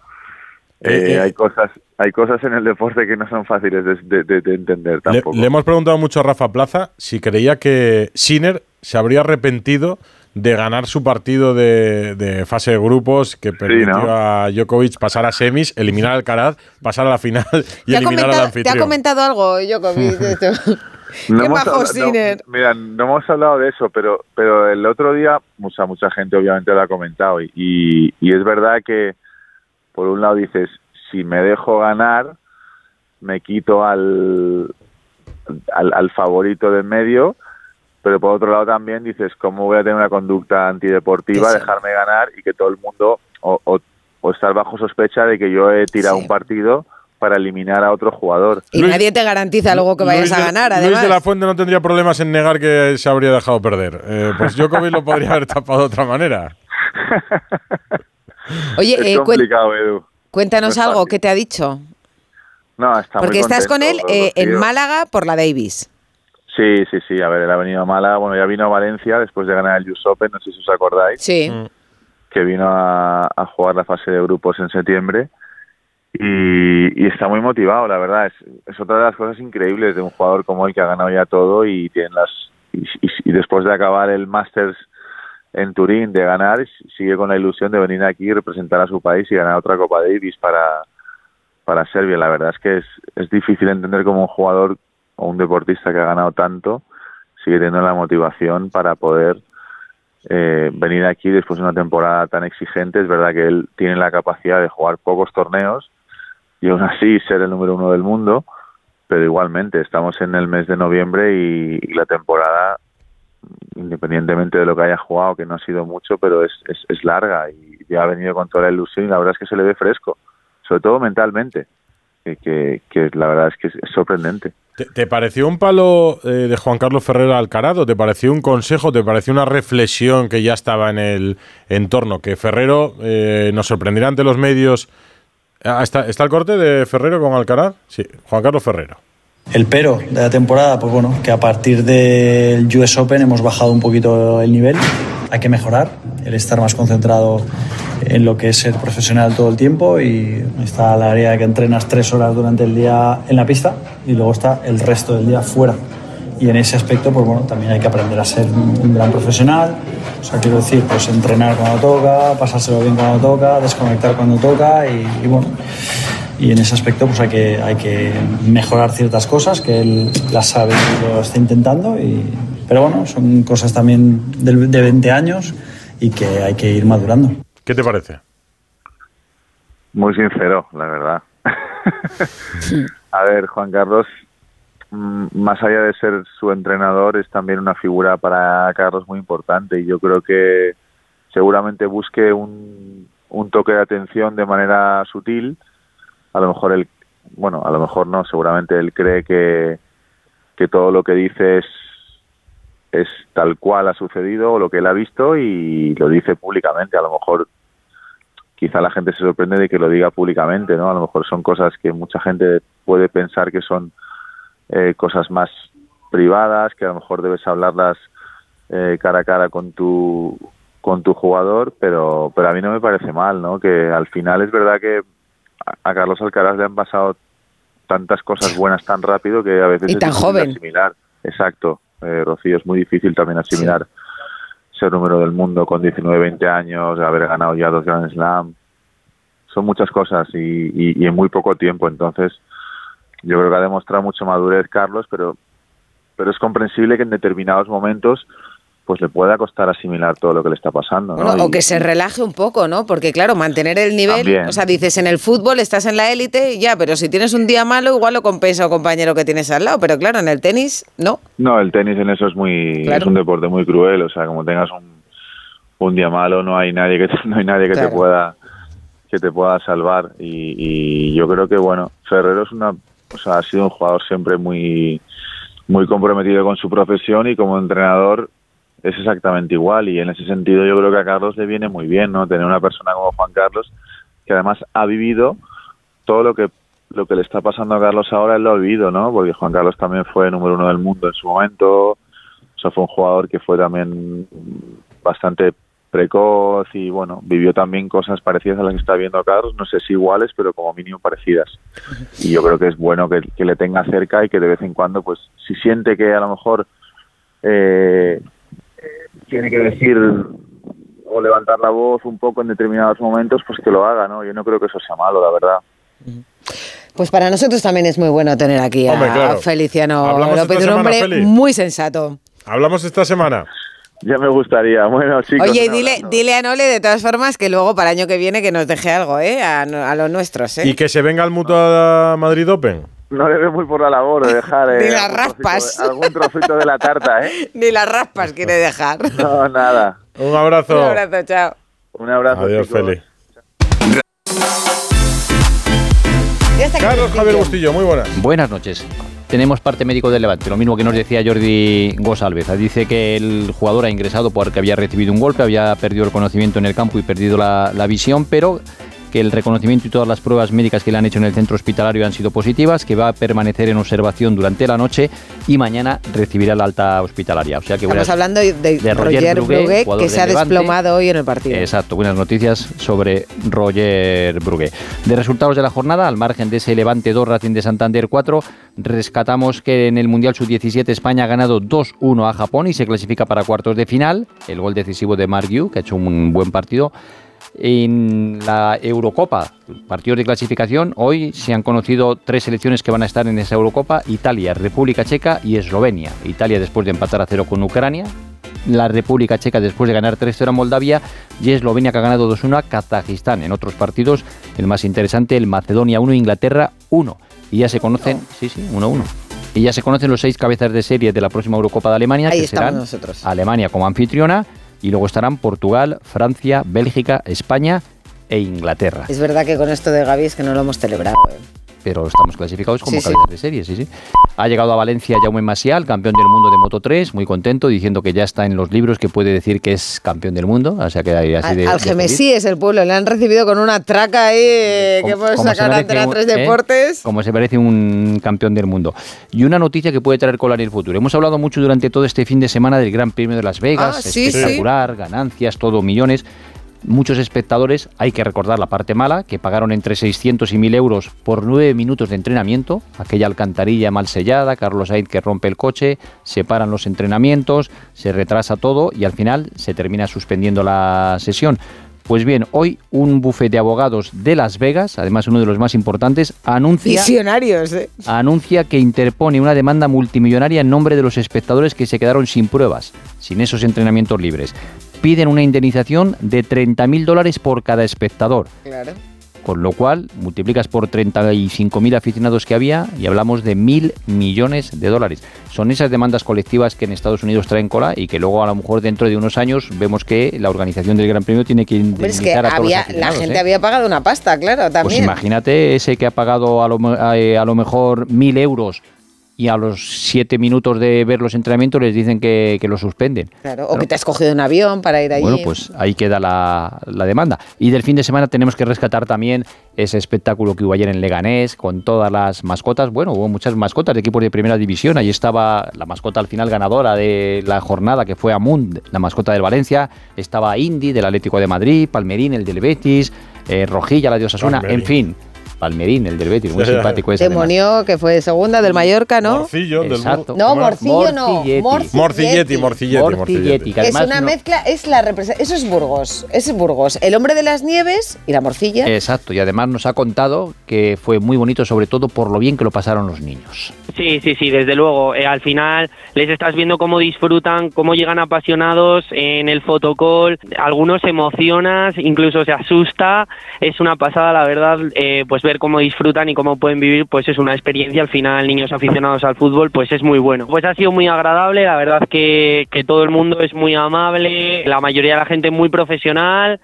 Eh, eh, eh. hay cosas hay cosas en el deporte que no son fáciles de, de- de- de entender Le, tampoco. le hemos preguntado mucho a Rafa Plaza si creía que Sinner se habría arrepentido de ganar su partido de, de fase de grupos que permitió ¿no? a Djokovic pasar a semis, eliminar al Alcaraz, pasar a la final (laughs) y ¿Te ha, eliminar al comentado, te ha anfitrión. comentado algo, Djokovic, de esto? (laughs) No Qué hablado- no, mira, no hemos hablado de eso, pero pero el otro día mucha mucha gente obviamente lo ha comentado y, y, y es verdad que por un lado dices si me dejo ganar me quito al al, al favorito del medio, pero por otro lado también dices cómo voy a tener una conducta antideportiva, Sí. dejarme ganar y que todo el mundo o, o, o estar bajo sospecha de que yo he tirado un partido para eliminar a otro jugador. Y nadie te garantiza luego que vayas Luis a de- ganar, Luis además. de la Fuente no tendría problemas en negar que se habría dejado perder. Eh, pues Djokovic lo podría haber tapado de otra manera. (laughs) Oye, es eh, cuen- complicado, Edu. cuéntanos No es algo. ¿qué te ha dicho? No, está Porque muy estás con él eh, en. Málaga por la Davis. Sí, sí, sí. A ver, él ha venido a Málaga. Bueno, ya vino a Valencia después de ganar el US Open, no sé si os acordáis. Sí. Que vino a, a jugar la fase de grupos en septiembre. Y, y está muy motivado, la verdad. Es, es otra de las cosas increíbles de un jugador como él que ha ganado ya todo y tiene las y, y- y después de acabar el Masters en Turín de ganar sigue con la ilusión de venir aquí y representar a su país y ganar otra Copa Davis para para Serbia. La verdad es que es, es difícil entender cómo un jugador o un deportista que ha ganado tanto sigue teniendo la motivación para poder eh, venir aquí después de una temporada tan exigente. Es verdad que él tiene la capacidad de jugar pocos torneos y aún así ser el número uno del mundo, pero igualmente estamos en el mes de noviembre y, y la temporada, independientemente de lo que haya jugado, que no ha sido mucho, pero es, es, es larga y ya ha venido con toda la ilusión y la verdad es que se le ve fresco, sobre todo mentalmente, que, la verdad es que es, sorprendente. ¿Te, pareció un palo eh, de Juan Carlos Ferrer Alcaraz o te pareció un consejo, te pareció una reflexión que ya estaba en el entorno? Que Ferrero eh, nos sorprenderá ante los medios. Ah, ¿Está, ¿Está el corte de Ferrero con Alcaraz? Sí, Juan Carlos Ferrero. El pero de la temporada, pues bueno, que a partir del US Open hemos bajado un poquito el nivel. Hay que mejorar, el estar más concentrado en lo que es ser profesional todo el tiempo y está la área que entrenas tres horas durante el día en la pista y luego está el resto del día fuera. Y en ese aspecto, pues bueno, también hay que aprender a ser un gran profesional. O sea, quiero decir, pues entrenar cuando toca, pasárselo bien cuando toca, desconectar cuando toca y, y bueno, y en ese aspecto pues hay que, hay que mejorar ciertas cosas que él las sabe y lo está intentando y, pero bueno son cosas también de, de 20 años y que hay que ir madurando ¿Qué te parece? Muy sincero, la verdad. (laughs) A ver, Juan Carlos, mm, más allá de ser su entrenador, es también una figura para Carlos muy importante y yo creo que seguramente busque un, un toque de atención de manera sutil. A lo mejor él, bueno, a lo mejor no, seguramente él cree que, que todo lo que dice es, es tal cual ha sucedido o lo que él ha visto y lo dice públicamente. A lo mejor quizá la gente se sorprende de que lo diga públicamente, ¿no? A lo mejor son cosas que mucha gente puede pensar que son eh, cosas más privadas, que a lo mejor debes hablarlas eh, cara a cara con tu con tu jugador, pero pero a mí no me parece mal, ¿no? Que al final es verdad que a Carlos Alcaraz le han pasado tantas cosas buenas tan rápido que a veces Y es tan difícil joven. asimilar. Exacto, eh, Rocío, es muy difícil también asimilar ser número del mundo con 19, 20 años, haber ganado ya dos Grand Slam. Son muchas cosas y, y- y en muy poco tiempo. Entonces, yo creo que ha demostrado mucho madurez Carlos, pero, pero es comprensible que en determinados momentos pues le pueda costar asimilar todo lo que le está pasando. ¿no? Bueno, o Y- que se relaje un poco, ¿no? Porque claro, mantener el nivel, También. o sea, dices en el fútbol estás en la élite, ya, pero si tienes un día malo, igual lo compensa o compañero que tienes al lado, pero claro, en el tenis, no. No, el tenis en eso es muy Claro. es un deporte muy cruel, o sea, como tengas un, un día malo no hay nadie que te, (laughs) no hay nadie que Claro. te pueda que te pueda salvar y, y yo creo que bueno, Ferrero es una o sea, ha sido un jugador siempre muy muy comprometido con su profesión y como entrenador es exactamente igual y en ese sentido yo creo que a Carlos le viene muy bien, ¿no? Tener una persona como Juan Carlos que además ha vivido todo lo que lo que le está pasando a Carlos ahora él lo ha vivido, ¿no? Porque Juan Carlos también fue número uno del mundo en su momento, o fue un jugador que fue también bastante precoz y bueno, vivió también cosas parecidas a las que está viendo Carlos, no sé si iguales, pero como mínimo parecidas. Y yo creo que es bueno que, que le tenga cerca y que de vez en cuando, pues, si siente que a lo mejor eh, tiene que decir o levantar la voz un poco en determinados momentos, pues que lo haga, ¿no? Yo no creo que eso sea malo, la verdad. Pues para nosotros también es muy bueno tener aquí a Hombre, claro. Feliciano Hablamos López, un hombre Feli. muy sensato. Hablamos esta semana. Ya me gustaría. Bueno, chicos. Oye, dile, dile a Nole de todas formas que luego para el año que viene que nos deje algo, ¿eh? A, no- a los nuestros, ¿eh? Y que se venga al Mutua Madrid Open. No le veo muy por la labor de dejar (laughs) eh, Ni las algún, trocito raspas. de, (laughs) algún trocito de la tarta, ¿eh? (laughs) Ni las raspas quiere dejar. No, nada. Un abrazo. Un abrazo, chao. Un abrazo. Adiós, chicos. Feli. Carlos Javier Bustillo, muy buenas. Buenas noches. Tenemos parte médico del Levante, lo mismo que nos decía Jordi Gosalvez. Dice que el jugador ha ingresado porque había recibido un golpe, había perdido el conocimiento en el campo y perdido la, la visión, pero que el reconocimiento y todas las pruebas médicas que le han hecho en el centro hospitalario han sido positivas, que va a permanecer en observación durante la noche y mañana recibirá la alta hospitalaria. O sea que Estamos hablando de, de Roger Roger Brugué, Brugué, que se ha Levante. desplomado hoy en el partido. Exacto, buenas noticias sobre Roger Brugué. De resultados de la jornada, al margen de ese Levante 2, Racing de Santander 4, rescatamos que en el Mundial Sub-17 España ha ganado 2-1 a Japón y se clasifica para cuartos de final. El gol decisivo de Mark Yu, que ha hecho un buen partido. En la Eurocopa, partidos de clasificación, hoy se han conocido tres selecciones que van a estar en esa Eurocopa, Italia, República Checa y Eslovenia. Italia después de empatar a cero con Ucrania, la República Checa después de ganar 3-0 a Moldavia y Eslovenia que ha ganado 2-1 a Kazajistán. En otros partidos, el más interesante, el Macedonia 1, Inglaterra 1. Y ya se conocen, sí, sí, 1-1. Y ya se conocen los seis cabezas de serie de la próxima Eurocopa de Alemania, Ahí que serán nosotros. Alemania como anfitriona y luego estarán Portugal, Francia, Bélgica, España e Inglaterra. Es verdad que con esto de Gaby es que no lo hemos celebrado. ¿eh? Pero estamos clasificados como Sí, sí. cabezas de serie, sí, sí. Ha llegado a Valencia Jaume Maciel, campeón del mundo de Moto 3, muy contento, diciendo que ya está en los libros, que puede decir que es campeón del mundo. O sea que así Al, de. al de Gemesí es el pueblo, le han recibido con una traca ahí eh, que hemos como se sacado a merece Antena un- 3 ¿eh? Deportes. Como se merece un campeón del mundo. Y una noticia que puede traer cola en el futuro. Hemos hablado mucho durante todo este fin de semana del Gran Premio de Las Vegas. Ah, sí, espectacular, ganancias, todo millones. Muchos espectadores, hay que recordar la parte mala, que pagaron entre 600 y 1000 euros por nueve minutos de entrenamiento. Aquella alcantarilla mal sellada, Carlos Sainz que rompe el coche, se paran los entrenamientos, se retrasa todo y al final se termina suspendiendo la sesión. Pues bien, hoy un bufete de abogados de Las Vegas, además uno de los más importantes, anuncia, ¿eh? anuncia que interpone una demanda multimillonaria en nombre de los espectadores que se quedaron sin pruebas, sin esos entrenamientos libres. Piden una indemnización de 30.000 dólares por cada espectador, Claro. con lo cual multiplicas por 35.000 aficionados que había y hablamos de mil millones de dólares. Son esas demandas colectivas que en Estados Unidos traen cola y que luego a lo mejor dentro de unos años vemos que la organización del Gran Premio tiene que Hombre, es que indemnizar a todos había, los la gente ¿eh? había pagado una pasta, claro, Pues también. imagínate ese que ha pagado a lo, a, eh, a lo mejor mil euros y a los siete minutos de ver los entrenamientos les dicen que, que lo suspenden. Claro, o que te has cogido un avión para ir allí. Bueno, pues ahí queda la, la demanda. Y del fin de semana tenemos que rescatar también ese espectáculo que hubo ayer en Leganés con todas las mascotas. Bueno, hubo muchas mascotas de equipos de primera división. Ahí estaba la mascota al final ganadora de la jornada, que fue Amund, la mascota del Valencia. Estaba Indy del Atlético de Madrid, Palmerín, el del Betis, eh, Rojilla, la de Osasuna, en fin. Palmerín, el del Betis, muy simpático ese. además. Demonio, que fue segunda del Mallorca, ¿no? Morcillo, del Exacto. No, Morcillo no. Morcilletti. Morcilletti, Morcilletti, Es además una no- mezcla, es la representación. Eso es Burgos. Es Burgos. El hombre de las nieves y la morcilla. Exacto, y además nos ha contado que fue muy bonito, sobre todo por lo bien que lo pasaron los niños. Sí, sí, sí, desde luego. Eh, al final les estás viendo cómo disfrutan, cómo llegan apasionados en el fotocall. Algunos se emocionan, incluso se asusta. Es una pasada, la verdad, eh, pues ver cómo disfrutan y cómo pueden vivir, pues es una experiencia. Al final, niños aficionados al fútbol, pues es muy bueno. Pues ha sido muy agradable, la verdad que, que todo el mundo es muy amable, la mayoría de la gente muy profesional.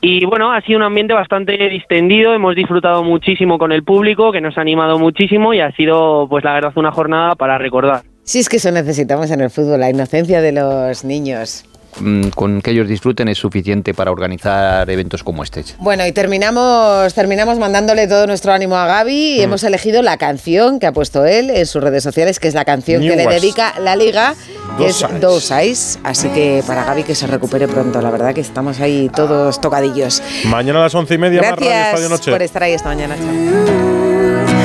Y bueno, ha sido un ambiente bastante distendido, hemos disfrutado muchísimo con el público, que nos ha animado muchísimo y ha sido, pues la verdad, una jornada para recordar. Sí, es que eso necesitamos en el fútbol, la inocencia de los niños. Mm, Con que ellos disfruten es suficiente para organizar eventos como este. Bueno, y terminamos, terminamos mandándole todo nuestro ánimo a Gaby y hemos elegido la canción que ha puesto él en sus redes sociales, que es la canción que le dedica la liga, que es. Dos Eyes. Así que para Gaby que se recupere pronto, la verdad que estamos ahí todos tocadillos. Mañana a las once y media más Radio Estadio Gracias Noche. por estar ahí esta mañana. Chao.